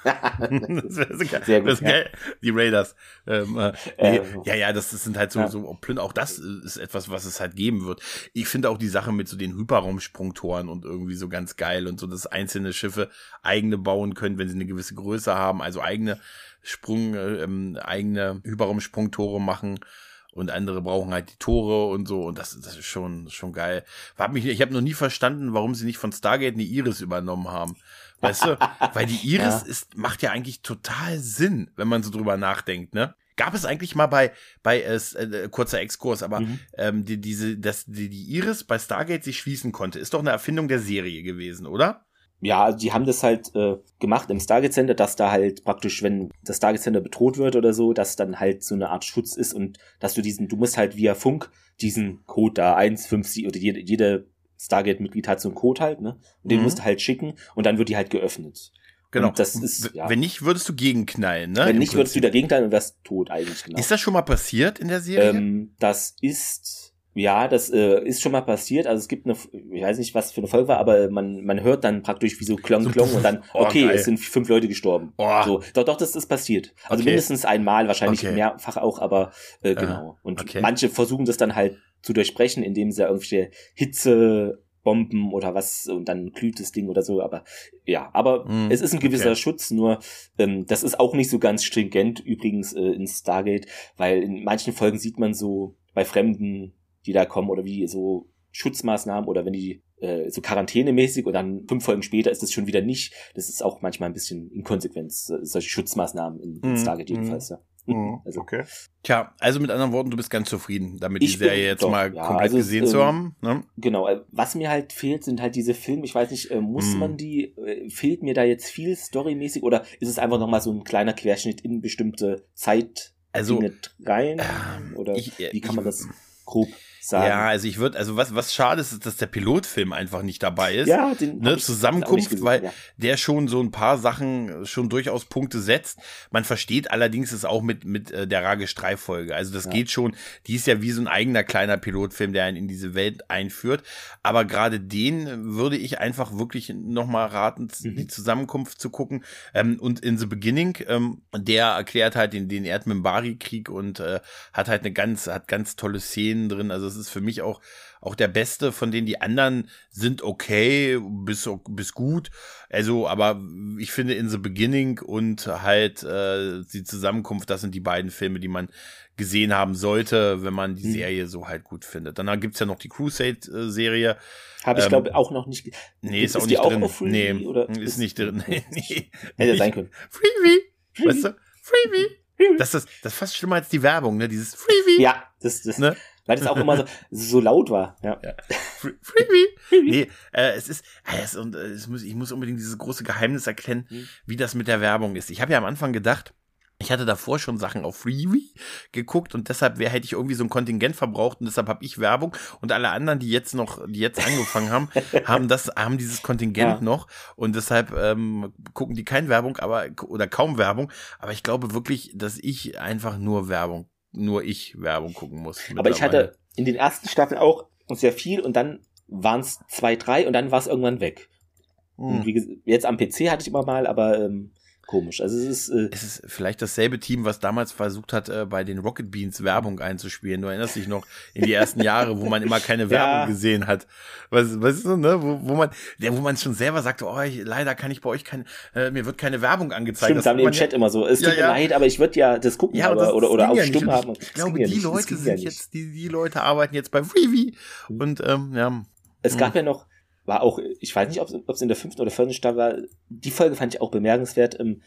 Speaker 2: Sehr gut, ja. Die Raiders. Ähm, äh, nee, ähm, ja, ja, das, das sind halt so, ja. so auch das ist etwas, was es halt geben wird. Ich finde auch die Sache mit so den Hyperraumsprungtoren und irgendwie so ganz geil und so, dass einzelne Schiffe eigene bauen können, wenn sie eine gewisse Größe haben, also eigene Sprung, äh, ähm, eigene Hyperraumsprungtore machen und andere brauchen halt die Tore und so und das, das ist schon schon geil. Hab mich, ich habe noch nie verstanden, warum sie nicht von Stargate eine Iris übernommen haben. Weißt du? Weil die Iris ja. ist, macht ja eigentlich total Sinn, wenn man so drüber nachdenkt, ne? Gab es eigentlich mal bei, bei äh, äh, kurzer Exkurs, aber mhm. ähm, die, diese, dass die, die Iris bei Stargate sich schließen konnte, ist doch eine Erfindung der Serie gewesen, oder?
Speaker 1: Ja, also die haben das halt äh, gemacht im Stargate Center, dass da halt praktisch, wenn das Stargate Center bedroht wird oder so, dass dann halt so eine Art Schutz ist und dass du diesen, du musst halt via Funk diesen Code da 157 oder jede, jede Stargate-Mitglied hat so einen Code halt, ne? Und den mhm. musst du halt schicken und dann wird die halt geöffnet.
Speaker 2: Genau. Und das ist, ja. Wenn nicht, würdest du gegenknallen, ne?
Speaker 1: Wenn nicht, würdest du dagegen knallen und wärst tot eigentlich,
Speaker 2: genau. Ist das schon mal passiert in der Serie?
Speaker 1: Ähm, das ist, ja, das äh, ist schon mal passiert. Also es gibt eine, ich weiß nicht, was für eine Folge war, aber man, man hört dann praktisch wie so Klong, so, Klong und dann, okay, oh, es sind fünf Leute gestorben. Oh. So, doch, doch, das ist passiert. Also okay. mindestens einmal, wahrscheinlich okay. mehrfach auch, aber äh, genau. Und okay. manche versuchen das dann halt zu durchbrechen, indem sie irgendwelche Hitze Bomben oder was und dann glüht das Ding oder so, aber ja, aber mm, es ist ein gewisser okay. Schutz, nur ähm, das ist auch nicht so ganz stringent übrigens äh, in Stargate, weil in manchen Folgen sieht man so bei Fremden, die da kommen oder wie so Schutzmaßnahmen oder wenn die äh, so quarantänemäßig und dann fünf Folgen später ist das schon wieder nicht. Das ist auch manchmal ein bisschen Inkonsequenz, solche Schutzmaßnahmen in, in Stargate jedenfalls, mm. ja.
Speaker 2: Mhm, also, okay. Tja, also mit anderen Worten, du bist ganz zufrieden, damit die Serie jetzt doch, mal ja, komplett also gesehen es, zu ähm, haben. Ne?
Speaker 1: Genau, äh, was mir halt fehlt, sind halt diese Filme. Ich weiß nicht, äh, muss mm. man die, äh, fehlt mir da jetzt viel storymäßig oder ist es einfach nochmal so ein kleiner Querschnitt in bestimmte Zeit
Speaker 2: also,
Speaker 1: rein? Ähm, oder ich, wie kann ich, man das grob sagen.
Speaker 2: Ja, also ich würde, also was, was schade ist, ist, dass der Pilotfilm einfach nicht dabei ist.
Speaker 1: Ja, den
Speaker 2: ne, Zusammenkunft, gesehen, weil ja. der schon so ein paar Sachen schon durchaus Punkte setzt. Man versteht allerdings es auch mit, mit äh, der Rage Streiffolge. Also das ja. geht schon, die ist ja wie so ein eigener kleiner Pilotfilm, der einen in diese Welt einführt. Aber gerade den würde ich einfach wirklich nochmal raten, mhm. die Zusammenkunft zu gucken. Ähm, und in The Beginning, ähm, der erklärt halt den, den Erdmimbari-Krieg und äh, hat halt eine ganz, hat ganz tolle Szenen drin. Also es das ist für mich auch, auch der beste, von denen die anderen sind okay, bis, bis gut. Also, aber ich finde In the Beginning und halt äh, die Zusammenkunft, das sind die beiden Filme, die man gesehen haben sollte, wenn man die mhm. Serie so halt gut findet. Dann gibt's ja noch die Crusade-Serie.
Speaker 1: Habe ich, ähm, glaube auch noch nicht.
Speaker 2: Nee, ist, ist auch nicht drin. Auch nee, oder ist, ist nicht drin. Nee, nee.
Speaker 1: Hätte sein können.
Speaker 2: Freebie. Weißt du? Freebie. Das ist, das ist fast schlimmer als die Werbung, ne? Dieses Freebie.
Speaker 1: Ja, das, das, ne? Weil das auch immer so, so laut war. Ja. ja.
Speaker 2: Freebie. Nee, äh, es ist, es, und, äh, es muss, ich muss unbedingt dieses große Geheimnis erkennen, mhm. wie das mit der Werbung ist. Ich habe ja am Anfang gedacht, ich hatte davor schon Sachen auf Freebie geguckt und deshalb wär, hätte ich irgendwie so ein Kontingent verbraucht und deshalb habe ich Werbung und alle anderen, die jetzt noch, die jetzt angefangen haben, haben das, haben dieses Kontingent ja. noch und deshalb ähm, gucken die keine Werbung, aber oder kaum Werbung. Aber ich glaube wirklich, dass ich einfach nur Werbung, nur ich Werbung gucken muss.
Speaker 1: Aber ich hatte in den ersten Staffeln auch sehr viel und dann waren es zwei, drei und dann war es irgendwann weg. Hm. Wie, jetzt am PC hatte ich immer mal, aber ähm, komisch. Also es ist, äh
Speaker 2: es ist vielleicht dasselbe Team, was damals versucht hat, äh, bei den Rocket Beans Werbung einzuspielen. Du erinnerst dich noch in die ersten Jahre, wo man immer keine Werbung ja. gesehen hat. Was, was ist so, ne? Wo, wo man, ja, wo man schon selber sagte, oh, ich, leider kann ich bei euch keine, äh, mir wird keine Werbung angezeigt.
Speaker 1: Stimmt, das haben die im Chat immer so. Es tut ja, mir leid, aber ich würde ja das gucken, ja, aber, das oder, oder auf ja stumm haben.
Speaker 2: Ich, ich glaube, die Leute sind jetzt, die, die Leute arbeiten jetzt bei Freebie mhm. und ähm, ja.
Speaker 1: Es gab hm. ja noch war auch, ich weiß nicht, ob es in der fünften oder vierten Staffel war, die Folge fand ich auch bemerkenswert. Ähm,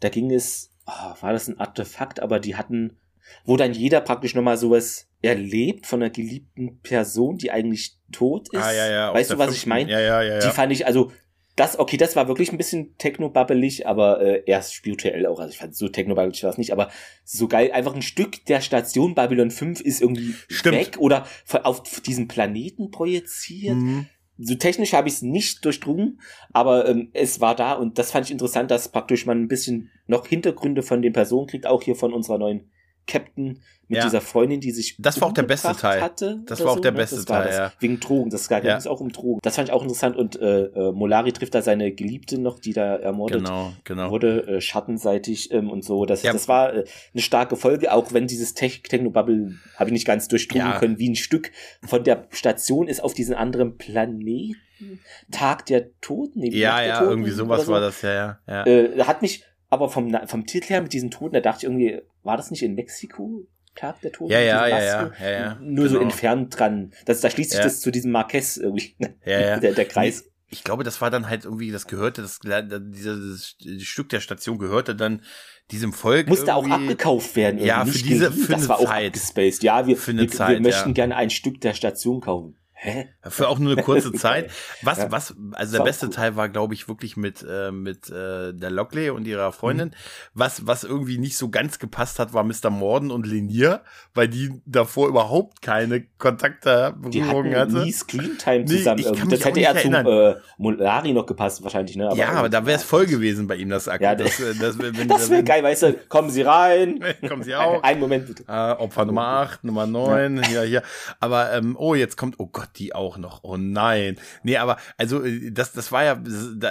Speaker 1: da ging es, oh, war das ein Artefakt, aber die hatten, wo dann jeder praktisch nochmal sowas erlebt von einer geliebten Person, die eigentlich tot ist.
Speaker 2: Ah, ja, ja,
Speaker 1: weißt du, was fünften. ich meine?
Speaker 2: Ja, ja, ja, ja.
Speaker 1: Die fand ich, also, das, okay, das war wirklich ein bisschen technobabbelig, aber äh, erst spirituell auch. Also ich fand so technobabbelig war es nicht, aber so geil. Einfach ein Stück der Station Babylon 5 ist irgendwie
Speaker 2: Stimmt.
Speaker 1: weg oder auf diesen Planeten projiziert. Mhm so technisch habe ich es nicht durchdrungen, aber ähm, es war da und das fand ich interessant, dass praktisch man ein bisschen noch Hintergründe von den Personen kriegt, auch hier von unserer neuen Captain mit ja. dieser Freundin, die sich
Speaker 2: das war auch der beste Teil
Speaker 1: hatte
Speaker 2: das war auch so, der ne? beste Teil
Speaker 1: das.
Speaker 2: ja.
Speaker 1: wegen Drogen das ging ja. auch um Drogen das fand ich auch interessant und äh, äh, Molari trifft da seine Geliebte noch die da ermordet
Speaker 2: genau, genau.
Speaker 1: wurde äh, schattenseitig ähm, und so das ja. das war äh, eine starke Folge auch wenn dieses Tech Technobubble habe ich nicht ganz durchdrungen können wie ein Stück von der Station ist auf diesen anderen Planeten Tag der Toten
Speaker 2: ja ja Toten irgendwie sowas so. war das ja ja, ja.
Speaker 1: Äh, hat mich aber vom vom Titel her mit diesen Toten da dachte ich irgendwie war das nicht in Mexiko Tag der Toten.
Speaker 2: Ja, ja, ja, ja, ja, ja,
Speaker 1: Nur genau. so entfernt dran. Das, da schließt sich ja. das zu diesem Marquess irgendwie.
Speaker 2: Ja, ja.
Speaker 1: Der, der Kreis.
Speaker 2: Ich glaube, das war dann halt irgendwie, das gehörte, das, dieses Stück der Station gehörte dann diesem Volk.
Speaker 1: Musste auch abgekauft werden.
Speaker 2: Ja, für diese, für
Speaker 1: das war
Speaker 2: Zeit.
Speaker 1: auch abgespaced. Ja, wir,
Speaker 2: eine
Speaker 1: wir,
Speaker 2: Zeit,
Speaker 1: wir möchten ja. gerne ein Stück der Station kaufen.
Speaker 2: Hä? Für auch nur eine kurze Zeit. Was, ja. was, also der beste cool. Teil war, glaube ich, wirklich mit, äh, mit äh, der Lockley und ihrer Freundin. Mhm. Was, was irgendwie nicht so ganz gepasst hat, war Mr. Morden und Lenier, weil die davor überhaupt keine Kontakte
Speaker 1: Berührung hatte. nie Screentime zusammen. Nee, das hätte eher zum äh, Molari noch gepasst, wahrscheinlich, ne?
Speaker 2: Aber ja, aber da wäre es voll gewesen bei ihm, das Akku.
Speaker 1: Ja, das, äh, das, das, das wäre geil, weißt du, kommen Sie rein.
Speaker 2: kommen Sie auch.
Speaker 1: Einen Moment bitte.
Speaker 2: Äh, Opfer Nummer 8, Nummer 9, ja. hier, hier. Aber, ähm, oh, jetzt kommt, oh Gott, die auch noch. Oh nein. Nee, aber also äh, das, das war ja,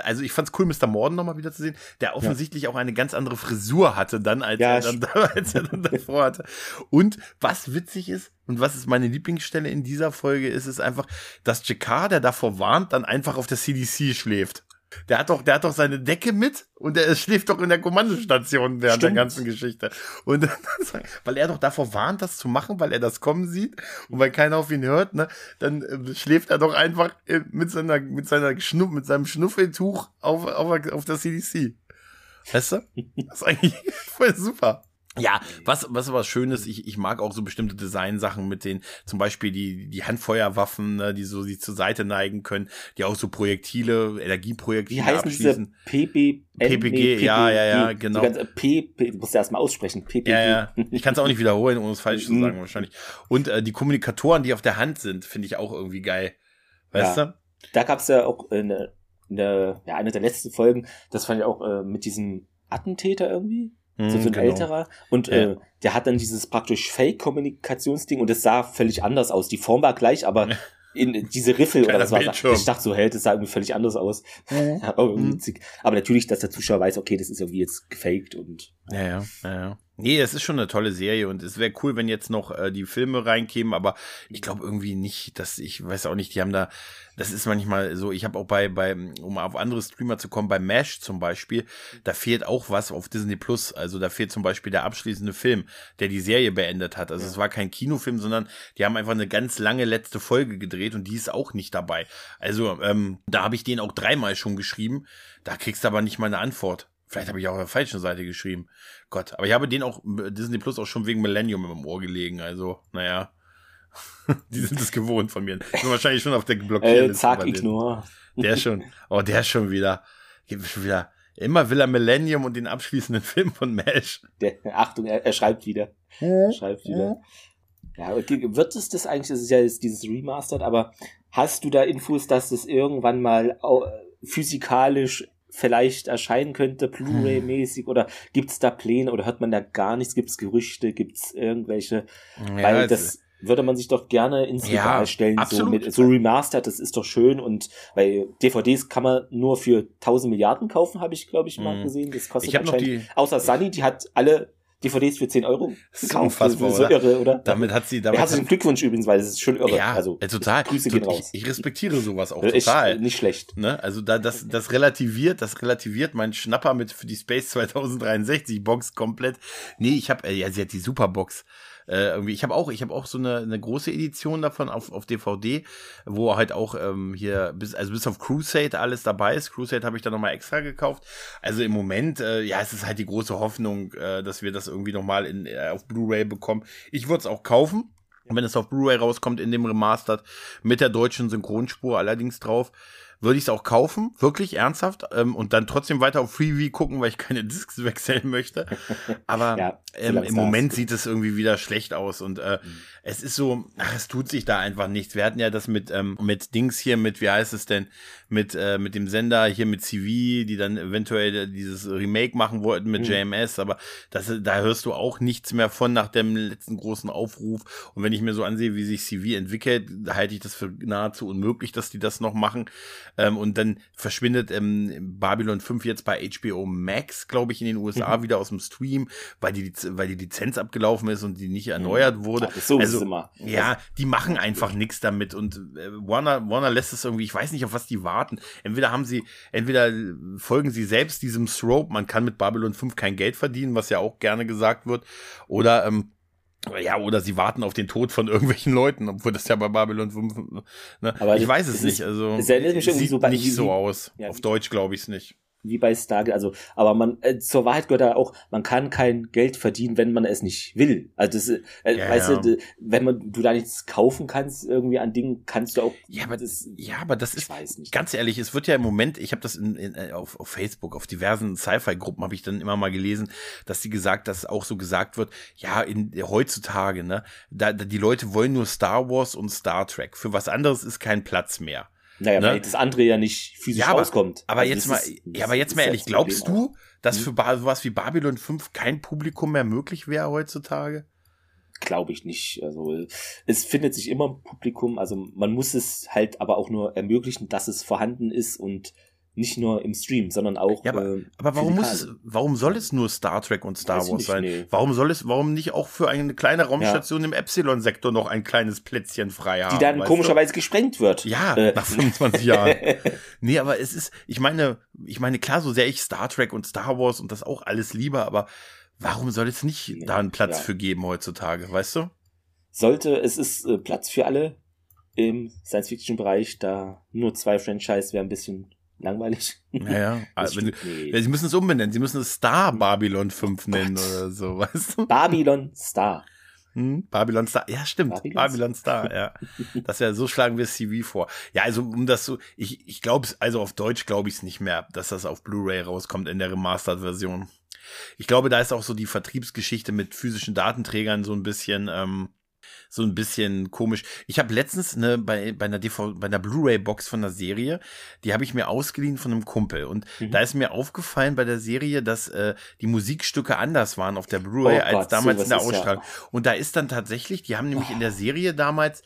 Speaker 2: also ich fand's cool, Mr. Morden nochmal wieder zu sehen, der offensichtlich ja. auch eine ganz andere Frisur hatte dann, als, ja, er dann, als er dann davor hatte. Und was witzig ist, und was ist meine Lieblingsstelle in dieser Folge, ist es einfach, dass Jakar, der davor warnt, dann einfach auf der CDC schläft. Der hat doch, der hat doch seine Decke mit und er schläft doch in der Kommandostation während Stimmt. der ganzen Geschichte. Und weil er doch davor warnt, das zu machen, weil er das kommen sieht und weil keiner auf ihn hört, ne, dann äh, schläft er doch einfach äh, mit seiner, mit seiner Schnuff, mit seinem Schnuffeltuch auf, auf, auf der CDC. Weißt du? Das ist eigentlich voll super. Ja, was, was was Schönes, ich, ich mag auch so bestimmte Designsachen mit den, zum Beispiel die, die Handfeuerwaffen, ne, die so sich zur Seite neigen können, die auch so Projektile, Energieprojektile
Speaker 1: Wie heißen abschließen. diese PB,
Speaker 2: PPG, ja, ja, ja, genau.
Speaker 1: P, P, du musst ja erstmal aussprechen, PPG.
Speaker 2: Ja, ja. Ich kann es auch nicht wiederholen, ohne es falsch zu mhm. sagen, wahrscheinlich. Und äh, die Kommunikatoren, die auf der Hand sind, finde ich auch irgendwie geil. Weißt ja. du?
Speaker 1: Da gab's ja auch eine, eine, ja, eine der letzten Folgen, das fand ich auch äh, mit diesem Attentäter irgendwie so für ein genau. älterer. Und ja. äh, der hat dann dieses praktisch Fake-Kommunikationsding und es sah völlig anders aus. Die Form war gleich, aber in diese Riffel oder was war das? Ich dachte so, hey, das sah irgendwie völlig anders aus. ja, aber, mhm. aber natürlich, dass der Zuschauer weiß, okay, das ist irgendwie jetzt gefaked und.
Speaker 2: Ja, ja, ja. ja. Nee, es ist schon eine tolle Serie und es wäre cool, wenn jetzt noch äh, die Filme reinkämen, aber ich glaube irgendwie nicht, dass ich weiß auch nicht, die haben da, das ist manchmal so, ich habe auch bei, bei, um auf andere Streamer zu kommen, bei MASH zum Beispiel, da fehlt auch was auf Disney Plus. Also da fehlt zum Beispiel der abschließende Film, der die Serie beendet hat. Also ja. es war kein Kinofilm, sondern die haben einfach eine ganz lange letzte Folge gedreht und die ist auch nicht dabei. Also ähm, da habe ich den auch dreimal schon geschrieben. Da kriegst du aber nicht mal eine Antwort. Vielleicht habe ich auch auf der falschen Seite geschrieben. Gott, aber ich habe den auch, Disney Plus auch schon wegen Millennium im Ohr gelegen. Also, naja. die sind es gewohnt von mir. Sind wahrscheinlich schon auf der
Speaker 1: Blockierliste. Äh, zack, ignore.
Speaker 2: Der schon, oh, der schon wieder. Schon wieder. Immer will er Millennium und den abschließenden Film von Mesh.
Speaker 1: Der, Achtung, er, er schreibt wieder. Er schreibt wieder. Ja, wird es das eigentlich, das ist ja jetzt dieses Remastered, aber hast du da Infos, dass das irgendwann mal physikalisch vielleicht erscheinen könnte, Blu-ray-mäßig, oder gibt's da Pläne oder hört man da gar nichts? Gibt's Gerüchte? Gibt's irgendwelche? Ja, weil das würde man sich doch gerne ins Regal ja, stellen, absolut. so mit so remastered, das ist doch schön und weil DVDs kann man nur für 1000 Milliarden kaufen, habe ich glaube ich mal mm. gesehen. Das kostet
Speaker 2: ich anscheinend,
Speaker 1: die außer Sunny, die hat alle DVDs für 10 Euro
Speaker 2: gekauft. Das ist so oder? irre, oder? Damit hat sie, damit
Speaker 1: herzlichen Glückwunsch übrigens, weil das ist schon irre.
Speaker 2: Ja, also, äh, total. Grüße gehen raus. Ich, ich respektiere sowas auch
Speaker 1: ist
Speaker 2: total.
Speaker 1: Nicht schlecht.
Speaker 2: Ne? Also da, das, das relativiert, das relativiert mein Schnapper mit für die Space 2063 Box komplett. Nee, ich habe, äh, ja, sie hat die Superbox äh, irgendwie, ich habe auch, ich habe auch so eine, eine große Edition davon auf, auf DVD, wo halt auch ähm, hier bis, also bis auf Crusade alles dabei ist. Crusade habe ich dann nochmal extra gekauft. Also im Moment, äh, ja, es ist halt die große Hoffnung, äh, dass wir das irgendwie nochmal in, äh, auf Blu-ray bekommen. Ich würde es auch kaufen. Wenn es auf Blu-ray rauskommt in dem Remastered mit der deutschen Synchronspur allerdings drauf würde ich es auch kaufen, wirklich ernsthaft, ähm, und dann trotzdem weiter auf Freeview gucken, weil ich keine Discs wechseln möchte. Aber ja, ähm, im Moment sieht es irgendwie wieder schlecht aus und äh, mhm. es ist so, ach, es tut sich da einfach nichts. Wir hatten ja das mit ähm, mit Dings hier, mit wie heißt es denn, mit äh, mit dem Sender hier mit CV, die dann eventuell dieses Remake machen wollten mit mhm. JMS, aber das da hörst du auch nichts mehr von nach dem letzten großen Aufruf. Und wenn ich mir so ansehe, wie sich CV entwickelt, halte ich das für nahezu unmöglich, dass die das noch machen. Ähm, und dann verschwindet ähm, Babylon 5 jetzt bei HBO Max, glaube ich, in den USA mhm. wieder aus dem Stream, weil die, weil die Lizenz abgelaufen ist und die nicht erneuert mhm. wurde.
Speaker 1: so also, immer.
Speaker 2: Ja, die machen einfach nichts damit und äh, Warner, Warner lässt es irgendwie, ich weiß nicht, auf was die warten. Entweder haben sie, entweder folgen sie selbst diesem Strope, man kann mit Babylon 5 kein Geld verdienen, was ja auch gerne gesagt wird, oder ähm, ja, oder sie warten auf den Tod von irgendwelchen Leuten, obwohl das ja bei Babylon 5, ne? Aber ich weiß es nicht, also
Speaker 1: es erinnert mich irgendwie
Speaker 2: sieht so bei, nicht so aus. Ja, auf Deutsch glaube ich es nicht
Speaker 1: wie bei Stargate, also, aber man, äh, zur Wahrheit gehört da auch, man kann kein Geld verdienen, wenn man es nicht will. Also das, äh, ja, weißt ja. du, wenn man, du da nichts kaufen kannst, irgendwie an Dingen, kannst du auch.
Speaker 2: Ja, aber das, ja, aber das ist, weiß nicht. ganz ehrlich, es wird ja im Moment, ich habe das in, in, äh, auf, auf Facebook, auf diversen Sci-Fi-Gruppen habe ich dann immer mal gelesen, dass sie gesagt, dass auch so gesagt wird, ja, in, heutzutage, ne, da, da die Leute wollen nur Star Wars und Star Trek. Für was anderes ist kein Platz mehr.
Speaker 1: Naja, ne? weil das andere ja nicht physisch ja,
Speaker 2: aber,
Speaker 1: rauskommt.
Speaker 2: Aber also jetzt mal, ist, ja, aber jetzt mal ehrlich, glaubst du, dass hm? für sowas wie Babylon 5 kein Publikum mehr möglich wäre heutzutage?
Speaker 1: Glaube ich nicht. Also es findet sich immer ein Publikum. Also man muss es halt aber auch nur ermöglichen, dass es vorhanden ist und nicht nur im Stream, sondern auch.
Speaker 2: Ja, aber, äh, aber warum muss es, warum soll es nur Star Trek und Star Weiß Wars nicht, sein? Nee. Warum soll es, warum nicht auch für eine kleine Raumstation ja. im Epsilon-Sektor noch ein kleines Plätzchen frei haben?
Speaker 1: Die dann komischerweise du? gesprengt wird.
Speaker 2: Ja, äh. nach 25 Jahren. nee, aber es ist, ich meine, ich meine, klar, so sehr ich Star Trek und Star Wars und das auch alles lieber, aber warum soll es nicht ja, da einen Platz ja. für geben heutzutage, weißt du?
Speaker 1: Sollte, es ist äh, Platz für alle im Science-Fiction-Bereich, da nur zwei Franchise wäre ein bisschen langweilig.
Speaker 2: Naja, also wenn, ja, sie müssen es umbenennen. Sie müssen es Star Babylon 5 nennen oder so, weißt du?
Speaker 1: Babylon Star.
Speaker 2: Hm, Babylon Star, ja stimmt, Babylon, Babylon Star, ja. Das wäre so schlagen wir CV vor. Ja, also um das so, ich, ich glaube also auf Deutsch glaube ich es nicht mehr, dass das auf Blu-ray rauskommt in der Remastered-Version. Ich glaube, da ist auch so die Vertriebsgeschichte mit physischen Datenträgern so ein bisschen ähm, so ein bisschen komisch. Ich habe letztens ne, bei, bei einer DV, bei einer Blu-ray-Box von der Serie, die habe ich mir ausgeliehen von einem Kumpel. Und mhm. da ist mir aufgefallen bei der Serie, dass äh, die Musikstücke anders waren auf der Blu-ray oh als damals so, in der Ausstrahlung. Ja. Und da ist dann tatsächlich, die haben nämlich oh. in der Serie damals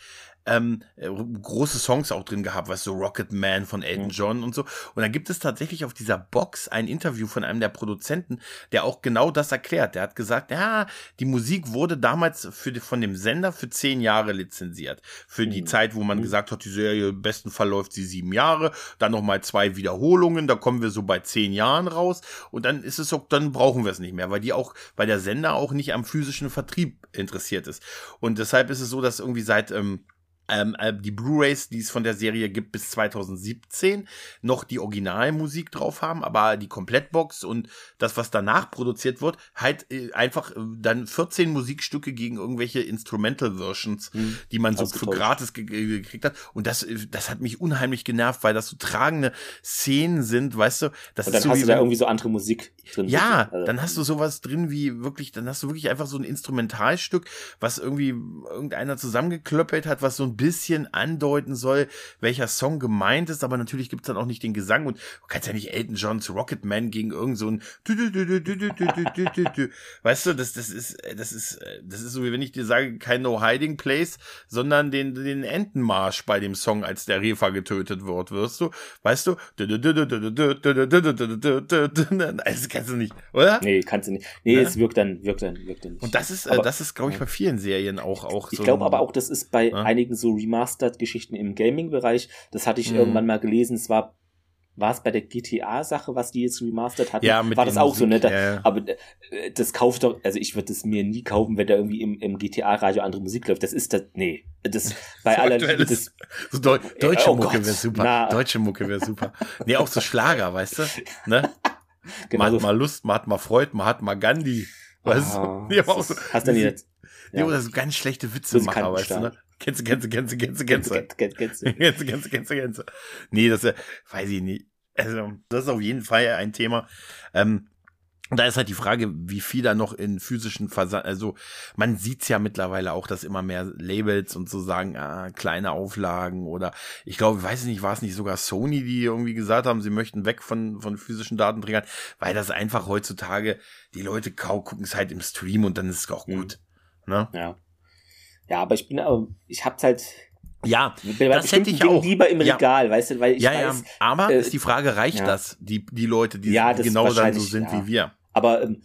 Speaker 2: ähm, äh, große Songs auch drin gehabt, was so Rocket Man von Elton mhm. John und so. Und dann gibt es tatsächlich auf dieser Box ein Interview von einem der Produzenten, der auch genau das erklärt. Der hat gesagt, ja, die Musik wurde damals für die, von dem Sender für zehn Jahre lizenziert. Für mhm. die Zeit, wo man mhm. gesagt hat, die Serie im besten Fall läuft sie sieben Jahre, dann nochmal zwei Wiederholungen, da kommen wir so bei zehn Jahren raus und dann ist es auch, dann brauchen wir es nicht mehr, weil die auch, weil der Sender auch nicht am physischen Vertrieb interessiert ist. Und deshalb ist es so, dass irgendwie seit ähm, ähm, äh, die Blu-rays, die es von der Serie gibt, bis 2017 noch die Originalmusik drauf haben, aber die Komplettbox und das, was danach produziert wird, halt äh, einfach äh, dann 14 Musikstücke gegen irgendwelche Instrumental-Versions, hm, die man so für gratis ge gekriegt hat. Und das, äh, das hat mich unheimlich genervt, weil das so tragende Szenen sind, weißt du. Das
Speaker 1: und dann
Speaker 2: ist so
Speaker 1: hast du da irgendwie so andere Musik drin.
Speaker 2: Ja, also, dann hast du sowas drin wie wirklich, dann hast du wirklich einfach so ein Instrumentalstück, was irgendwie irgendeiner zusammengeklöppelt hat, was so ein bisschen andeuten soll, welcher Song gemeint ist, aber natürlich gibt's dann auch nicht den Gesang und du kannst ja nicht Elton Johns Rocketman gegen irgend so ein Weißt du, das, das ist, das ist, das ist so wie wenn ich dir sage, kein No Hiding Place, sondern den, den Entenmarsch bei dem Song, als der Refa getötet wird, wirst du, weißt du,
Speaker 1: das kannst du nicht, oder? Nee, kannst du nicht. Nee, ja? es wirkt dann, wirkt dann, wirkt dann nicht.
Speaker 2: Und das ist, aber, das ist, glaube ich, bei vielen Serien auch, auch
Speaker 1: ich so. Ich glaube aber auch, das ist bei ja? einigen so Remastered-Geschichten im Gaming-Bereich. Das hatte ich mhm. irgendwann mal gelesen. Es war war es bei der GTA-Sache, was die jetzt remastered hatten,
Speaker 2: ja,
Speaker 1: war das auch Musik, so, ne? Da, ja. Aber äh, das kauft doch, also ich würde es mir nie kaufen, wenn da irgendwie im, im GTA-Radio andere Musik läuft. Das ist das, nee. Das bei aller Liebe, das.
Speaker 2: So Deu deutsche oh Mucke wäre super. Na. Deutsche Mucke wäre super. nee, auch so Schlager, weißt du? Ne? Genau man hat mal Lust, man hat mal Freude, man hat mal Gandhi. Weißt
Speaker 1: oh, du? Ja, auch so, hast du jetzt?
Speaker 2: Ja. oder so ganz schlechte Witze machen, weißt du, ne? Kennst du, kennst du, kennst du, kennst du, kennst du. Nee, das weiß ich nicht. Also, das ist auf jeden Fall ein Thema. Ähm, da ist halt die Frage, wie viel da noch in physischen Versand, also man sieht's ja mittlerweile auch, dass immer mehr Labels und so sagen, ah, kleine Auflagen oder ich glaube, weiß nicht, war es nicht sogar Sony, die irgendwie gesagt haben, sie möchten weg von, von physischen Datenträgern, weil das einfach heutzutage, die Leute kaum gucken es halt im Stream und dann ist es auch mhm. gut. Mhm. Ne?
Speaker 1: Ja. Ja, aber ich bin, ich hab's halt,
Speaker 2: ja, das hätte ich auch
Speaker 1: lieber im Regal, ja. weißt du, weil ich
Speaker 2: ja,
Speaker 1: weiß,
Speaker 2: ja, aber äh, ist die Frage, reicht das, die die Leute, die ja, genau dann so sind wie wir?
Speaker 1: Aber ähm,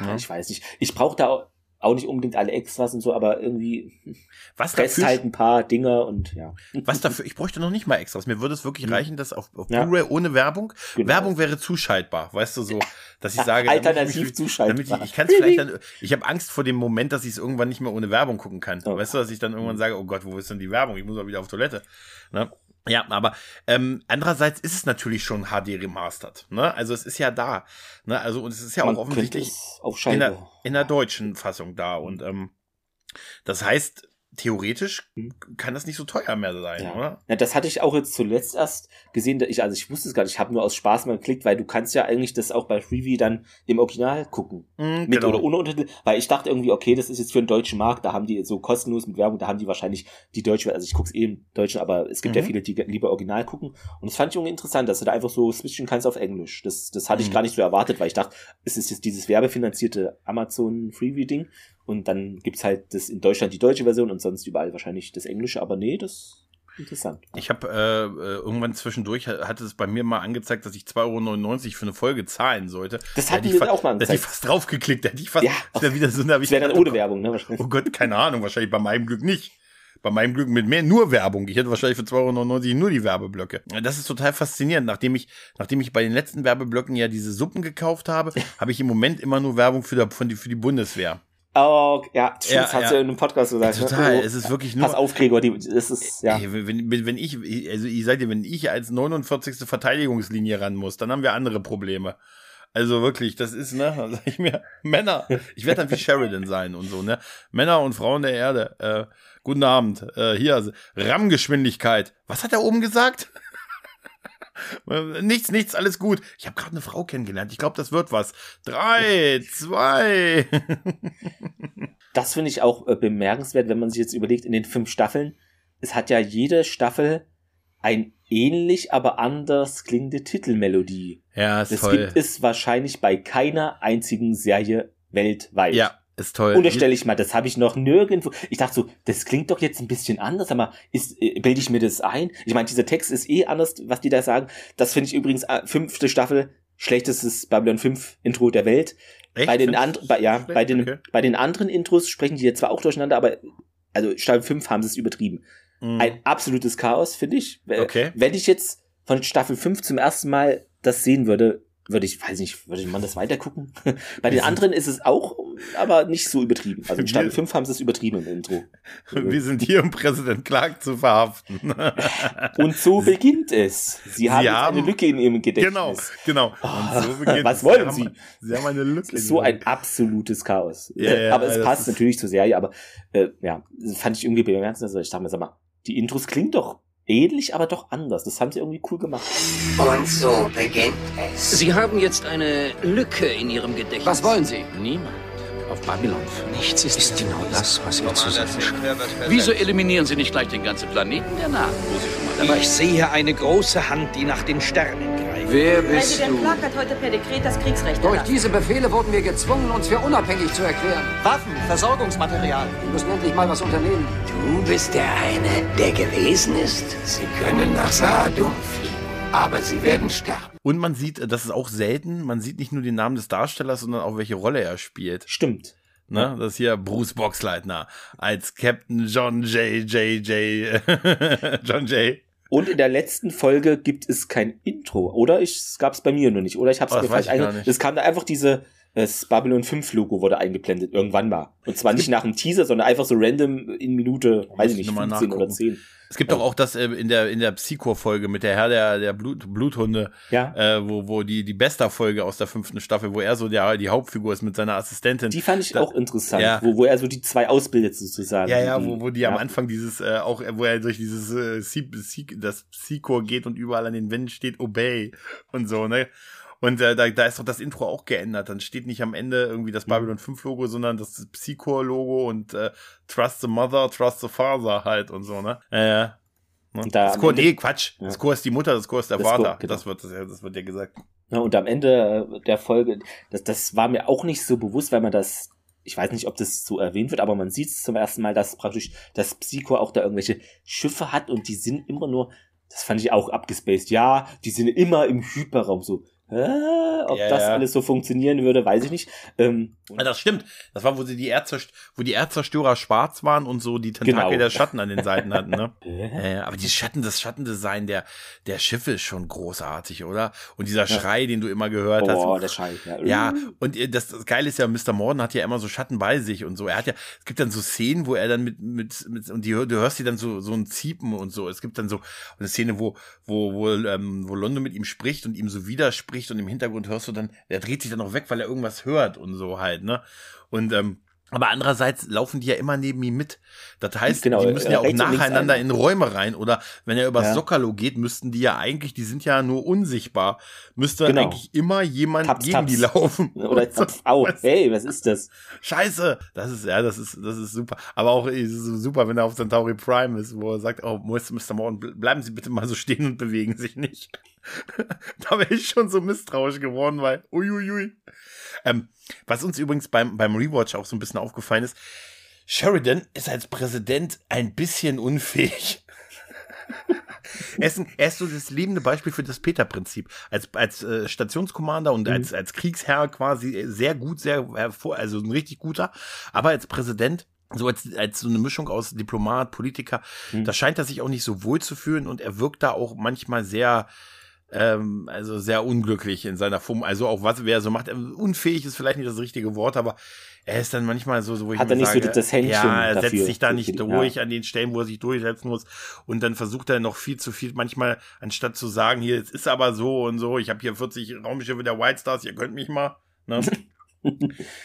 Speaker 1: ja, ja, ich weiß nicht. Ich brauche da auch nicht unbedingt alle Extras und so, aber irgendwie
Speaker 2: was dafür
Speaker 1: halt ein paar Dinger und ja.
Speaker 2: Was dafür? Ich bräuchte noch nicht mal Extras. Mir würde es wirklich mhm. reichen, dass auf, auf ja. Blu-ray ohne Werbung. Genau. Werbung wäre zuschaltbar, weißt du so, dass ich sage,
Speaker 1: alternativ ich, zuschaltbar.
Speaker 2: Damit ich, ich kann es vielleicht dann. Ich habe Angst vor dem Moment, dass ich es irgendwann nicht mehr ohne Werbung gucken kann. Oh. Weißt du, dass ich dann irgendwann sage, oh Gott, wo ist denn die Werbung? Ich muss mal wieder auf Toilette. Ne? Ja, aber ähm, andererseits ist es natürlich schon HD remastered. Ne? Also es ist ja da. Ne? Also und es ist ja Man auch offensichtlich in der, in der deutschen Fassung da. Und ähm, das heißt, theoretisch hm. kann das nicht so teuer mehr sein,
Speaker 1: ja.
Speaker 2: oder?
Speaker 1: Ja, das hatte ich auch jetzt zuletzt erst gesehen. Ich, also ich wusste es gar nicht, ich habe nur aus Spaß mal geklickt, weil du kannst ja eigentlich das auch bei Freebie dann im Original gucken. Mhm, mit genau. oder ohne Untertitel. Weil ich dachte irgendwie, okay, das ist jetzt für den deutschen Markt, da haben die so kostenlos mit Werbung, da haben die wahrscheinlich die deutsche, also ich guck's eh im Deutschen, aber es gibt mhm. ja viele, die lieber Original gucken. Und das fand ich irgendwie interessant, dass du da einfach so switchen kannst auf Englisch. Das, das hatte mhm. ich gar nicht so erwartet, weil ich dachte, es ist jetzt dieses werbefinanzierte Amazon Freebie-Ding. Und dann gibt's halt das in Deutschland die deutsche Version und sonst überall wahrscheinlich das Englische, aber nee, das Interessant.
Speaker 2: Ich habe äh, äh, irgendwann zwischendurch hatte es bei mir mal angezeigt, dass ich 2,99 Euro für eine Folge zahlen sollte.
Speaker 1: Das hat ich auch mal angezeigt.
Speaker 2: Da hätte ich fast draufgeklickt, da hätte ich fast
Speaker 1: ja,
Speaker 2: da wieder so, da
Speaker 1: das wäre dann ohne Werbung, ne?
Speaker 2: Oh Gott, keine Ahnung, wahrscheinlich bei meinem Glück nicht. Bei meinem Glück mit mehr nur Werbung. Ich hätte wahrscheinlich für 2,99 Euro nur die Werbeblöcke. Das ist total faszinierend. Nachdem ich, nachdem ich bei den letzten Werbeblöcken ja diese Suppen gekauft habe, habe ich im Moment immer nur Werbung für, die, für die Bundeswehr.
Speaker 1: Oh, ja, stimmt, ja, das hat ja. sie in einem Podcast gesagt.
Speaker 2: Ja, total, ne? es ist wirklich nur.
Speaker 1: Pass auf, Gregor, die, es ist, ja.
Speaker 2: Wenn, wenn ich, also ich sag dir, wenn ich als 49. Verteidigungslinie ran muss, dann haben wir andere Probleme. Also wirklich, das ist, ne, dann sag ich mir, Männer, ich werde dann wie Sheridan sein und so, ne? Männer und Frauen der Erde, äh, guten Abend, äh, hier, RAM-Geschwindigkeit. Was hat er oben gesagt? Nichts, nichts, alles gut. Ich habe gerade eine Frau kennengelernt. Ich glaube, das wird was. Drei, zwei.
Speaker 1: das finde ich auch äh, bemerkenswert, wenn man sich jetzt überlegt, in den fünf Staffeln, es hat ja jede Staffel ein ähnlich, aber anders klingende Titelmelodie.
Speaker 2: Ja, ist
Speaker 1: das
Speaker 2: toll.
Speaker 1: gibt es wahrscheinlich bei keiner einzigen Serie weltweit.
Speaker 2: Ja, Ist toll.
Speaker 1: Unterstelle ich mal, das habe ich noch nirgendwo. Ich dachte so, das klingt doch jetzt ein bisschen anders, aber ist, äh, bilde ich mir das ein? Ich meine, dieser Text ist eh anders, was die da sagen. Das finde ich übrigens äh, fünfte Staffel, schlechtestes Babylon 5 Intro der Welt. Echt? Bei den anderen, ja, bei den, okay. bei den anderen Intros sprechen die jetzt zwar auch durcheinander, aber also Staffel 5 haben sie es übertrieben. Mm. Ein absolutes Chaos, finde ich.
Speaker 2: Okay.
Speaker 1: Wenn ich jetzt von Staffel 5 zum ersten Mal das sehen würde, würde ich, weiß nicht, würde man das weiter gucken? Bei den anderen ist es auch, aber nicht so übertrieben. Also in Staffel 5 haben sie es übertrieben im Intro.
Speaker 2: Wir sind hier, um Präsident Clark zu verhaften.
Speaker 1: Und so beginnt es. Sie haben, sie haben eine Lücke in ihrem Gedächtnis.
Speaker 2: Genau, genau.
Speaker 1: Oh, so was wollen sie?
Speaker 2: Haben, sie haben eine Lücke.
Speaker 1: so ein absolutes Chaos.
Speaker 2: Ja, ja,
Speaker 1: aber es passt natürlich zur Serie, aber äh, ja, fand ich irgendwie bemerkenswert. Also ich dachte mir, sag mal, die Intros klingen doch ähnlich, aber doch anders. Das haben sie irgendwie cool gemacht.
Speaker 3: Und so beginnt es.
Speaker 4: Sie haben jetzt eine Lücke in Ihrem Gedächtnis.
Speaker 3: Was wollen Sie?
Speaker 4: Niemand. Auf Babylon. Nichts ist, ist genau das, was ihr zu sagen
Speaker 5: Wieso eliminieren Sie nicht gleich den ganzen Planeten der Nahen, wo Sie schon mal dabei
Speaker 6: Ich sehe eine große Hand, die nach den Sternen.
Speaker 5: Wer bist
Speaker 7: Präsident
Speaker 5: du?
Speaker 7: Clark hat heute per Dekret das Kriegsrecht
Speaker 3: Durch
Speaker 7: erlassen.
Speaker 3: diese Befehle wurden wir gezwungen, uns für unabhängig zu erklären.
Speaker 6: Waffen, Versorgungsmaterial.
Speaker 3: Wir müssen endlich mal was unternehmen.
Speaker 8: Du bist der eine, der gewesen ist. Sie können nach Saadum fliegen, aber sie werden sterben.
Speaker 2: Und man sieht, das ist auch selten, man sieht nicht nur den Namen des Darstellers, sondern auch welche Rolle er spielt.
Speaker 1: Stimmt.
Speaker 2: Ne? Das ist hier Bruce Boxleitner als Captain John J. J. J. John J.
Speaker 1: Und in der letzten Folge gibt es kein Intro, oder? Ich, es gab es bei mir nur nicht, oder? Ich habe
Speaker 2: Oh,
Speaker 1: es
Speaker 2: das
Speaker 1: mir falsch einge... Es kam da einfach diese, das Babylon 5 Logo wurde eingeblendet, irgendwann mal. Und zwar nicht nach einem Teaser, sondern einfach so random in Minute, weiß ich nicht,
Speaker 2: ich noch mal
Speaker 1: 15 oder
Speaker 2: nachgucken.
Speaker 1: 10.
Speaker 2: Es gibt doch auch das äh, in der in der Psycho-Folge mit der Herr der der Blut, Bluthunde,
Speaker 1: Ja.
Speaker 2: äh, wo wo die die Bester-Folge aus der fünften Staffel, wo er so der die Hauptfigur ist mit seiner Assistentin.
Speaker 1: Die fand ich
Speaker 2: Da-
Speaker 1: auch interessant,
Speaker 2: Ja.
Speaker 1: wo, wo er so die zwei ausbildet sozusagen.
Speaker 2: ja, ja, wo, wo die am
Speaker 1: ja.
Speaker 2: Anfang dieses, äh, auch, wo er durch dieses, äh, Psy- Psy- das Psychor geht und überall an den Wänden steht Obey und so, ne? Und äh, da, da ist doch das Intro auch geändert. Dann steht nicht am Ende irgendwie
Speaker 1: Mhm.
Speaker 2: das Babylon 5 Logo, sondern das Psychor-Logo und äh, Trust the Mother, Trust the Father halt und so, ne? Äh, ja. Ne?
Speaker 1: Und da
Speaker 2: das Chor, nee, Quatsch.
Speaker 1: Ja.
Speaker 2: Das Chor ist die Mutter, das Chor ist der
Speaker 1: Das
Speaker 2: Vater.
Speaker 1: Chor, genau.
Speaker 2: Das wird, das, das wird ja gesagt.
Speaker 1: Ja, und am Ende äh, der Folge, das, das war mir auch nicht so bewusst, weil man das, ich weiß nicht, ob das so erwähnt wird, aber man sieht es zum ersten Mal, dass praktisch das Psycho auch da irgendwelche Schiffe hat und die sind immer nur, das fand ich auch abgespaced, ja, die sind immer im Hyperraum so. Äh, ob
Speaker 2: Ja,
Speaker 1: das
Speaker 2: ja.
Speaker 1: alles so funktionieren würde, weiß ich nicht. Ähm,
Speaker 2: Ja, das stimmt. Das war, wo sie die Erdzerst wo die Erdzerstörer schwarz waren und so die Tentakel
Speaker 1: Genau.
Speaker 2: der Schatten an den Seiten hatten, ne?
Speaker 1: äh,
Speaker 2: aber die Schatten, das Schattendesign der, der Schiffe ist schon großartig, oder? Und dieser Schrei, den du immer gehört
Speaker 1: oh,
Speaker 2: hast.
Speaker 1: der Scheiß. Ja,
Speaker 2: Ja, und äh, das, das Geile ist ja, Mr. Morden hat ja immer so Schatten bei sich und so. Er hat ja, es gibt dann so Szenen, wo er dann mit, mit, mit und die, du hörst die dann so, so ein Ziepen und so. Es gibt dann so eine Szene, wo, wo, wo, ähm, wo London mit ihm spricht und ihm so widerspricht und im Hintergrund hörst du dann, er dreht sich dann auch weg, weil er irgendwas hört und so halt, ne? Und, ähm, aber andererseits laufen die ja immer neben ihm mit. Das heißt,
Speaker 1: Genau,
Speaker 2: die müssen ja auch nacheinander
Speaker 1: ein.
Speaker 2: in Räume rein. Oder wenn er übers
Speaker 1: Ja.
Speaker 2: Sockerlo geht, müssten die ja eigentlich, die sind ja nur unsichtbar, müsste
Speaker 1: Genau.
Speaker 2: eigentlich immer jemand
Speaker 1: Taps,
Speaker 2: gegen
Speaker 1: taps.
Speaker 2: die laufen.
Speaker 1: Oder zapf, au, hey, was ist das?
Speaker 2: Scheiße! Das ist, ja, das ist, das ist super. Aber auch super, wenn er auf Centauri Prime ist, wo er sagt, oh, Mr. Morton, ble- bleiben Sie bitte mal so stehen und bewegen sich nicht. da wäre ich schon so misstrauisch geworden, weil, uiuiui. Ähm, was uns übrigens beim, beim Rewatch auch so ein bisschen aufgefallen ist, Sheridan ist als Präsident ein bisschen unfähig. er, ist ein, er ist so das lebende Beispiel für das Peter-Prinzip. Als, als äh, Stationskommander und als, als Kriegsherr quasi sehr gut, sehr hervor, also ein richtig guter, aber als Präsident so als, als so eine Mischung aus Diplomat, Politiker,
Speaker 1: Mhm.
Speaker 2: da scheint er sich auch nicht so wohl zu fühlen und er wirkt da auch manchmal sehr, ähm, also sehr unglücklich in seiner Form. Also auch was, wer so macht, äh, unfähig ist vielleicht nicht das richtige Wort, aber er ist dann manchmal so, so wo ich
Speaker 1: Hat er nicht so
Speaker 2: sage,
Speaker 1: das Händchen
Speaker 2: Ja, er setzt sich da nicht durch
Speaker 1: ja.
Speaker 2: an den Stellen, wo er sich durchsetzen muss. Und dann versucht er noch viel zu viel, manchmal, anstatt zu sagen, hier, es ist aber so und so, ich habe hier 40 Raumschiffe der White Stars, ihr könnt mich mal. Ne?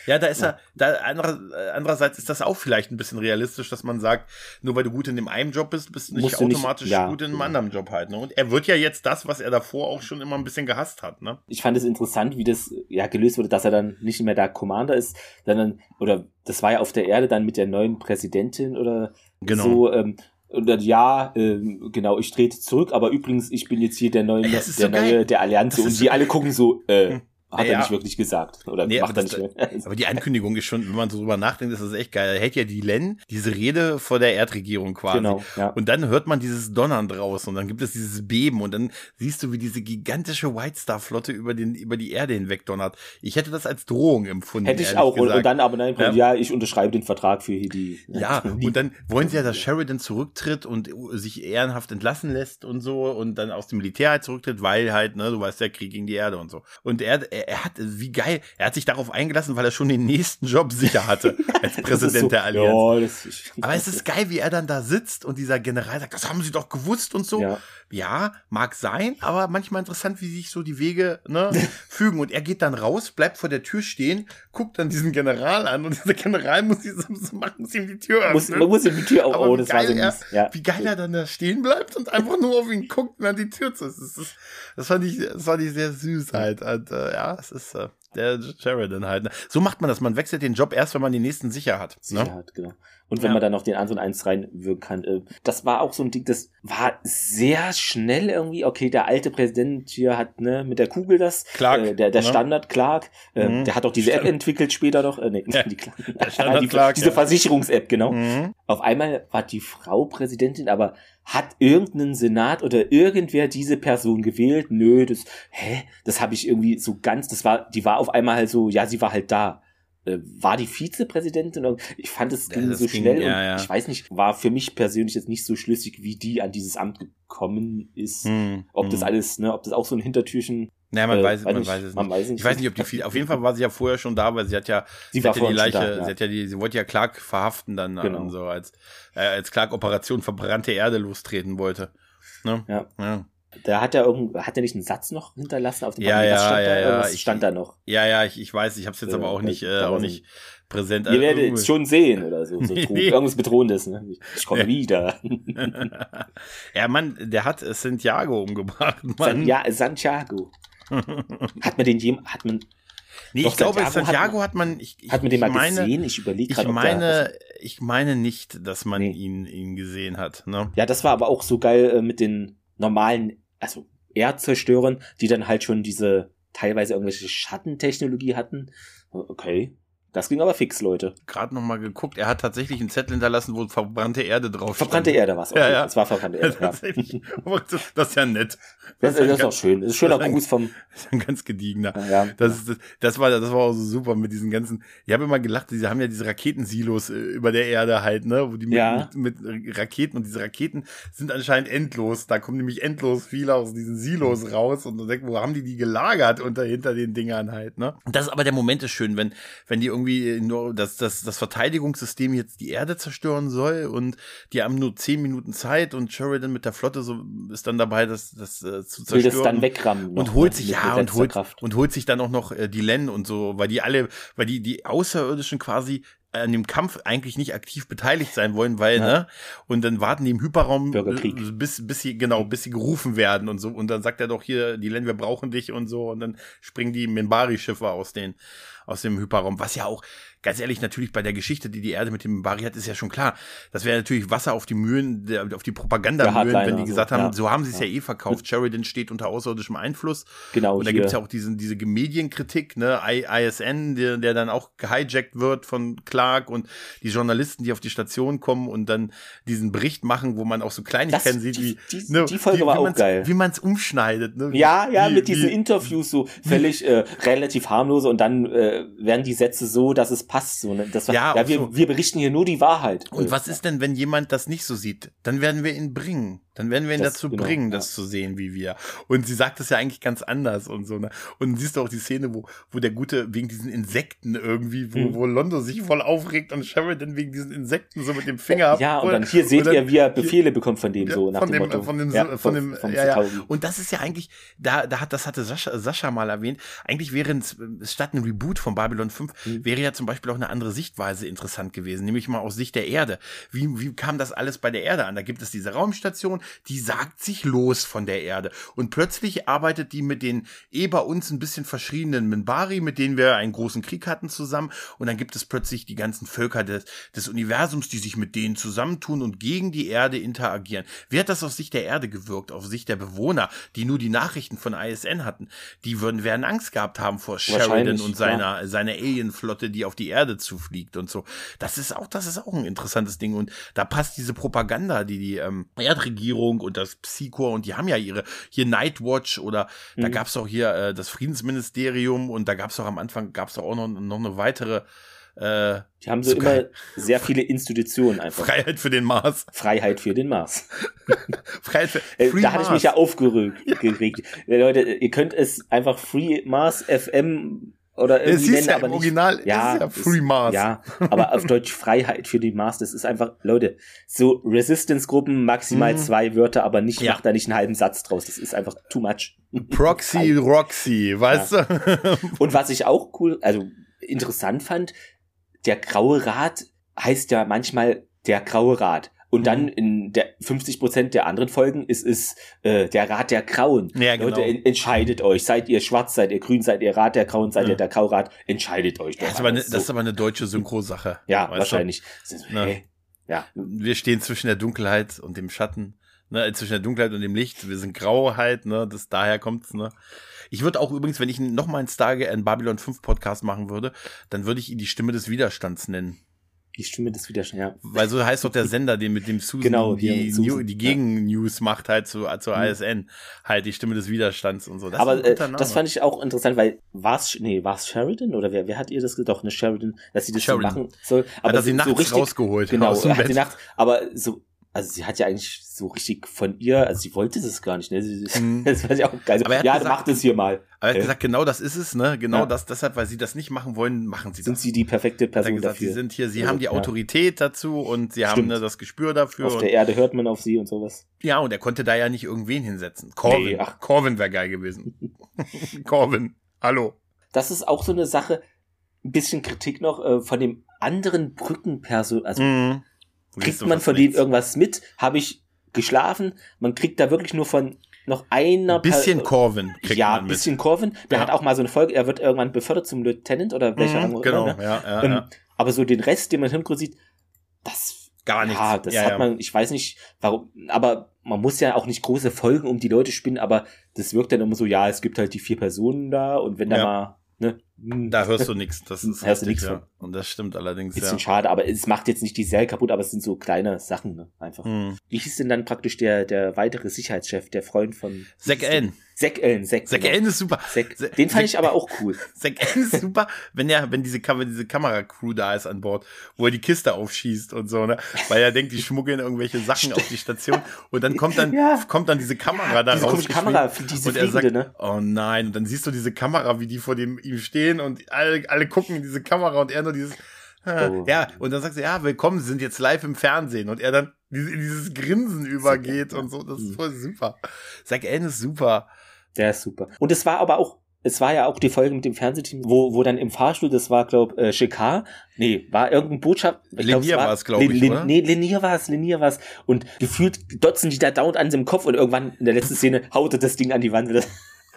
Speaker 2: ja, da ist er, da andere, äh, andererseits ist das auch vielleicht ein bisschen realistisch, dass man sagt, nur weil du gut in dem einen Job bist, bist du nicht
Speaker 1: Musst du nicht-
Speaker 2: automatisch
Speaker 1: ja,
Speaker 2: gut in einem
Speaker 1: genau.
Speaker 2: anderen Job halt. Ne? Und er wird ja jetzt das, was er davor auch schon immer ein bisschen gehasst hat. Ne?
Speaker 1: ich fand es interessant, wie das ja gelöst wurde, dass er dann nicht mehr der Commander ist, sondern oder das war ja auf der Erde dann mit der neuen Präsidentin oder
Speaker 2: Genau.
Speaker 1: so. Ähm, oder ja, ähm, genau, ich trete zurück, aber übrigens, ich bin jetzt hier der neue, der
Speaker 2: so
Speaker 1: neue der Allianz und die
Speaker 2: so-
Speaker 1: alle gucken so, äh, hat naja. er nicht wirklich gesagt. Oder nee, macht er nicht
Speaker 2: mehr. aber die Ankündigung ist schon, wenn man so drüber nachdenkt, ist das echt geil. Er hält ja die Len, diese Rede vor der Erdregierung quasi. Genau, ja. Und dann hört man dieses Donnern draußen und dann gibt es dieses Beben und dann siehst du, wie diese gigantische White Star Flotte über den, über die Erde hinweg donnert. Ich hätte das als Drohung empfunden.
Speaker 1: Hätte ich auch. Und, und, dann aber nein, ja. ja. ich unterschreibe den Vertrag für die.
Speaker 2: Ja, und dann wollen sie ja, dass Sheridan zurücktritt und sich ehrenhaft entlassen lässt und so und dann aus dem Militär halt zurücktritt, weil halt, ne, du weißt, der Krieg gegen die Erde und so. Und er, er, er hat, wie geil, er hat sich darauf eingelassen, weil er schon den nächsten Job sicher hatte als Präsident so, der Allianz. Ja, Aber es ist geil, wie er dann da sitzt und dieser General sagt, das haben sie doch gewusst und so. Ja, ja mag sein, aber manchmal interessant, wie sich so die Wege ne, fügen. Und er geht dann raus, bleibt vor der Tür stehen, guckt dann diesen General an und dieser General muss, ihm, muss ihm die Tür öffnen. Muss, man muss ihm die Tür auch, oh, das war so er, ja. Wie geil er dann da stehen bleibt und einfach nur auf ihn guckt, wenn die Tür zu ist. Das, ist, das, fand, ich, das fand ich sehr süß halt. Und, äh, ja, es ist äh, der Sheridan halt. Ne? So macht man das. Man wechselt den Job erst, wenn man den nächsten sicher hat.
Speaker 1: Sicher ne? hat, genau. Und wenn ja. man dann noch den 1 und 1 reinwirken kann. Äh, das war auch so ein Ding, das war sehr schnell irgendwie. Okay, der alte Präsident hier hat ne mit der Kugel das. Clark. Äh, der der ne? Standard Clark. Äh, mhm. Der hat auch diese App entwickelt später noch. Äh, nee, ja. die, Standard die, Clark, diese ja. Versicherungs-App, genau. Mhm. Auf einmal war die Frau Präsidentin, aber hat irgendein Senat oder irgendwer diese Person gewählt? Nö, das, hä? Das habe ich irgendwie so ganz, das war, die war auf einmal halt so, ja, sie war halt da. Äh, war die Vizepräsidentin? Ich fand es ging ja, so ging, schnell ja, ja. ich weiß nicht, war für mich persönlich jetzt nicht so schlüssig, wie die an dieses Amt gekommen ist. Hm, ob hm. das alles, ne, ob das auch so ein Hintertürchen
Speaker 2: naja, man, äh, weiß, man nicht, weiß es man nicht. Weiß nicht. Ich weiß nicht, ob die viel, auf jeden Fall war sie ja vorher schon da, weil sie hat ja, sie, sie hat ja die Leiche, da, ja. sie hat ja die, sie wollte ja Clark verhaften dann genau. und so, als, äh, als Clark Operation verbrannte Erde lostreten wollte. Ne?
Speaker 1: Ja. ja. Da hat er irgend, hat er nicht einen Satz noch hinterlassen auf dem
Speaker 2: ja, Papier? Ja,
Speaker 1: stand
Speaker 2: ja,
Speaker 1: da?
Speaker 2: ja.
Speaker 1: Ich, stand da noch.
Speaker 2: Ja, ja, ich, ich weiß, ich habe es jetzt äh, aber auch nicht, äh, auch nicht präsent.
Speaker 1: Ihr werdet es schon sehen oder so. so nee. Irgendwas Bedrohendes, ne? Ich komme ja. wieder.
Speaker 2: ja, Mann, der hat Santiago umgebracht. Mann.
Speaker 1: ja, Santiago. hat man den jem, hat man
Speaker 2: Nee, Doch, ich glaube, Santiago, Santiago hat man, ich,
Speaker 1: hat man den mal meine, gesehen? Ich überlege
Speaker 2: gerade. Ich meine, ich meine nicht, dass man nee. ihn, ihn gesehen hat. Ne?
Speaker 1: Ja, das war aber auch so geil äh, mit den normalen, also Erdzerstörern, die dann halt schon diese teilweise irgendwelche Schattentechnologie hatten. Okay, das ging aber fix, Leute.
Speaker 2: Gerade noch mal geguckt, er hat tatsächlich einen Zettel hinterlassen, wo verbrannte Erde drauf
Speaker 1: Verbrannte stand. Erde war es. Okay. Ja, ja. Es war verbrannte Erde. Ja.
Speaker 2: das ist ja nett.
Speaker 1: Das, das, ist, auch schön. Das ist schöner Gruß vom.
Speaker 2: Das ist ein ganz gediegener. Ja, ja. Das, ist, das, war, das war auch so super mit diesen ganzen. Ich habe immer gelacht, sie haben ja diese Raketensilos äh, über der Erde halt, ne, wo die mit, ja. mit, mit Raketen und diese Raketen sind anscheinend endlos. Da kommen nämlich endlos viele aus diesen Silos raus und dann denkt, wo haben die die gelagert unter hinter den Dingern halt, ne? Das ist aber der Moment ist schön, wenn wenn die irgendwie nur, dass, dass das Verteidigungssystem jetzt die Erde zerstören soll und die haben nur zehn Minuten Zeit und Sheridan mit der Flotte so ist dann dabei, das, das äh, zu zerstören. Will das
Speaker 1: dann wegrammen.
Speaker 2: Und holt sich, ja, und holt, und holt sich dann auch noch äh, die Len und so, weil die alle, weil die, die Außerirdischen quasi an dem Kampf eigentlich nicht aktiv beteiligt sein wollen, weil, ja. ne? Und dann warten die im Hyperraum, bis, bis sie, genau, bis sie gerufen werden und so. Und dann sagt er doch hier, die Len, wir brauchen dich und so. Und dann springen die Minbari-Schiffe aus den, aus dem Hyperraum, was ja auch ganz ehrlich, natürlich bei der Geschichte, die die Erde mit dem Bari hat, ist ja schon klar. Das wäre natürlich Wasser auf die Mühlen, auf die Propagandamühlen, wenn die gesagt haben, ja. so haben sie es ja. ja. eh verkauft. Sheridan steht unter außerirdischem Einfluss. Genau. Und da gibt es ja auch diesen, diese Medienkritik, ne, ISN, der, der dann auch gehijackt wird von Clark und die Journalisten, die auf die Station kommen und dann diesen Bericht machen, wo man auch so Kleinigkeiten sieht, wie
Speaker 1: die, ne, die Folge wie, war auch geil.
Speaker 2: Wie man es umschneidet. Ne?
Speaker 1: Ja, ja, wie, mit diesen Interviews so völlig äh, relativ harmlose und dann äh, werden die Sätze so, dass es passt. So, ne? das war, ja, ja wir, so. wir berichten hier nur die Wahrheit.
Speaker 2: Und was ist denn, wenn jemand das nicht so sieht? Dann werden wir ihn bringen. Dann werden wir ihn das, dazu genau, bringen, das zu sehen, wie wir. Und sie sagt das ja eigentlich ganz anders und so, ne? Und siehst du auch die Szene, wo, wo der Gute wegen diesen Insekten irgendwie, wo, hm. wo Londo sich voll aufregt und Sheridan wegen diesen Insekten so mit dem Finger.
Speaker 1: Ja, und dann hier seht ihr, wie er Befehle bekommt von dem, so nach
Speaker 2: von
Speaker 1: dem, Motto.
Speaker 2: Von dem, ja, von dem, vom, ja, ja. Und das ist ja eigentlich, da, da hat, das hatte Sascha, Sascha mal erwähnt, eigentlich wäre es statt ein Reboot von Babylon 5, mhm. wäre ja zum Beispiel auch eine andere Sichtweise interessant gewesen, nämlich mal aus Sicht der Erde. Wie, wie kam das alles bei der Erde an? Da gibt es diese Raumstation, die sagt sich los von der Erde. Und plötzlich arbeitet die mit den eh bei uns ein bisschen verschriebenen Minbari, mit denen wir einen großen Krieg hatten zusammen. Und dann gibt es plötzlich die ganzen Völker des, des Universums, die sich mit denen zusammentun und gegen die Erde interagieren. Wie hat das aus Sicht der Erde gewirkt, auf Sicht der Bewohner, die nur die Nachrichten von ISN hatten? Die würden, werden Angst gehabt haben vor Sheridan und seiner, seiner Alienflotte, die auf die Erde zufliegt und so. Das ist auch, das ist auch ein interessantes Ding. Und da passt diese Propaganda, die die ähm, Erdregierung und das Psychor und die haben ja ihre hier Nightwatch oder mhm. da gab es auch hier äh, das Friedensministerium und da gab es auch am Anfang gab es auch noch, noch eine weitere
Speaker 1: äh, die haben so immer sehr viele Institutionen einfach.
Speaker 2: Freiheit für den Mars.
Speaker 1: Freiheit für den Mars. Freiheit für äh, Da hatte ich mich ja aufgeregt. Leute, ihr könnt es einfach Free Mars FM oder irgendwie
Speaker 2: es nennen, ja aber im nicht. Original
Speaker 1: ja, ist ja Free Mars. Ja, aber auf Deutsch Freiheit für den Mars, das ist einfach, Leute, so Resistance-Gruppen, maximal mhm. zwei Wörter, aber nicht, ja. macht da nicht einen halben Satz draus. Das ist einfach too much.
Speaker 2: Proxy Roxy, weißt ja. du?
Speaker 1: Und was ich auch cool, also interessant fand, der Graue Rat heißt ja manchmal der Graue Rat. Und dann mhm. in der 50 Prozent der anderen Folgen ist es äh, der Rat der Grauen. Ja, genau. Leute, en entscheidet euch. Seid ihr schwarz, seid ihr grün, seid ihr Rat der Grauen, seid ja. ihr der Graurat. Entscheidet euch.
Speaker 2: Ja, das, ist aber eine, so. das ist aber eine deutsche Synchro-Sache.
Speaker 1: Ja, wahrscheinlich. Ne?
Speaker 2: Ja. Wir stehen zwischen der Dunkelheit und dem Schatten. Ne, zwischen der Dunkelheit und dem Licht. Wir sind Grauheit, ne, das daher kommt's, ne. Ich würde auch übrigens, wenn ich noch mal einen Stargate Babylon 5 Podcast machen würde, dann würde ich ihn die Stimme des Widerstands nennen.
Speaker 1: Die Stimme des Widerstands, ja.
Speaker 2: Weil so heißt doch der Sender, den mit dem Susan
Speaker 1: genau,
Speaker 2: die, Susan, die Gegen-News ja. macht halt zu, zur mhm. ISN. Halt die Stimme des Widerstands und so.
Speaker 1: Das Aber äh, das fand ich auch interessant, weil war's, nee, war's Sheridan oder wer, wer hat ihr das doch eine Sheridan, dass sie das Sheridan. so machen soll?
Speaker 2: Aber hat er sie nachts so richtig, rausgeholt.
Speaker 1: Genau, hat sie nachts, aber so also sie hat ja eigentlich so richtig von ihr, also sie wollte das gar nicht, ne? Sie, mhm. Das fand ich auch geil. Aber ja, gesagt, mach das hier mal.
Speaker 2: Aber er hat gesagt, genau das ist es, ne? Genau ja. das, deshalb, weil sie das nicht machen wollen, machen sie
Speaker 1: sind
Speaker 2: das.
Speaker 1: Sind sie die perfekte Person
Speaker 2: gesagt, dafür? Sie sind hier, sie also, haben die Autorität ja. dazu und sie Stimmt. haben ne, das Gespür dafür.
Speaker 1: Auf der Erde hört man auf sie und sowas.
Speaker 2: Ja, und er konnte da ja nicht irgendwen hinsetzen. Corvin. Nee, ach. Corvin wäre geil gewesen. Corvin. Hallo.
Speaker 1: Das ist auch so eine Sache, ein bisschen Kritik noch äh, von dem anderen Brückenperson, also mhm kriegt man von denen irgendwas mit? Habe ich geschlafen? Man kriegt da wirklich nur von noch einer
Speaker 2: bisschen Corvin
Speaker 1: kriegt ja, mit. bisschen Corvin. Der ja. hat auch mal so eine Folge, er wird irgendwann befördert zum Lieutenant oder welcher
Speaker 2: mhm, Genau, ne? ja, ja, ähm, ja.
Speaker 1: Aber so den Rest, den man im Hintergrund sieht, das
Speaker 2: gar nichts.
Speaker 1: Ja, das hat man, ich weiß nicht, warum, aber man muss ja auch nicht große Folgen um die Leute spinnen, aber das wirkt dann immer so, ja, es gibt halt die vier Personen da und wenn da mal Ne?
Speaker 2: Da hörst du nichts. Das ist
Speaker 1: hörst richtig, du
Speaker 2: ja. Und das stimmt allerdings.
Speaker 1: Bisschen ja. schade, aber es macht jetzt nicht die Serie kaputt, aber es sind so kleine Sachen, ne? Einfach. Hm. Wie hieß denn dann praktisch der, der weitere Sicherheitschef, der Freund von
Speaker 2: Zack N.
Speaker 1: Zack Ellen,
Speaker 2: Zack. Zack Ellen ist super.
Speaker 1: Zack, den fand ich aber auch cool.
Speaker 2: Zack Ellen ist super, wenn er, wenn diese, wenn diese Kameracrew da ist an Bord, wo er die Kiste aufschießt und so, ne? Weil er denkt, die schmuggeln irgendwelche Sachen auf die Station und dann kommt dann, ja. kommt dann diese Kamera da
Speaker 1: diese raus. Kamera, diese und er sagt, ne?
Speaker 2: oh nein, und dann siehst du diese Kamera, wie die vor dem, ihm stehen und alle, alle gucken in diese Kamera und er nur dieses, Oh. Ja, und dann sagst du, ja, willkommen, Sie sind jetzt live im Fernsehen. Und er dann in dieses Grinsen übergeht und so. Das ist voll super. Zack Ellen ist super.
Speaker 1: Der ist super. Und es war aber auch, es war ja auch die Folge mit dem Fernsehteam, wo, wo dann im Fahrstuhl, das war, glaub, äh, Shekar, nee, war irgendein Botschaft.
Speaker 2: Linier war es, glaube ich,
Speaker 1: Lin, oder? Nee, Linier war es, Linier war es. Und gefühlt dotzen die da dauernd an seinem Kopf und irgendwann in der letzten Szene haute das Ding an die Wand.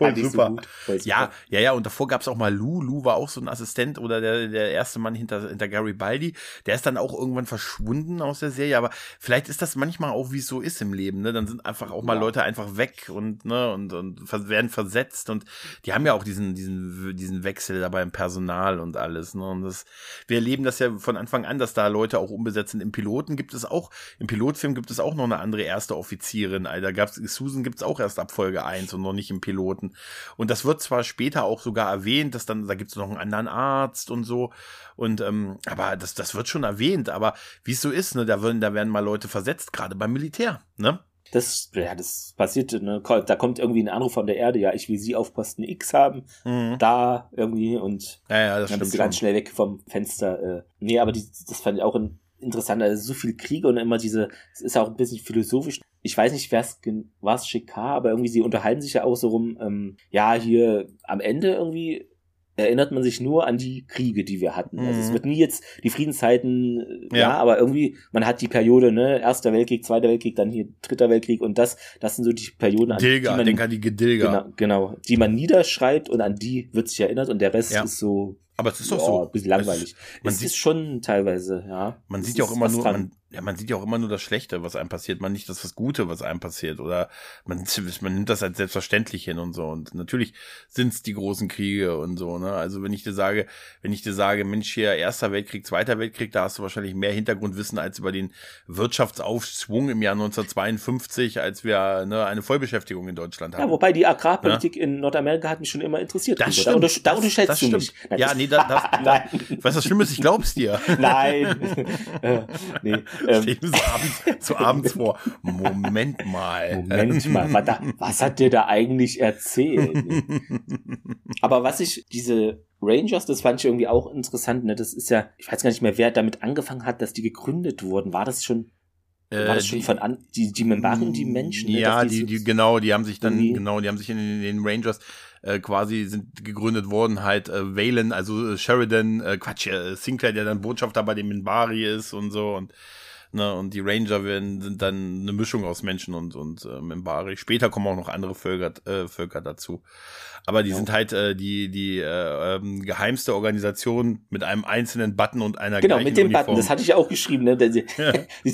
Speaker 2: Voll super. So Voll super. Ja, ja, ja, und davor gab es auch mal Lou. Lou war auch so ein Assistent oder der, der erste Mann hinter, hinter Gary Baldi. Der ist dann auch irgendwann verschwunden aus der Serie, aber vielleicht ist das manchmal auch, wie es so ist im Leben, ne? Dann sind einfach auch mal ja. Leute einfach weg und, ne, und, und werden versetzt und die haben ja auch diesen, diesen, diesen Wechsel dabei im Personal und alles, ne? Und das, wir erleben das ja von Anfang an, dass da Leute auch umbesetzt sind. Im Piloten gibt es auch, im Pilotfilm gibt es auch noch eine andere erste Offizierin. Da gab's, Susan gibt's auch erst ab Folge 1 und noch nicht im Piloten. Und das wird zwar später auch sogar erwähnt, dass dann, da gibt es noch einen anderen Arzt und so. Und ähm, aber das, das wird schon erwähnt. Aber wie es so ist, ne, da werden, da werden mal Leute versetzt, gerade beim Militär, ne?
Speaker 1: Das, ja, das passiert, ne? Da kommt irgendwie ein Anruf von der Erde, ja, ich will sie auf Posten X haben, mhm. da irgendwie und
Speaker 2: ja, ja, das
Speaker 1: dann bist du ganz schnell weg vom Fenster. Äh. Nee, aber die, das fand ich auch ein interessant, also so viel Kriege und immer diese, es ist auch ein bisschen philosophisch. Ich weiß nicht, wer es es Shikar, aber irgendwie sie unterhalten sich ja auch so rum, ähm, ja, hier am Ende irgendwie erinnert man sich nur an die Kriege, die wir hatten. Mhm. Also es mhm. wird nie jetzt die Friedenszeiten, ja. ja. aber irgendwie, man hat die Periode, ne, Erster Weltkrieg, Zweiter Weltkrieg, dann hier Dritter Weltkrieg und das, das sind so die Perioden,
Speaker 2: an Dilger, die man, denk an die Gedilger.
Speaker 1: Genau, genau, die man niederschreibt und an die wird sich erinnert und der Rest ja. ist so
Speaker 2: aber es ist doch so.
Speaker 1: Ein bisschen langweilig. man es sieht, ist schon teilweise, ja.
Speaker 2: Man sieht ja auch immer nur, man, ja, man sieht ja auch immer nur das Schlechte, was einem passiert, man nicht das was Gute, was einem passiert. Oder man, man nimmt das als selbstverständlich hin und so. Und natürlich sind's die großen Kriege und so, ne? Also wenn ich dir sage, wenn ich dir sage, Mensch, hier Erster Weltkrieg, Zweiter Weltkrieg, da hast du wahrscheinlich mehr Hintergrundwissen als über den Wirtschaftsaufschwung im Jahr 1952, als wir ne, eine Vollbeschäftigung in Deutschland hatten. Ja,
Speaker 1: wobei die Agrarpolitik ja? in Nordamerika hat mich schon immer interessiert.
Speaker 2: Das stimmt. Da, unter,
Speaker 1: da unterschätzt das, das du mich.
Speaker 2: Ja, nee, da, da, da, was das Schlimme ist, ich glaub's dir.
Speaker 1: Nein. äh,
Speaker 2: nee. Ähm, so abends, so abends vor. Moment mal.
Speaker 1: Moment mal, was, was hat der da eigentlich erzählt? Aber was ich, diese Rangers, das fand ich irgendwie auch interessant, ne? Das ist ja, ich weiß gar nicht mehr, wer damit angefangen hat, dass die gegründet wurden. War das schon war das äh, schon die, von an, die, die Membaren, die Menschen?
Speaker 2: Ne, ja, die, die, genau, die haben sich dann, genau, die haben sich in den, in den Rangers äh, quasi sind gegründet worden, halt äh, Valen, also äh, Sheridan, äh, Quatsch, äh, Sinclair, der dann Botschafter bei dem Minbari ist und so und Ne, und die Ranger werden, sind dann eine Mischung aus Menschen und, und äh, Membari. Später kommen auch noch andere Völker, äh, Völker dazu. Aber die ja. sind halt äh, die, die äh, ähm, geheimste Organisation mit einem einzelnen Button und einer
Speaker 1: Genau, mit dem Uniform. Button, das hatte ich ja auch geschrieben, ne? Ja.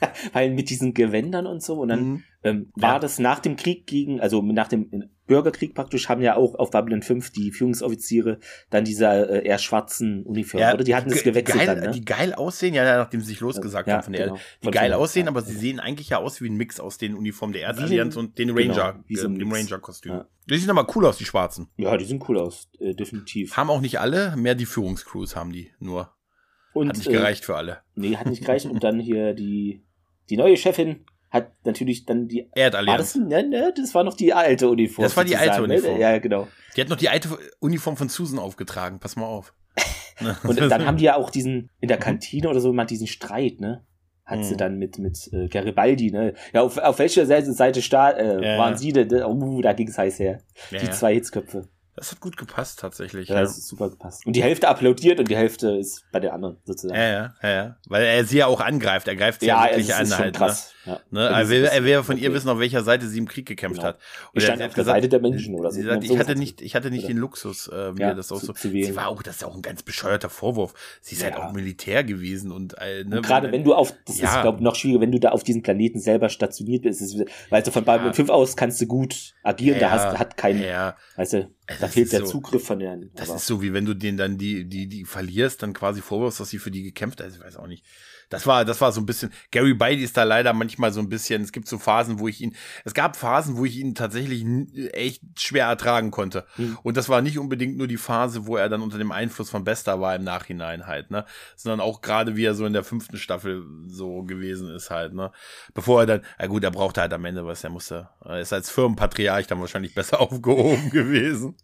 Speaker 1: Weil mit diesen Gewändern und so, und dann mhm. ähm, war ja. das nach dem Krieg gegen, also nach dem Bürgerkrieg praktisch haben ja auch auf Babylon 5 die Führungsoffiziere dann dieser äh, eher schwarzen Uniform, ja, oder? Die hatten das gewechselt
Speaker 2: geil,
Speaker 1: dann, ne?
Speaker 2: Die geil aussehen, ja, nachdem sie sich losgesagt ja, haben von der genau. Die geil aussehen, aber sie sehen eigentlich ja aus wie ein Mix aus den Uniformen der Erdallianz und den genau, Ranger, genau, äh, dem Ranger-Kostüm. Ja. Die sehen aber cool aus, die Schwarzen.
Speaker 1: Ja, die sehen cool aus, äh, definitiv.
Speaker 2: Haben auch nicht alle, mehr die Führungscrews haben die nur. Und, hat nicht gereicht äh, für alle.
Speaker 1: Nee, hat nicht gereicht. und dann hier die, die neue Chefin hat natürlich dann die
Speaker 2: Erdallianz.
Speaker 1: Das, ne, ne, das war noch die alte Uniform.
Speaker 2: Das war die alte ne? Uniform.
Speaker 1: Ne? Ja, genau.
Speaker 2: Die hat noch die alte Uniform von Susan aufgetragen. Pass mal auf.
Speaker 1: und dann haben die ja auch diesen in der Kantine oder so mal diesen Streit, ne? Hat hm. sie dann mit mit äh, Garibaldi, ne? Ja, auf, auf welcher Seite, Seite äh, ja, waren ja. sie denn? Uh, da ging's heiß her. Ja, die zwei Hitzköpfe.
Speaker 2: Das hat gut gepasst tatsächlich.
Speaker 1: Ja, ja. das ist super gepasst. Und die Hälfte applaudiert und die Hälfte ist bei der anderen sozusagen.
Speaker 2: Ja, ja, ja, ja. Weil er sie ja auch angreift. Er greift sie ja, ja wirklich an. Ist halt, ne? krass. Ne? Ja. Ne? Er, will, er will von okay. ihr wissen, auf welcher Seite sie im Krieg gekämpft genau. hat.
Speaker 1: Und ich stand auf der gesagt, Seite der Menschen oder so.
Speaker 2: Sie sagt, ich hatte nicht, ich hatte nicht oder? den Luxus, äh, mir ja, das auch so. Zu sie war auch, das ist auch ein ganz bescheuerter Vorwurf. Sie ist halt auch Militär gewesen und, äh,
Speaker 1: ne, und gerade wenn du auf, das ist glaube noch schwieriger, wenn du da auf diesem Planeten selber stationiert bist, ist, weil du von Babylon 5 aus kannst du gut agieren, da hast, hat keinen, weißt du, da fehlt der so, Zugriff von denen.
Speaker 2: Das ist so, wie wenn du den dann die, die, die verlierst, dann quasi vorwirfst, dass sie für die gekämpft hat. Ich weiß auch nicht. Das war, das war so ein bisschen, Gary Beide ist da leider manchmal so ein bisschen, es gibt so Phasen, wo ich ihn, es gab Phasen, wo ich ihn tatsächlich echt schwer ertragen konnte. Hm. Und das war nicht unbedingt nur die Phase, wo er dann unter dem Einfluss von Besta war im Nachhinein halt, ne, sondern auch gerade wie er so in der fünften Staffel so gewesen ist halt, ne, bevor er dann, ja gut, er brauchte halt am Ende was, er musste, er ist als Firmenpatriarch dann wahrscheinlich besser aufgehoben gewesen.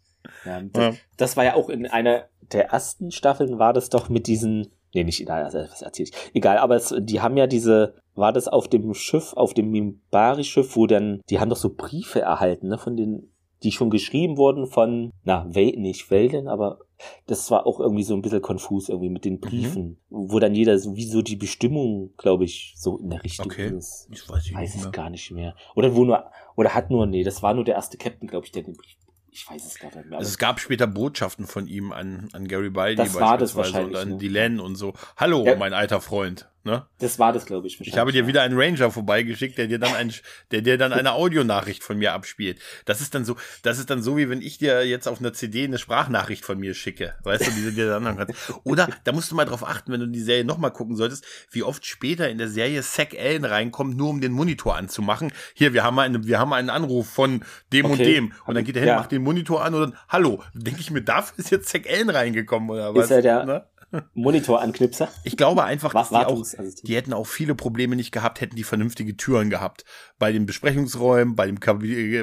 Speaker 1: Ja, das, ja. das war ja auch in einer der ersten Staffeln war das doch mit diesen Nee, nicht, also, was erzähl ich? Egal, aber es, die haben ja diese, war das auf dem Schiff, auf dem Mimbari-Schiff, wo dann, die haben doch so Briefe erhalten, ne, von den, die schon geschrieben wurden von, na, Wel, nicht Welden, aber das war auch irgendwie so ein bisschen konfus irgendwie mit den Briefen, mhm. wo dann jeder so, wie so die Bestimmung, glaube ich, so in der Richtung
Speaker 2: okay.
Speaker 1: ist.
Speaker 2: Ich weiß, ich
Speaker 1: weiß es gar nicht mehr. Oder wo nur, oder hat nur, nee, das war nur der erste Captain, glaube ich, der den Brief ich weiß es gar nicht mehr.
Speaker 2: Also es gab später Botschaften von ihm an, an Gary Baldi
Speaker 1: das war das wahrscheinlich,
Speaker 2: und an ne? Dylan und so. Hallo, ja. mein alter Freund. Ne?
Speaker 1: Das war das, glaube ich.
Speaker 2: Ich habe dir wieder einen Ranger vorbeigeschickt, der dir dann ein, der dir dann eine Audionachricht von mir abspielt. Das ist dann so, das ist dann so, wie wenn ich dir jetzt auf einer CD eine Sprachnachricht von mir schicke. Weißt du, die du dir dann anhören kannst. Oder, da musst du mal drauf achten, wenn du die Serie nochmal gucken solltest, wie oft später in der Serie Zack Allen reinkommt, nur um den Monitor anzumachen. Hier, wir haben einen, wir haben einen Anruf von dem okay. und dem. Und dann geht er hin, ja. macht den Monitor an und dann, hallo, denke ich mir, dafür ist jetzt Zack Allen reingekommen, oder was?
Speaker 1: Ist er der, ne? Monitor-Anknipser.
Speaker 2: Ich glaube einfach, dass die, auch, die hätten auch viele Probleme nicht gehabt, hätten die vernünftige Türen gehabt. Bei den Besprechungsräumen, bei dem,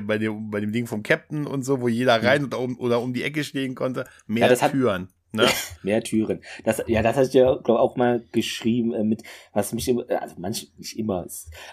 Speaker 2: bei dem, bei dem Ding vom Captain und so, wo jeder rein oder um, oder um die Ecke stehen konnte. Mehr ja, Türen. Ne?
Speaker 1: Mehr Türen. Das, ja, das hatte ich ja, glaube auch mal geschrieben, äh, mit, was mich immer, also manch, nicht immer,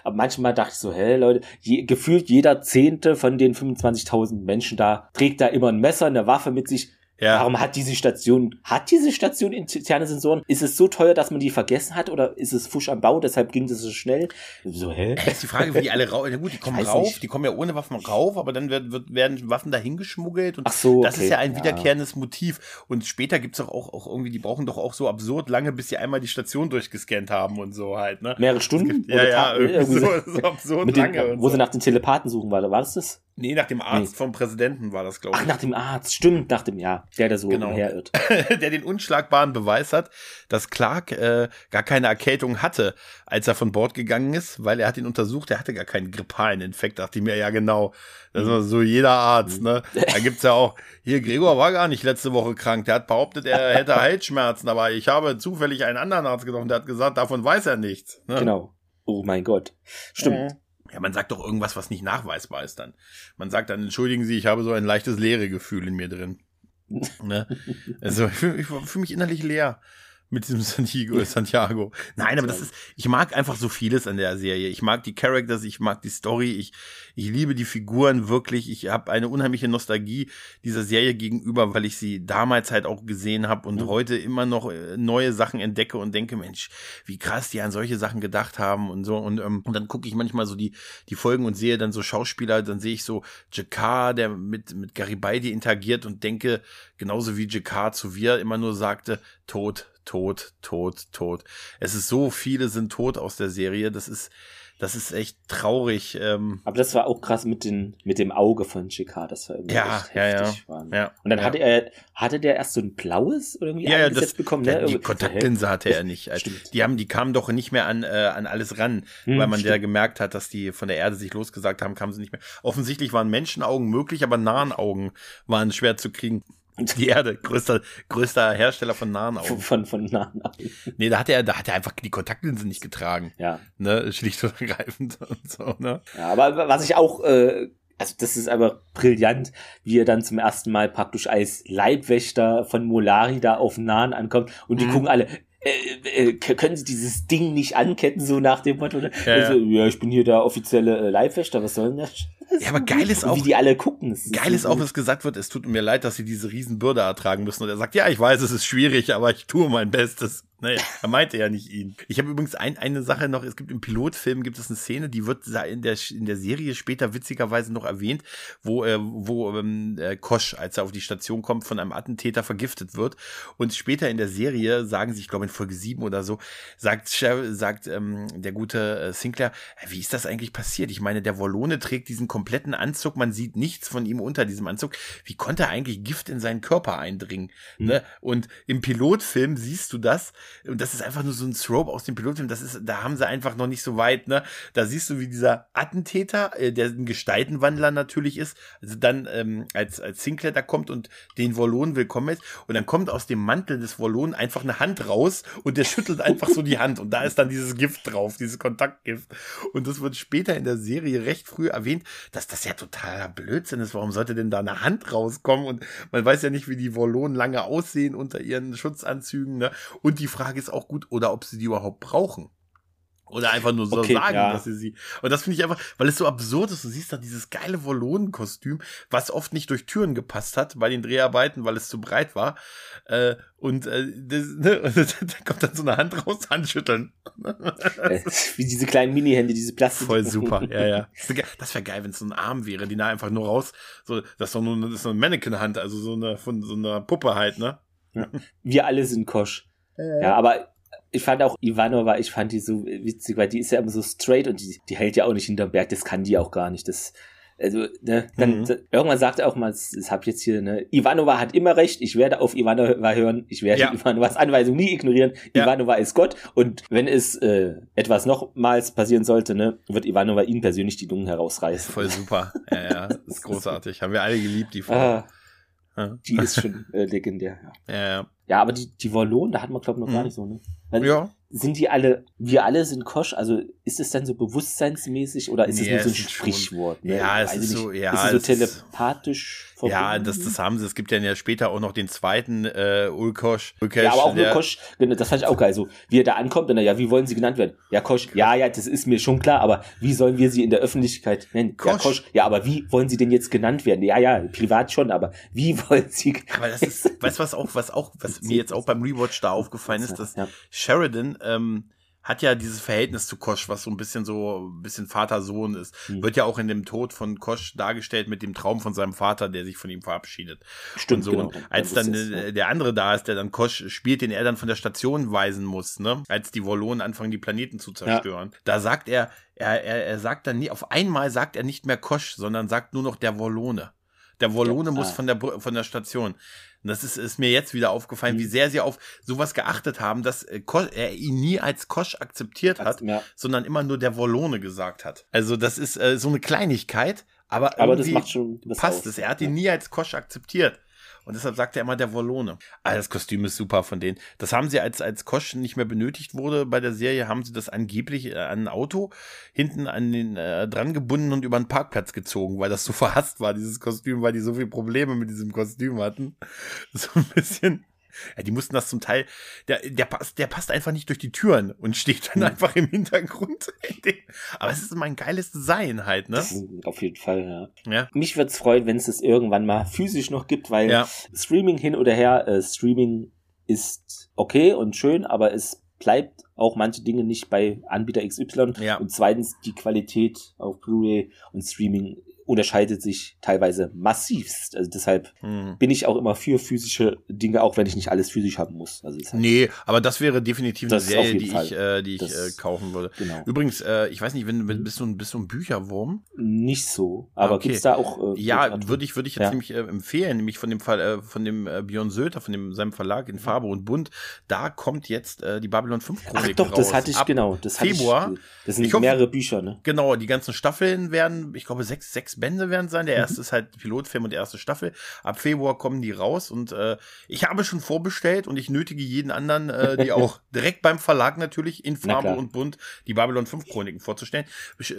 Speaker 1: aber manchmal dachte ich so, hä, Leute, je, gefühlt jeder Zehnte von den 25.000 Menschen da trägt da immer ein Messer, eine Waffe mit sich Ja. Warum hat diese Station, hat diese Station interne Sensoren? Ist es so teuer, dass man die vergessen hat oder ist es Fusch am Bau, deshalb ging das so schnell? So,
Speaker 2: hä? Das ist die Frage, wie die alle rauf, na gut, die kommen rauf, nicht. die kommen ja ohne Waffen rauf, aber dann wird, wird, werden Waffen dahin geschmuggelt und Ach so, okay. das ist ja ein wiederkehrendes ja. Motiv. Und später gibt's auch, auch, auch irgendwie, die brauchen doch auch so absurd lange, bis sie einmal die Station durchgescannt haben und so halt, ne?
Speaker 1: Mehrere Stunden?
Speaker 2: Gibt, ja, ja, irgendwie so, so absurd
Speaker 1: den, lange. Wo so. sie nach den Telepathen suchen, war, war das das?
Speaker 2: Nee, nach dem Arzt nee. vom Präsidenten war das, glaube ich.
Speaker 1: Ach, nach dem Arzt, stimmt, nach dem, ja, der, der so genau. herirrt.
Speaker 2: der den unschlagbaren Beweis hat, dass Clark äh, gar keine Erkältung hatte, als er von Bord gegangen ist, weil er hat ihn untersucht, er hatte gar keinen grippalen Infekt, dachte ich mir, ja genau. Das ist so jeder Arzt, ne? Da gibt's ja auch, hier, Gregor war gar nicht letzte Woche krank, der hat behauptet, er hätte Halsschmerzen, aber ich habe zufällig einen anderen Arzt getroffen, der hat gesagt, davon weiß er nichts.
Speaker 1: Ne? Genau. Oh mein Gott. Stimmt.
Speaker 2: Mhm. Ja, man sagt doch irgendwas, was nicht nachweisbar ist dann. Man sagt dann, entschuldigen Sie, ich habe so ein leichtes leere Gefühl in mir drin. ne? Also ich fühle fühl mich innerlich leer mit diesem Santiago, Santiago. Nein, aber das ist, ich mag einfach so vieles an der Serie. Ich mag die Characters, ich mag die Story, ich, ich liebe die Figuren wirklich. Ich habe eine unheimliche Nostalgie dieser Serie gegenüber, weil ich sie damals halt auch gesehen habe und mhm. heute immer noch äh, neue Sachen entdecke und denke, Mensch, wie krass die an solche Sachen gedacht haben und so. Und, ähm, und dann gucke ich manchmal so die, die Folgen und sehe dann so Schauspieler, dann sehe ich so Jakar, der mit, mit Garibaldi interagiert und denke, genauso wie Jakar zu Wir immer nur sagte, tot, tot, tot, tot. Es ist so viele sind tot aus der Serie. Das ist, das ist echt traurig. Ähm.
Speaker 1: Aber das war auch krass mit, den, mit dem Auge von Chicard. Das war irgendwie
Speaker 2: ja, echt ja, heftig.
Speaker 1: Ja, ja. Und dann ja. hatte er, hatte der erst so ein blaues irgendwie
Speaker 2: ja, ja, das, bekommen, ne? Die Kontaktlinse hatte er nicht. Also, die haben, die kamen doch nicht mehr an, äh, an alles ran, hm, weil man ja gemerkt hat, dass die von der Erde sich losgesagt haben, kamen sie nicht mehr. Offensichtlich waren Menschenaugen möglich, aber nahen Augen waren schwer zu kriegen. Die Erde, größter, größter Hersteller von nahen Augen.
Speaker 1: Von, von nahen
Speaker 2: Augen. Nee, da hat er, da hat er einfach die Kontaktlinse nicht getragen.
Speaker 1: Ja.
Speaker 2: Ne, schlicht und ergreifend und so, ne.
Speaker 1: Ja, aber was ich auch, äh, also das ist aber brillant, wie er dann zum ersten Mal praktisch als Leibwächter von Molari da auf Nahen ankommt und die mhm. gucken alle, äh, äh, können Sie dieses Ding nicht anketten, so nach dem Motto? Ne? Ja, also, ja, ich bin hier der offizielle äh, Leibwächter, was soll denn das?
Speaker 2: Ja, aber geil ist auch,
Speaker 1: wie die alle gucken.
Speaker 2: Geil ist auch, was gesagt wird, es tut mir leid, dass sie diese Riesenbürde ertragen müssen. Und er sagt, ja, ich weiß, es ist schwierig, aber ich tue mein Bestes. Naja, er meinte ja nicht ihn. Ich habe übrigens ein, eine Sache noch, es gibt im Pilotfilm gibt es eine Szene, die wird in der, in der Serie später witzigerweise noch erwähnt, wo, äh, wo ähm, äh, Kosch, als er auf die Station kommt, von einem Attentäter vergiftet wird. Und später in der Serie sagen sie, ich glaube in Folge 7 oder so, sagt, sagt ähm, der gute äh, Sinclair, wie ist das eigentlich passiert? Ich meine, der Wollone trägt diesen kompletten Anzug, man sieht nichts von ihm unter diesem Anzug. Wie konnte er eigentlich Gift in seinen Körper eindringen? Mhm. Ne? Und im Pilotfilm siehst du das, und das ist einfach nur so ein Strobe aus dem Pilotfilm, das ist, da haben sie einfach noch nicht so weit, ne? Da siehst du, wie dieser Attentäter, äh, der ein Gestaltenwandler natürlich ist, also dann ähm, als, als Sinclair da kommt und den Wollon willkommen ist, und dann kommt aus dem Mantel des Wollon einfach eine Hand raus und der schüttelt einfach so die Hand und da ist dann dieses Gift drauf, dieses Kontaktgift. Und das wird später in der Serie recht früh erwähnt, dass das ja totaler Blödsinn ist. Warum sollte denn da eine Hand rauskommen? Und man weiß ja nicht, wie die Wollonen lange aussehen unter ihren Schutzanzügen, ne? Und die Frage ist auch gut, oder ob sie die überhaupt brauchen. Oder einfach nur so okay, sagen, ja. dass sie sie. Und das finde ich einfach, weil es so absurd ist. Du siehst da dieses geile Volonenkostüm, was oft nicht durch Türen gepasst hat bei den Dreharbeiten, weil es zu breit war. Äh, und äh, das, ne, da kommt dann so eine Hand raus, Handschütteln.
Speaker 1: Wie diese kleinen Mini-Hände, diese Plastik.
Speaker 2: Voll super, ja, ja. Das wäre geil, wenn es so ein Arm wäre, die da einfach nur raus, so, das ist doch nur das ist so eine Mannequin-Hand, also so eine, von so einer Puppe halt, ne?
Speaker 1: Ja. Wir alle sind Kosch. Äh. Ja, aber ich fand auch Ivanova, ich fand die so witzig, weil die ist ja immer so straight und die, die hält ja auch nicht hinterm Berg, das kann die auch gar nicht. Das, also, ne, dann, mhm. irgendwann sagt er auch mal, das, das hab ich jetzt hier, ne, Ivanova hat immer recht, ich werde auf Ivanova hören, ich werde ja. Ivanovas Anweisung nie ignorieren. Ja. Ivanova ist Gott und wenn es äh, etwas nochmals passieren sollte, ne, wird Ivanova ihn persönlich die Lungen herausreißen.
Speaker 2: Voll super. ja, ja, das ist großartig. Haben wir alle geliebt, die Frau.
Speaker 1: Ah, ja. Die ist schon äh, legendär.
Speaker 2: Ja. ja, ja.
Speaker 1: Ja, aber die, die Wallonen, da hat man, glaube ich, noch mhm. gar nicht so, ne?
Speaker 2: Weil ja.
Speaker 1: Sind die alle, wir alle sind Kosch, also ist es dann so bewusstseinsmäßig oder ist nee, es nur so ein Sprichwort?
Speaker 2: Ne? Ja, es ist so, ja.
Speaker 1: Ist es so telepathisch
Speaker 2: Ja, das, das haben sie. Es gibt ja später auch noch den zweiten äh, Ulkosch. Ulkosch
Speaker 1: ja, aber auch nur Kosch. Genau, das fand ich auch geil. So, wie er da ankommt dann, ja, wie wollen sie genannt werden? Ja, Kosch. Ja, ja, das ist mir schon klar, aber wie sollen wir sie in der Öffentlichkeit nennen? Kosch. Ja, Kosch. Ja, aber wie wollen sie denn jetzt genannt werden? Ja, ja, privat schon, aber wie wollen sie?
Speaker 2: Aber das ist, weißt du was auch, was auch, was mir jetzt auch beim Rewatch da aufgefallen ist, dass ja. Sheridan ähm, hat ja dieses Verhältnis zu Kosch, was so ein bisschen so ein bisschen Vater-Sohn ist. Mhm. Wird ja auch in dem Tod von Kosch dargestellt mit dem Traum von seinem Vater, der sich von ihm verabschiedet.
Speaker 1: Stimmt, und so.
Speaker 2: Genau. als dann ist, ja. der andere da ist, der dann Kosch spielt, den er dann von der Station weisen muss, ne? Als die Wollonen anfangen, die Planeten zu zerstören. Ja. Da sagt er, er, er, er sagt dann nie, auf einmal sagt er nicht mehr Kosch, sondern sagt nur noch der Wollone. Der Wollone ja, muss ah. von der von der Station. Und das ist, ist mir jetzt wieder aufgefallen, mhm. wie sehr sie auf sowas geachtet haben, dass äh, er ihn nie als Kosch akzeptiert hat, ja. sondern immer nur der Wollone gesagt hat. Also das ist äh, so eine Kleinigkeit, aber,
Speaker 1: aber das macht schon
Speaker 2: das passt es. Er hat ihn nie als Kosch akzeptiert. Und deshalb sagt er immer der Wollone. Ah, das Kostüm ist super von denen. Das haben sie, als, als Kosch nicht mehr benötigt wurde bei der Serie, haben sie das angeblich äh, an ein Auto hinten an den, äh, dran gebunden und über den Parkplatz gezogen, weil das so verhasst war, dieses Kostüm, weil die so viele Probleme mit diesem Kostüm hatten. So ein bisschen ja, die mussten das zum Teil, der, der, passt, der passt einfach nicht durch die Türen und steht dann mhm. einfach im Hintergrund. Aber es ist mein geiles Design halt, ne?
Speaker 1: Auf jeden Fall, ja. ja. Mich würde es freuen, wenn es es irgendwann mal physisch noch gibt, weil ja. Streaming hin oder her, äh, Streaming ist okay und schön, aber es bleibt auch manche Dinge nicht bei Anbieter XY. Ja. Und zweitens, die Qualität auf Blu-ray und Streaming unterscheidet sich teilweise massivst. Also deshalb hm. bin ich auch immer für physische Dinge, auch wenn ich nicht alles physisch haben muss. Also
Speaker 2: halt nee, aber das wäre definitiv eine Serie, die Fall. ich, äh, die ich äh, kaufen würde. Genau. Übrigens, äh, ich weiß nicht, wenn, bist du ein bist du ein Bücherwurm?
Speaker 1: Nicht so, aber okay. gibt's da auch
Speaker 2: äh, Ja, würde ich würde ich jetzt ja. nämlich äh, empfehlen, nämlich von dem Fall äh, von dem äh, Björn Söter, von dem seinem Verlag in Farbe und Bunt, da kommt jetzt äh, die Babylon 5
Speaker 1: Chronik Ach doch, raus. das hatte ich Ab genau, das
Speaker 2: Februar.
Speaker 1: Ich, das sind hoffe, mehrere Bücher, ne?
Speaker 2: Genau, die ganzen Staffeln werden, ich glaube sechs sechs Bände werden sein. Der mhm. erste mhm. ist halt Pilotfilm und erste Staffel. Ab Februar kommen die raus und äh, ich habe schon vorbestellt und ich nötige jeden anderen, äh, die auch direkt beim Verlag natürlich in Farbe und Bunt die Babylon 5 Chroniken vorzustellen.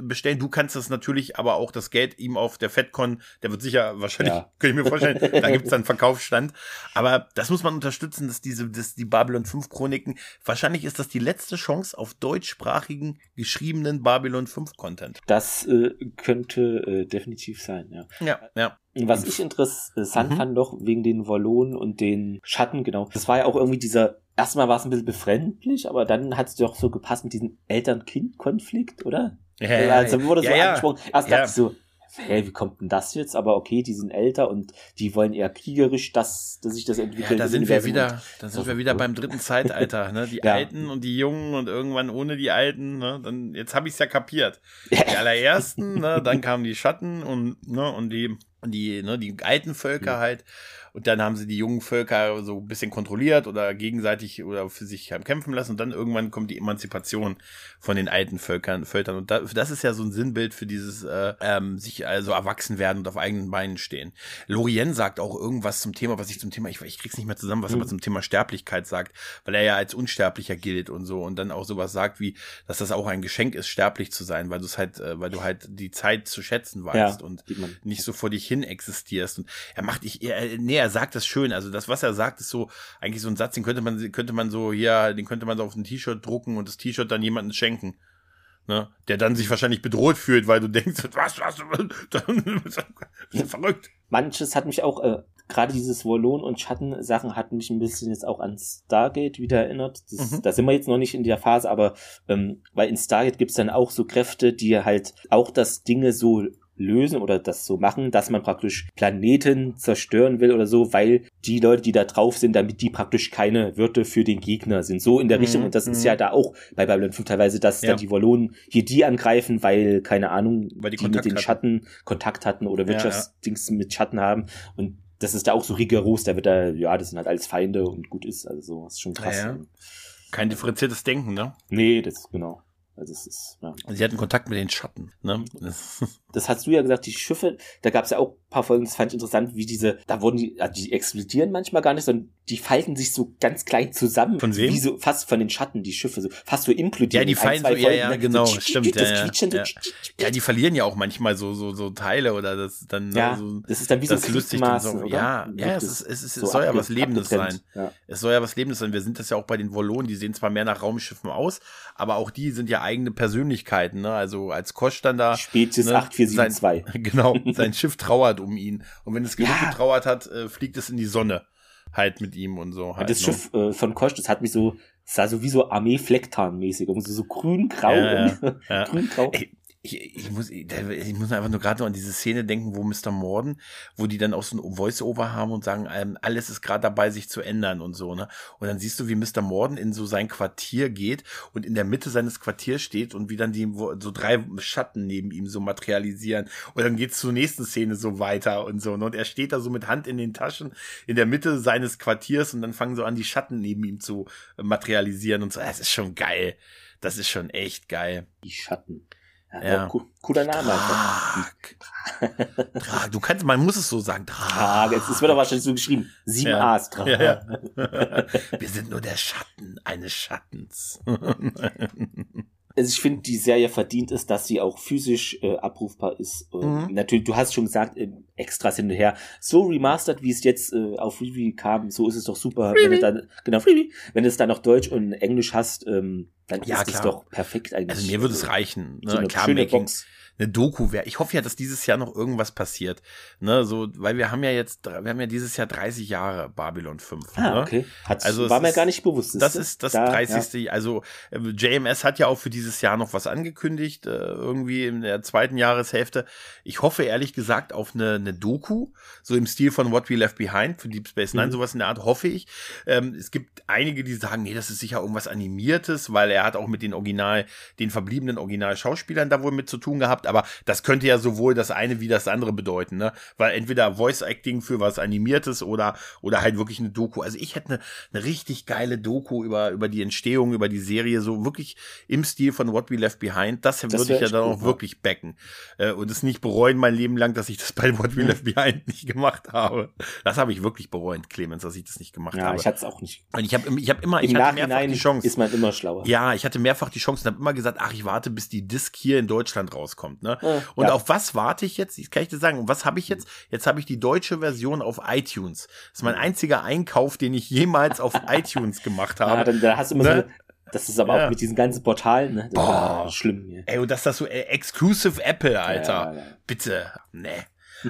Speaker 2: Bestellen. Du kannst das natürlich, aber auch das Geld ihm auf der FedCon, der wird sicher wahrscheinlich, ja. könnte ich mir vorstellen, da gibt es dann Verkaufsstand. Aber das muss man unterstützen, dass diese, dass die Babylon 5 Chroniken, wahrscheinlich ist das die letzte Chance auf deutschsprachigen geschriebenen Babylon 5 Content.
Speaker 1: Das äh, könnte äh, definitiv sein, ja.
Speaker 2: Ja, ja.
Speaker 1: Was ich interessant mhm. fand noch wegen den Wallonen und den Schatten, genau. Das war ja auch irgendwie dieser, erstmal war es ein bisschen befremdlich, aber dann hat es doch so gepasst mit diesem Eltern-Kind-Konflikt, oder? Ja, also wurde so ja, angesprochen. Erst ja. dachte ich so, hä, wie kommt denn das jetzt? Aber okay, die sind älter und die wollen eher kriegerisch, dass, dass sich das entwickelt.
Speaker 2: Ja, da sind wir wieder, da sind wir wieder beim dritten Zeitalter, ne? Die ja. Alten und die Jungen und irgendwann ohne die Alten, ne? Dann, jetzt habe ich es ja kapiert. Die allerersten, ne? Dann kamen die Schatten und, ne? Und die, die, ne? Die alten Völker mhm. halt. Und dann haben sie die jungen Völker so ein bisschen kontrolliert oder gegenseitig oder für sich haben kämpfen lassen. Und dann irgendwann kommt die Emanzipation von den alten Völkern. Völkern. Und das, ist ja so ein Sinnbild für dieses äh, ähm, sich also erwachsen werden und auf eigenen Beinen stehen. Lorien sagt auch irgendwas zum Thema, was ich zum Thema, ich, ich krieg's nicht mehr zusammen, was mhm. er zum Thema Sterblichkeit sagt, weil er ja als Unsterblicher gilt und so. Und dann auch sowas sagt wie, dass das auch ein Geschenk ist, sterblich zu sein, weil du es halt, äh, weil du halt die Zeit zu schätzen weißt ja, und nicht so vor dich hin existierst. Und er macht, ich, er, nee, er sagt das schön. Also das, was er sagt, ist so eigentlich so ein Satz, den könnte man, könnte man so hier, den könnte man so auf ein T-Shirt drucken und das T-Shirt dann jemandem schenken. Ne? Der dann sich wahrscheinlich bedroht fühlt, weil du denkst, was, was, was verrückt.
Speaker 1: Manches hat mich auch, äh, gerade dieses Wollon- und Schattensachen hat mich ein bisschen jetzt auch an Stargate wieder erinnert. Das, mhm. Da sind wir jetzt noch nicht in der Phase, aber ähm, weil in Stargate gibt's dann auch so Kräfte, die halt auch das Dinge so lösen oder das so machen, dass man praktisch Planeten zerstören will oder so, weil die Leute, die da drauf sind, damit die praktisch keine Wirte für den Gegner sind. So in der mhm. Richtung. Und das ist ja mhm. da auch bei Babylon 5 teilweise, dass ja. dann die Wallonen hier die angreifen, weil, keine Ahnung, weil die, die mit den hatten. Schatten Kontakt hatten oder Wirtschaftsdings ja, ja. mit Schatten haben. Und das ist da auch so rigoros, da wird da, ja, das sind halt alles Feinde und gut ist. Also so, das ist schon krass.
Speaker 2: Kein differenziertes Denken, ne?
Speaker 1: Nee, das, genau. Also es ist,
Speaker 2: ja. Sie hatten Kontakt mit den Schatten, ne?
Speaker 1: Das hast du ja gesagt, die Schiffe, da gab es ja auch paar Folgen, das fand ich interessant, wie diese, da wurden die, also die explodieren manchmal gar nicht, sondern die falten sich so ganz klein zusammen.
Speaker 2: Von wem?
Speaker 1: Wie so, fast von den Schatten, die Schiffe, so, fast so implodieren.
Speaker 2: Ja, die fallen so, ja, ja,
Speaker 1: ne?
Speaker 2: genau,
Speaker 1: so,
Speaker 2: stimmt, ja, ja,
Speaker 1: so,
Speaker 2: die verlieren ja auch manchmal so, so, so Teile oder das dann,
Speaker 1: Ja,
Speaker 2: so,
Speaker 1: das ist dann wie so
Speaker 2: das ist lustig. Dann so, ja, ja, es
Speaker 1: es
Speaker 2: ist, es ist,
Speaker 1: so
Speaker 2: es soll ja was Lebendes sein.
Speaker 1: Ja.
Speaker 2: Es soll ja was Lebendes sein. Wir sind das ja auch bei den Volonen, die sehen zwar mehr nach Raumschiffen aus, aber auch die sind ja eigene Persönlichkeiten, ne? Also als Kosch dann da.
Speaker 1: Spezies
Speaker 2: ne,
Speaker 1: 8472.
Speaker 2: Sein, genau, sein Schiff trauert um ihn. Und wenn es genug
Speaker 1: Ja.
Speaker 2: getrauert hat, äh, fliegt es in die Sonne. Halt mit ihm und so. Halt,
Speaker 1: das
Speaker 2: ne?
Speaker 1: Schiff äh, von Kosch, das hat mich so, sah so wie so Armee-Flecktarn-mäßig, irgendwie so grün-grau.
Speaker 2: Ja, ja, ja.
Speaker 1: grün-grau.
Speaker 2: Ey, ich, ich, muss, ich muss einfach nur gerade an diese Szene denken, wo Mr. Morden, wo die dann auch so ein Voice-Over haben und sagen, ähm, alles ist gerade dabei, sich zu ändern und so, ne? Und dann siehst du, wie Mr. Morden in so sein Quartier geht und in der Mitte seines Quartiers steht und wie dann die so drei Schatten neben ihm so materialisieren. Und dann geht's zur nächsten Szene so weiter und so. Ne? Und er steht da so mit Hand in den Taschen in der Mitte seines Quartiers und dann fangen so an, die Schatten neben ihm zu äh, materialisieren und so. Das ist schon geil. Das ist schon echt geil.
Speaker 1: Die Schatten. Ja, co- Cooler Name.
Speaker 2: Drag. Drag. Du kannst, man muss es so sagen. Drag.
Speaker 1: Trage. Jetzt es wird doch wahrscheinlich so geschrieben. Sieben
Speaker 2: Ja.
Speaker 1: A's. Trage.
Speaker 2: Ja, ja. Wir sind nur der Schatten eines Schattens.
Speaker 1: Also ich finde, die Serie verdient es, dass sie auch physisch äh, abrufbar ist.
Speaker 2: Mhm.
Speaker 1: Natürlich, du hast schon gesagt, äh, Extras hin und her. So remastered, wie es jetzt äh, auf Freebie kam, so ist es doch super. Wenn du dann, genau, Freebie. Wenn du es dann noch Deutsch und Englisch hast, ähm, dann
Speaker 2: Ja,
Speaker 1: ist es
Speaker 2: klar.
Speaker 1: doch perfekt eigentlich.
Speaker 2: Also mir würde es reichen. Ne?
Speaker 1: So eine
Speaker 2: Klar,
Speaker 1: schöne
Speaker 2: Making,
Speaker 1: Box.
Speaker 2: Eine Doku wäre. Ich hoffe ja, dass dieses Jahr noch irgendwas passiert. Ne, so, weil wir haben ja jetzt, wir haben ja dieses Jahr 30 Jahre Babylon 5.
Speaker 1: Ah,
Speaker 2: ne?
Speaker 1: okay. Hat's,
Speaker 2: Also
Speaker 1: war mir
Speaker 2: ist-
Speaker 1: gar nicht bewusst.
Speaker 2: Das ist das
Speaker 1: Da,
Speaker 2: 30. Also äh, JMS hat ja auch für dieses Jahr noch was angekündigt, äh, irgendwie in der zweiten Jahreshälfte. Ich hoffe ehrlich gesagt auf eine, eine Doku, so im Stil von What We Left Behind für Deep Space Nine,
Speaker 1: Mhm.
Speaker 2: sowas in der Art, hoffe ich. Ähm, es gibt einige, die sagen, nee, das ist sicher irgendwas Animiertes, weil er hat auch mit den Original, den verbliebenen Original-Schauspielern da wohl mit zu tun gehabt, aber das könnte ja sowohl das eine wie das andere bedeuten, ne? Weil entweder Voice-Acting für was Animiertes oder, oder halt wirklich eine Doku. Also ich hätte eine, eine richtig geile Doku über, über die Entstehung, über die Serie, so wirklich im Stil von What We Left Behind. Das, würde ich ja dann
Speaker 1: cool,
Speaker 2: auch
Speaker 1: ja.
Speaker 2: wirklich backen. Äh, und es nicht bereuen mein Leben lang, dass ich das bei What We Left Behind nicht gemacht habe. Das habe ich wirklich bereut, Clemens, dass ich das nicht gemacht
Speaker 1: Ja,
Speaker 2: habe.
Speaker 1: ich hatte es auch nicht.
Speaker 2: und ich habe ich hab immer,
Speaker 1: Im
Speaker 2: ich hatte mehrfach die Chance.
Speaker 1: ist man immer schlauer.
Speaker 2: Ja, ich hatte mehrfach die Chance und habe immer gesagt, ach, ich warte, bis die Disc hier in Deutschland rauskommt. Ne?
Speaker 1: Ja.
Speaker 2: Und
Speaker 1: Ja.
Speaker 2: auf was warte ich jetzt? Das kann ich dir sagen. Und was habe ich jetzt? Jetzt habe ich die deutsche Version auf iTunes. Das ist mein einziger Einkauf, den ich jemals auf iTunes gemacht habe.
Speaker 1: dann, da hast du immer
Speaker 2: Ne?
Speaker 1: so das ist aber
Speaker 2: Ja.
Speaker 1: auch mit diesen ganzen Portalen, ne? Das
Speaker 2: Boah.
Speaker 1: schlimm. Ja.
Speaker 2: Ey, und dass das so äh, exclusive Apple, Alter.
Speaker 1: Ja, ja.
Speaker 2: Bitte. Nee.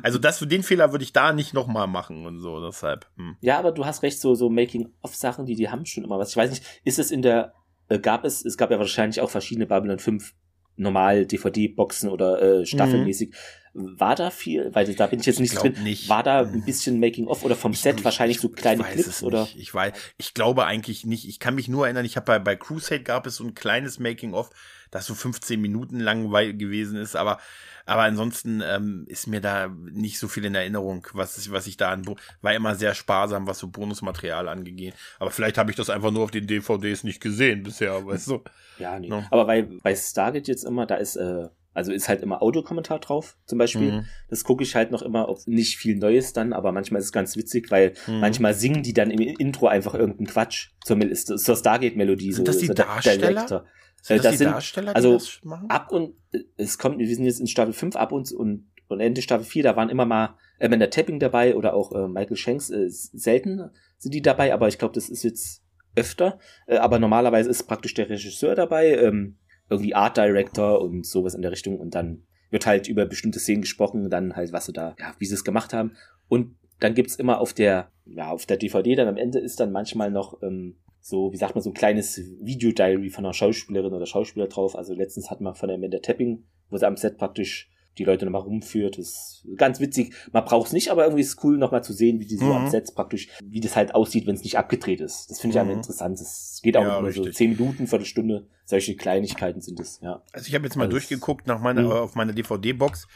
Speaker 2: Also das den Fehler würde ich da nicht nochmal machen und so, deshalb. Hm.
Speaker 1: Ja, aber du hast recht, so, so Making-of-Sachen, die, die haben schon immer was. Ich weiß nicht, ist es in der, äh, gab es, es gab ja wahrscheinlich auch verschiedene Babylon 5 normal DVD-Boxen oder äh, staffelmäßig. War da viel? Weil da bin ich jetzt nicht
Speaker 2: glaub
Speaker 1: drin.
Speaker 2: nicht.
Speaker 1: War da ein bisschen Making-of oder vom Set
Speaker 2: Ich-
Speaker 1: wahrscheinlich
Speaker 2: ich-
Speaker 1: so kleine
Speaker 2: ich weiß
Speaker 1: Clips
Speaker 2: es
Speaker 1: oder?
Speaker 2: Nicht. Ich weiß, ich glaube eigentlich nicht. Ich kann mich nur erinnern, ich habe bei, bei Crusade gab es so ein kleines Making-of, das so 15 Minuten lang gewesen ist, aber, aber ansonsten ähm, ist mir da nicht so viel in Erinnerung, was, ich- was ich da an, war immer sehr sparsam, was so Bonusmaterial angeht. Aber vielleicht habe ich das einfach nur auf den DVDs nicht gesehen bisher, weißt du?
Speaker 1: Ja, nee.
Speaker 2: No.
Speaker 1: Aber bei, bei Stargate jetzt immer, da ist, äh, also ist halt immer Audiokommentar drauf, zum Beispiel.
Speaker 2: Mhm.
Speaker 1: Das gucke ich halt noch immer auf nicht viel Neues dann, aber manchmal ist es ganz witzig, weil
Speaker 2: Mhm.
Speaker 1: manchmal singen die dann im Intro einfach irgendeinen Quatsch zur, zur Stargate-Melodie.
Speaker 2: Sind
Speaker 1: so,
Speaker 2: das die
Speaker 1: so
Speaker 2: Darsteller?
Speaker 1: Director.
Speaker 2: Sind
Speaker 1: Äh,
Speaker 2: das,
Speaker 1: das
Speaker 2: die
Speaker 1: sind-
Speaker 2: Darsteller, die
Speaker 1: also
Speaker 2: das machen?
Speaker 1: Ab und äh, es kommt, wir sind jetzt in Staffel 5 ab und, und, und Ende Staffel 4, da waren immer mal äh, Amanda Tapping dabei oder auch äh, Michael Shanks. Äh, selten sind die dabei, aber ich glaube, das ist jetzt öfter. Äh, aber normalerweise ist praktisch der Regisseur dabei, ähm, irgendwie Art Director und sowas in der Richtung und dann wird halt über bestimmte Szenen gesprochen, dann halt, was sie da, ja, wie sie es gemacht haben. Und dann gibt's immer auf der, ja, auf der DVD, dann am Ende ist dann manchmal noch ähm, so, wie sagt man, so ein kleines Videodiary von einer Schauspielerin oder Schauspieler drauf. Also letztens hatten wir von der Amanda Tapping, wo sie am Set praktisch die Leute nochmal rumführt. Das ist ganz witzig. Man braucht es nicht, aber irgendwie ist es cool, nochmal zu sehen, wie die so
Speaker 2: Mhm.
Speaker 1: am Set praktisch, wie das halt aussieht, wenn es nicht abgedreht ist. Das finde ich
Speaker 2: Mhm.
Speaker 1: einfach interessant. Das geht auch
Speaker 2: Ja,
Speaker 1: immer so zehn Minuten, Viertelstunde. Solche Kleinigkeiten sind es, ja.
Speaker 2: Also ich habe jetzt mal
Speaker 1: Also
Speaker 2: durchgeguckt nach meiner,
Speaker 1: Mhm.
Speaker 2: auf meiner DVD-Box.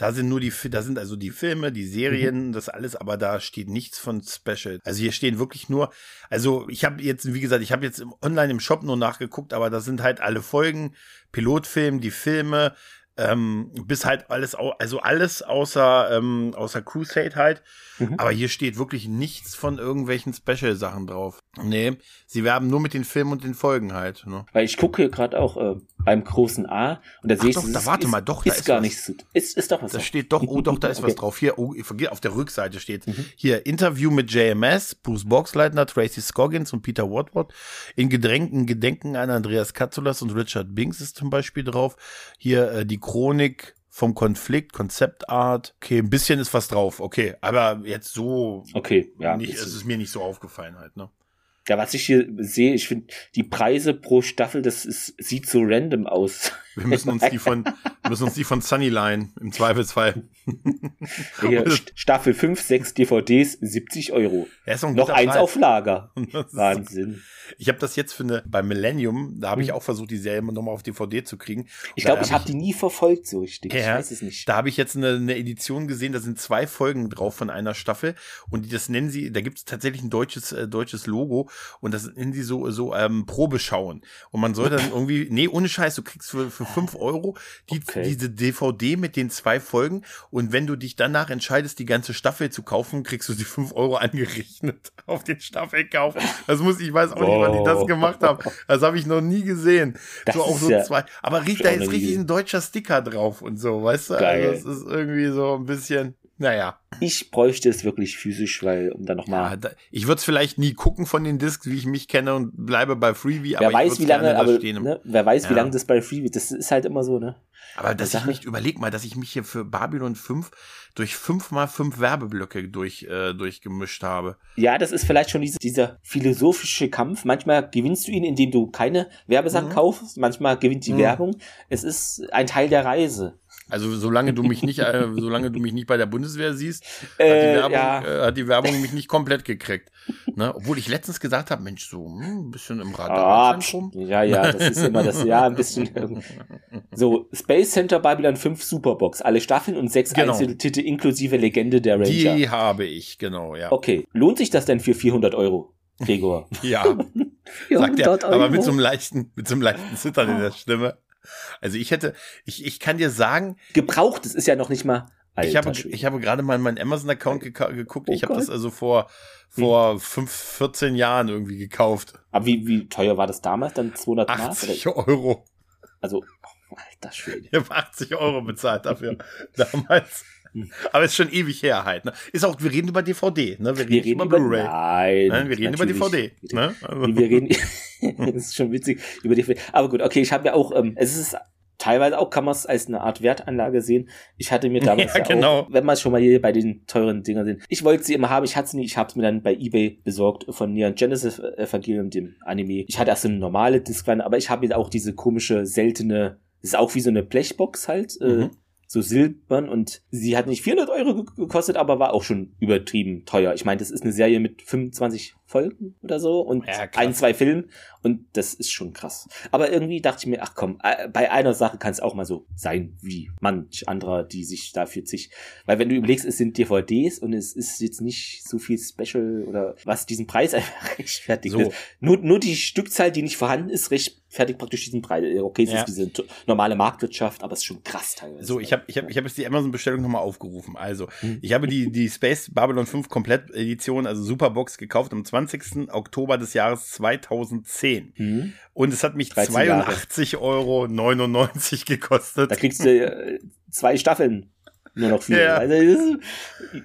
Speaker 2: Da sind nur die, da sind also die Filme, die Serien, das alles, aber da steht nichts von Special. Also hier stehen wirklich nur, also ich habe jetzt, wie gesagt, ich habe jetzt online im Shop nur nachgeguckt, aber da sind halt alle Folgen, Pilotfilm, die Filme, Ähm, bis halt alles, also alles außer, ähm, außer Crusade halt. Mhm. Aber hier steht wirklich nichts von irgendwelchen Special-Sachen drauf. Nee, sie werben nur mit den Filmen und den Folgen halt. Ne?
Speaker 1: Weil ich gucke gerade auch äh, beim großen A und da sehe ich,
Speaker 2: doch, da warte
Speaker 1: ist,
Speaker 2: mal, doch,
Speaker 1: ist, da ist gar was. nichts. Ist, ist doch was.
Speaker 2: Da drauf. steht doch, oh doch, da ist okay. was drauf. Hier, oh, auf der Rückseite steht mhm. hier Interview mit JMS, Bruce Boxleitner, Tracy Scoggins und Peter Watford. In gedrängten Gedenken an Andreas Katzulas und Richard Binks ist zum Beispiel drauf. Hier äh, die Chronik vom Konflikt, Konzeptart. Okay, ein bisschen ist was drauf, okay. Aber jetzt so.
Speaker 1: Okay, ja.
Speaker 2: Nicht, es ist mir nicht so aufgefallen halt, ne?
Speaker 1: Ja, was ich hier sehe, ich finde, die Preise pro Staffel, das ist, sieht so random aus.
Speaker 2: Wir müssen uns die von, müssen uns die von Sunnyline im Zweifelsfall.
Speaker 1: Hier, Staffel 5, 6 DVDs, 70 Euro. Ja, ist Noch eins Preis. auf Lager. Wahnsinn.
Speaker 2: Ich habe das jetzt für eine, bei Millennium, da habe ich hm. auch versucht, die Serie nochmal auf DVD zu kriegen.
Speaker 1: Ich glaube, ich habe die nie verfolgt so richtig. Ja, ich weiß es nicht.
Speaker 2: Da habe ich jetzt eine, eine Edition gesehen, da sind zwei Folgen drauf von einer Staffel und das nennen sie, da gibt es tatsächlich ein deutsches, äh, deutsches Logo und das nennen sie so, so ähm, Probeschauen. Und man soll dann irgendwie, nee, ohne Scheiß, du kriegst für, für fünf Euro die, okay. diese DVD mit den zwei Folgen und wenn du dich danach entscheidest, die ganze Staffel zu kaufen, kriegst du die fünf Euro angerechnet auf den Staffelkauf. Das muss, ich weiß auch nicht, wann die das gemacht haben. Das habe ich noch nie gesehen. Das so auch so ja zwei. Aber riecht da jetzt richtig ein deutscher Sticker drauf und so, weißt du? Geil. Also das ist irgendwie so ein bisschen. Naja.
Speaker 1: Ich bräuchte es wirklich physisch, weil, um dann nochmal. Ja, da,
Speaker 2: ich würde es vielleicht nie gucken von den Discs, wie ich mich kenne und bleibe bei Freebie,
Speaker 1: wer weiß, wie lange, aber, ne, wer weiß, ja. wie lange das bei Freebie, das ist halt immer so, ne?
Speaker 2: Aber dass ich nicht, überleg mal, dass ich mich hier für Babylon 5 durch fünf mal fünf Werbeblöcke durch, äh, durchgemischt habe.
Speaker 1: Ja, das ist vielleicht schon diese, dieser philosophische Kampf. Manchmal gewinnst du ihn, indem du keine Werbesachen mhm. kaufst, manchmal gewinnt die mhm. Werbung. Es ist ein Teil der Reise.
Speaker 2: Also solange du mich nicht, äh, solange du mich nicht bei der Bundeswehr siehst, hat, die äh, Werbung, ja. äh, hat die Werbung mich nicht komplett gekriegt. Ne? Obwohl ich letztens gesagt habe, Mensch, so hm, ein bisschen im Radarzentrum.
Speaker 1: Ah, ja, ja, das ist immer das, ja, ein bisschen. so, Space Center Babylon 5 Superbox, alle Staffeln und sechs genau. Einzeltitel inklusive Legende der Ranger.
Speaker 2: Die habe ich, genau, ja.
Speaker 1: Okay, lohnt sich das denn für 400 Euro? Gregor.
Speaker 2: ja. Sagt er, aber mit so einem leichten, mit so einem leichten Zittern in der Stimme. Also ich hätte, ich, ich kann dir sagen.
Speaker 1: Gebraucht, es ist ja noch nicht mal.
Speaker 2: Alter, ich habe, ich habe gerade mal in meinen Amazon-Account ge geguckt. Oh ich habe das also vor, vor hm. 5, 14 Jahren irgendwie gekauft.
Speaker 1: Aber wie, wie teuer war das damals? Dann 200 Mark?
Speaker 2: 80 Euro.
Speaker 1: Also, oh, alter Schwede.
Speaker 2: Ich habe 80 Euro bezahlt dafür. damals. Aber ist schon ewig her halt. Ne? Ist auch, wir reden über DVD, ne? Wir reden, wir reden über Blu-ray.
Speaker 1: Nein,
Speaker 2: nein, wir reden über DVD. Ne? Also.
Speaker 1: Wir reden, das ist schon witzig über DVD. Aber gut, okay, ich habe ja auch, ähm, es ist teilweise auch kann man es als eine Art Wertanlage sehen. Ich hatte mir damals ja, ja genau. auch, wenn man schon mal hier bei den teuren Dingern sehen, ich wollte sie immer haben, ich hatte sie nie, ich habe es mir dann bei eBay besorgt von Neon Genesis Evangelium, dem Anime. Ich hatte erst so eine normale Discman, aber ich habe mir auch diese komische, seltene, das ist auch wie so eine Blechbox halt, äh, mhm. äh, so silbern und sie hat nicht 400 Euro gekostet, aber war auch schon übertrieben teuer. Ich meine, das ist eine Serie mit 25 Folgen oder so und ja, ein, zwei Filmen und das ist schon krass. Aber irgendwie dachte ich mir, ach komm, äh, bei einer Sache kann es auch mal so sein wie manch anderer, die sich dafür sich, weil wenn du überlegst, es sind DVDs und es ist jetzt nicht so viel Special oder was diesen Preis einfach rechtfertigt. So. Nur, nur die Stückzahl, die nicht vorhanden ist, rechtfertigt praktisch diesen Preis. Okay, es ja. ist diese normale Marktwirtschaft, aber es ist schon krass teilweise.
Speaker 2: So, ich habe ich hab, ich hab jetzt die Amazon-Bestellung nochmal aufgerufen. Also, hm. ich habe die, die Space Babylon 5 Komplett-Edition, also Superbox, gekauft am 20. Oktober des Jahres 2010. Hm. Und es hat mich 82,99 Euro gekostet.
Speaker 1: Da kriegst du äh, zwei Staffeln nur noch viel. Ja. Also,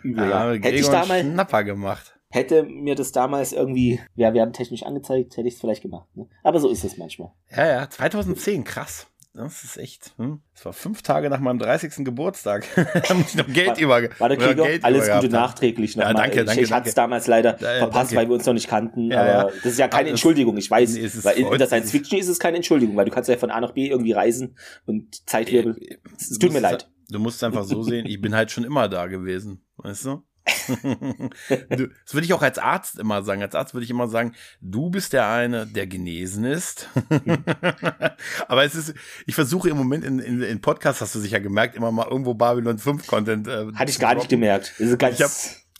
Speaker 2: ja. Hätte ich damals Schnapper gemacht.
Speaker 1: Hätte mir das damals irgendwie, ja, wir haben technisch angezeigt, hätte ich es vielleicht gemacht. Ne? Aber so ist es manchmal.
Speaker 2: Ja, ja, 2010, krass. Das ist echt. Hm? Das war fünf Tage nach meinem 30. Geburtstag. da muss ich noch Geld über.
Speaker 1: Warte, Gregor, Geld alles Gute nachträglich
Speaker 2: nochmal. Ja, danke,
Speaker 1: ich,
Speaker 2: danke.
Speaker 1: Ich hatte es damals leider ja, verpasst, danke. weil wir uns noch nicht kannten. Ja, aber das ist ja keine Entschuldigung. Ich weiß, nee, weil in der Science Fiction ist es keine Entschuldigung, weil du kannst ja von A nach B irgendwie reisen und Zeitwirbel. Äh, es tut mir leid.
Speaker 2: Du musst einfach so sehen, ich bin halt schon immer da gewesen. Weißt du? Das würde ich auch als Arzt immer sagen. Als Arzt würde ich immer sagen, du bist der eine, der genesen ist. Aber es ist, ich versuche im Moment in, in, in Podcasts, hast du sicher gemerkt, immer mal irgendwo Babylon 5 Content.
Speaker 1: Äh, Hatte ich gar nicht gemerkt.
Speaker 2: ich habe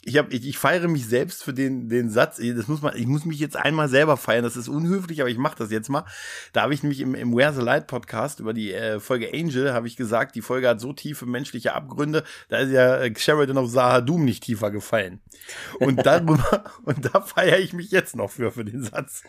Speaker 2: ich, hab, ich, ich feiere mich selbst für den, den Satz. Das muss man, ich muss mich jetzt einmal selber feiern. Das ist unhöflich, aber ich mache das jetzt mal. Da habe ich nämlich im, im Where the Light Podcast über die äh, Folge Angel habe ich gesagt, die Folge hat so tiefe menschliche Abgründe, da ist ja äh, Sheridan of Sahadum nicht tiefer gefallen. Und darüber, und da feiere ich mich jetzt noch für, für den Satz.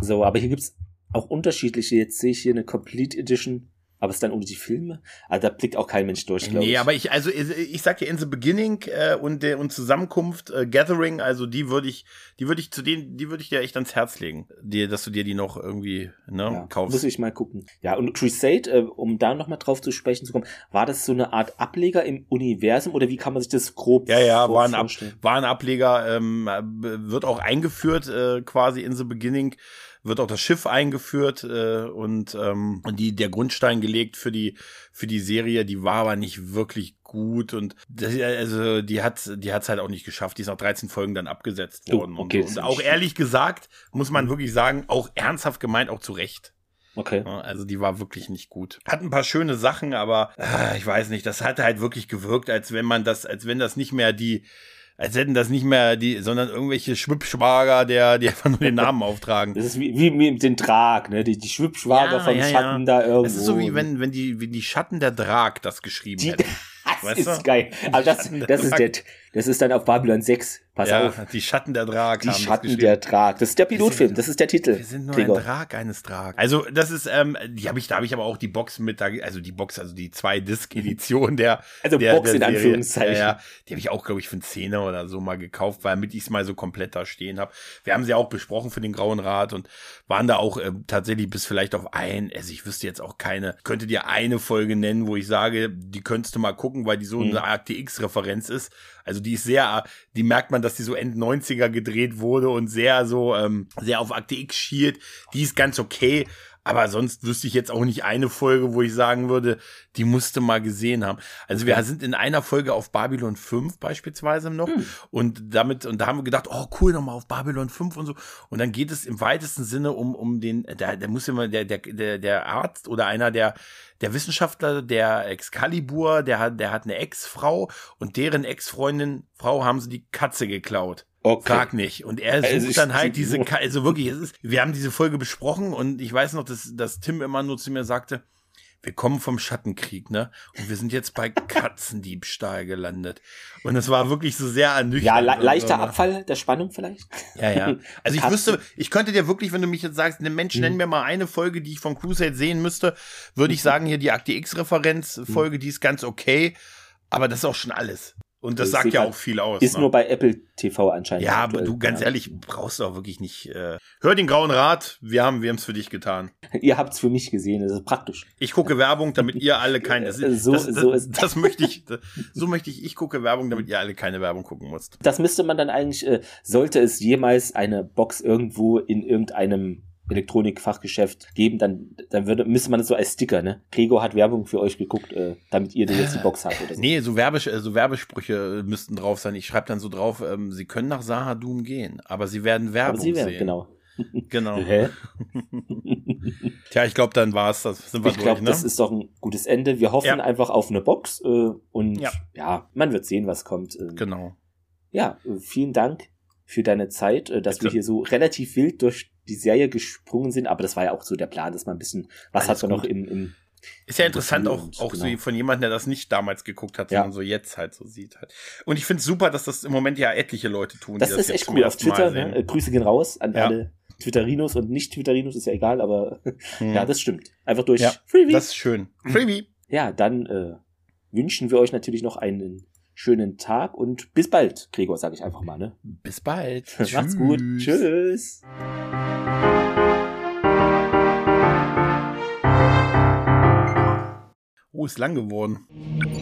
Speaker 1: so, aber hier gibt's auch unterschiedliche. Jetzt sehe ich hier eine Complete Edition aber es ist dann ohne die Filme. Also da blickt auch kein Mensch durch,
Speaker 2: glaube nee, ich. aber ich, also ich sag dir In the Beginning äh, und der und Zusammenkunft, äh, Gathering, also die würde ich, die würde ich zu denen, die würde ich dir echt ans Herz legen, dir, dass du dir die noch irgendwie ne,
Speaker 1: ja, kaufst. Muss ich mal gucken. Ja, und Crusade, äh, um da nochmal drauf zu sprechen zu kommen, war das so eine Art Ableger im Universum oder wie kann man sich das grob
Speaker 2: Ja, ja, war ein, Ab war ein Ableger, ähm, wird auch eingeführt äh, quasi in the Beginning wird auch das Schiff eingeführt äh, und ähm, die der Grundstein gelegt für die für die Serie, die war aber nicht wirklich gut und das, also die hat die hat's halt auch nicht geschafft. Die ist nach 13 Folgen dann abgesetzt oh, worden. Oh, okay, und, so. und auch ehrlich gesagt muss man wirklich sagen, auch ernsthaft gemeint, auch zu Recht.
Speaker 1: Okay.
Speaker 2: Also die war wirklich nicht gut. Hat ein paar schöne Sachen, aber äh, ich weiß nicht, das hatte halt wirklich gewirkt, als wenn man das, als wenn das nicht mehr die als hätten das nicht mehr die, sondern irgendwelche Schwippschwager, der, die einfach nur den Namen auftragen.
Speaker 1: Das ist wie, wie mit dem Drag, ne? Die, die Schwippschwager ja, vom ja, Schatten ja. da irgendwo. Es
Speaker 2: ist so wie wenn, wenn die, wie die Schatten der Drag das geschrieben die, hätten.
Speaker 1: Das weißt ist du? geil. Aber das, das ist der, das ist dann auf Babylon 6. Pass ja, auf.
Speaker 2: Die Schatten der Drag.
Speaker 1: Die Schatten der Drag. Das ist der Pilotfilm. Das ist der Titel.
Speaker 2: Wir sind nur Gregor. ein Drag eines Drag. Also das ist, ähm, die habe ich, da habe ich aber auch die Box mit, also die Box, also die zwei Disc Edition der,
Speaker 1: also
Speaker 2: der,
Speaker 1: Box der in Serie. Anführungszeichen. Ja,
Speaker 2: ja, die habe ich auch, glaube ich, für einen Zehner oder so mal gekauft, weil damit ich es mal so komplett da stehen habe. Wir haben sie auch besprochen für den Grauen Rat und waren da auch äh, tatsächlich bis vielleicht auf ein, also ich wüsste jetzt auch keine, könnte dir eine Folge nennen, wo ich sage, die könntest du mal gucken, weil die so mhm. eine Akte X-Referenz ist. Also die ist sehr, die merkt man, dass die so End 90er gedreht wurde und sehr so, ähm, sehr auf Akte X schielt. Die ist ganz okay. Aber sonst wüsste ich jetzt auch nicht eine Folge, wo ich sagen würde, die musste mal gesehen haben. Also wir sind in einer Folge auf Babylon 5 beispielsweise noch hm. und damit, und da haben wir gedacht, oh cool, nochmal auf Babylon 5 und so. Und dann geht es im weitesten Sinne um, um den, der, der muss immer, der, der, der, der Arzt oder einer der, der Wissenschaftler, der Excalibur, der hat, der hat eine Ex-Frau und deren Ex-Freundin, Frau haben sie die Katze geklaut. Okay. Frag nicht. Und er sucht also dann halt diese, also wirklich, es ist, wir haben diese Folge besprochen und ich weiß noch, dass, dass Tim immer nur zu mir sagte, wir kommen vom Schattenkrieg, ne? Und wir sind jetzt bei Katzendiebstahl gelandet. Und es war wirklich so sehr ernüchternd.
Speaker 1: Ja, le leichter ne? Abfall der Spannung vielleicht.
Speaker 2: Ja, ja. Also ich wüsste, ich könnte dir wirklich, wenn du mich jetzt sagst, ne Mensch, nenn hm. mir mal eine Folge, die ich von Crusade sehen müsste, würde ich mhm. sagen, hier die Akte X-Referenz-Folge, mhm. die ist ganz okay. Aber das ist auch schon alles. Und das, das sagt ja auch viel aus.
Speaker 1: Ist ne? nur bei Apple TV anscheinend.
Speaker 2: Ja, aber du, ganz ehrlich, brauchst du auch wirklich nicht. Äh, hör den grauen Rat, wir haben wir es für dich getan.
Speaker 1: ihr habt es für mich gesehen, das ist praktisch.
Speaker 2: Ich gucke Werbung, damit ihr alle keine. Das,
Speaker 1: so, das,
Speaker 2: das,
Speaker 1: so ist
Speaker 2: das möchte ich. So möchte ich. Ich gucke Werbung, damit ihr alle keine Werbung gucken musst.
Speaker 1: Das müsste man dann eigentlich, äh, sollte es jemals eine Box irgendwo in irgendeinem Elektronikfachgeschäft geben, dann, dann würde, müsste man das so als Sticker, ne? Gregor hat Werbung für euch geguckt, äh, damit ihr jetzt die Box habt oder
Speaker 2: so. Nee, so, Werbes äh, so Werbesprüche müssten drauf sein. Ich schreibe dann so drauf, ähm, sie können nach Sahadum gehen, aber sie werden Werbung aber sie werden, sehen.
Speaker 1: Genau.
Speaker 2: Genau. Hä? Tja, ich glaube, dann war es das. Sind wir
Speaker 1: ich glaube, ne? das ist doch ein gutes Ende. Wir hoffen ja. einfach auf eine Box äh, und ja. ja. man wird sehen, was kommt.
Speaker 2: Ähm, genau.
Speaker 1: Ja, äh, vielen Dank für deine Zeit, äh, dass Bitte. wir hier so relativ wild durch die Serie gesprungen sind, aber das war ja auch so der Plan, dass man ein bisschen, was Alles hat man noch im, im
Speaker 2: ist ja interessant auch, auch genau. so von jemandem, der das nicht damals geguckt hat, sondern ja. so jetzt halt so sieht halt. Und ich finde es super, dass das im Moment ja etliche Leute tun.
Speaker 1: Das, das ist echt cool auf Twitter. Ne? Äh, Grüße gehen raus an ja. alle Twitterinos und nicht Twitterinos, ist ja egal, aber hm. ja, das stimmt. Einfach durch ja,
Speaker 2: Freebie. Das ist schön.
Speaker 1: Freebie. Ja, dann äh, wünschen wir euch natürlich noch einen schönen Tag und bis bald, Gregor, sage ich einfach mal. Ne?
Speaker 2: Bis bald.
Speaker 1: Macht's gut. Tschüss.
Speaker 2: Oh, ist lang geworden.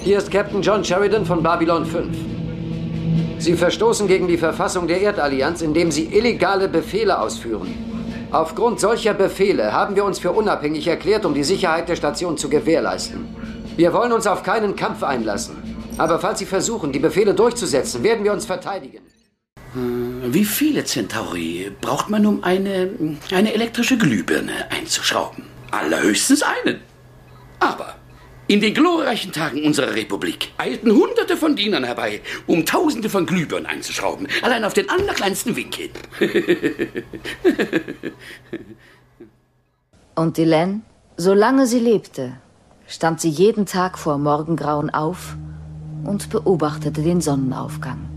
Speaker 3: Hier ist Captain John Sheridan von Babylon 5. Sie verstoßen gegen die Verfassung der Erdallianz, indem Sie illegale Befehle ausführen. Aufgrund solcher Befehle haben wir uns für unabhängig erklärt, um die Sicherheit der Station zu gewährleisten. Wir wollen uns auf keinen Kampf einlassen. Aber falls Sie versuchen, die Befehle durchzusetzen, werden wir uns verteidigen.
Speaker 8: Hm, wie viele Centauri braucht man, um eine, eine elektrische Glühbirne einzuschrauben? Allerhöchstens einen. Aber
Speaker 5: In den glorreichen Tagen unserer Republik eilten Hunderte von Dienern herbei, um Tausende von Glühbirnen einzuschrauben. Allein auf den allerkleinsten Winkel.
Speaker 9: Und Dylan, solange sie lebte, stand sie jeden Tag vor Morgengrauen auf und beobachtete den Sonnenaufgang.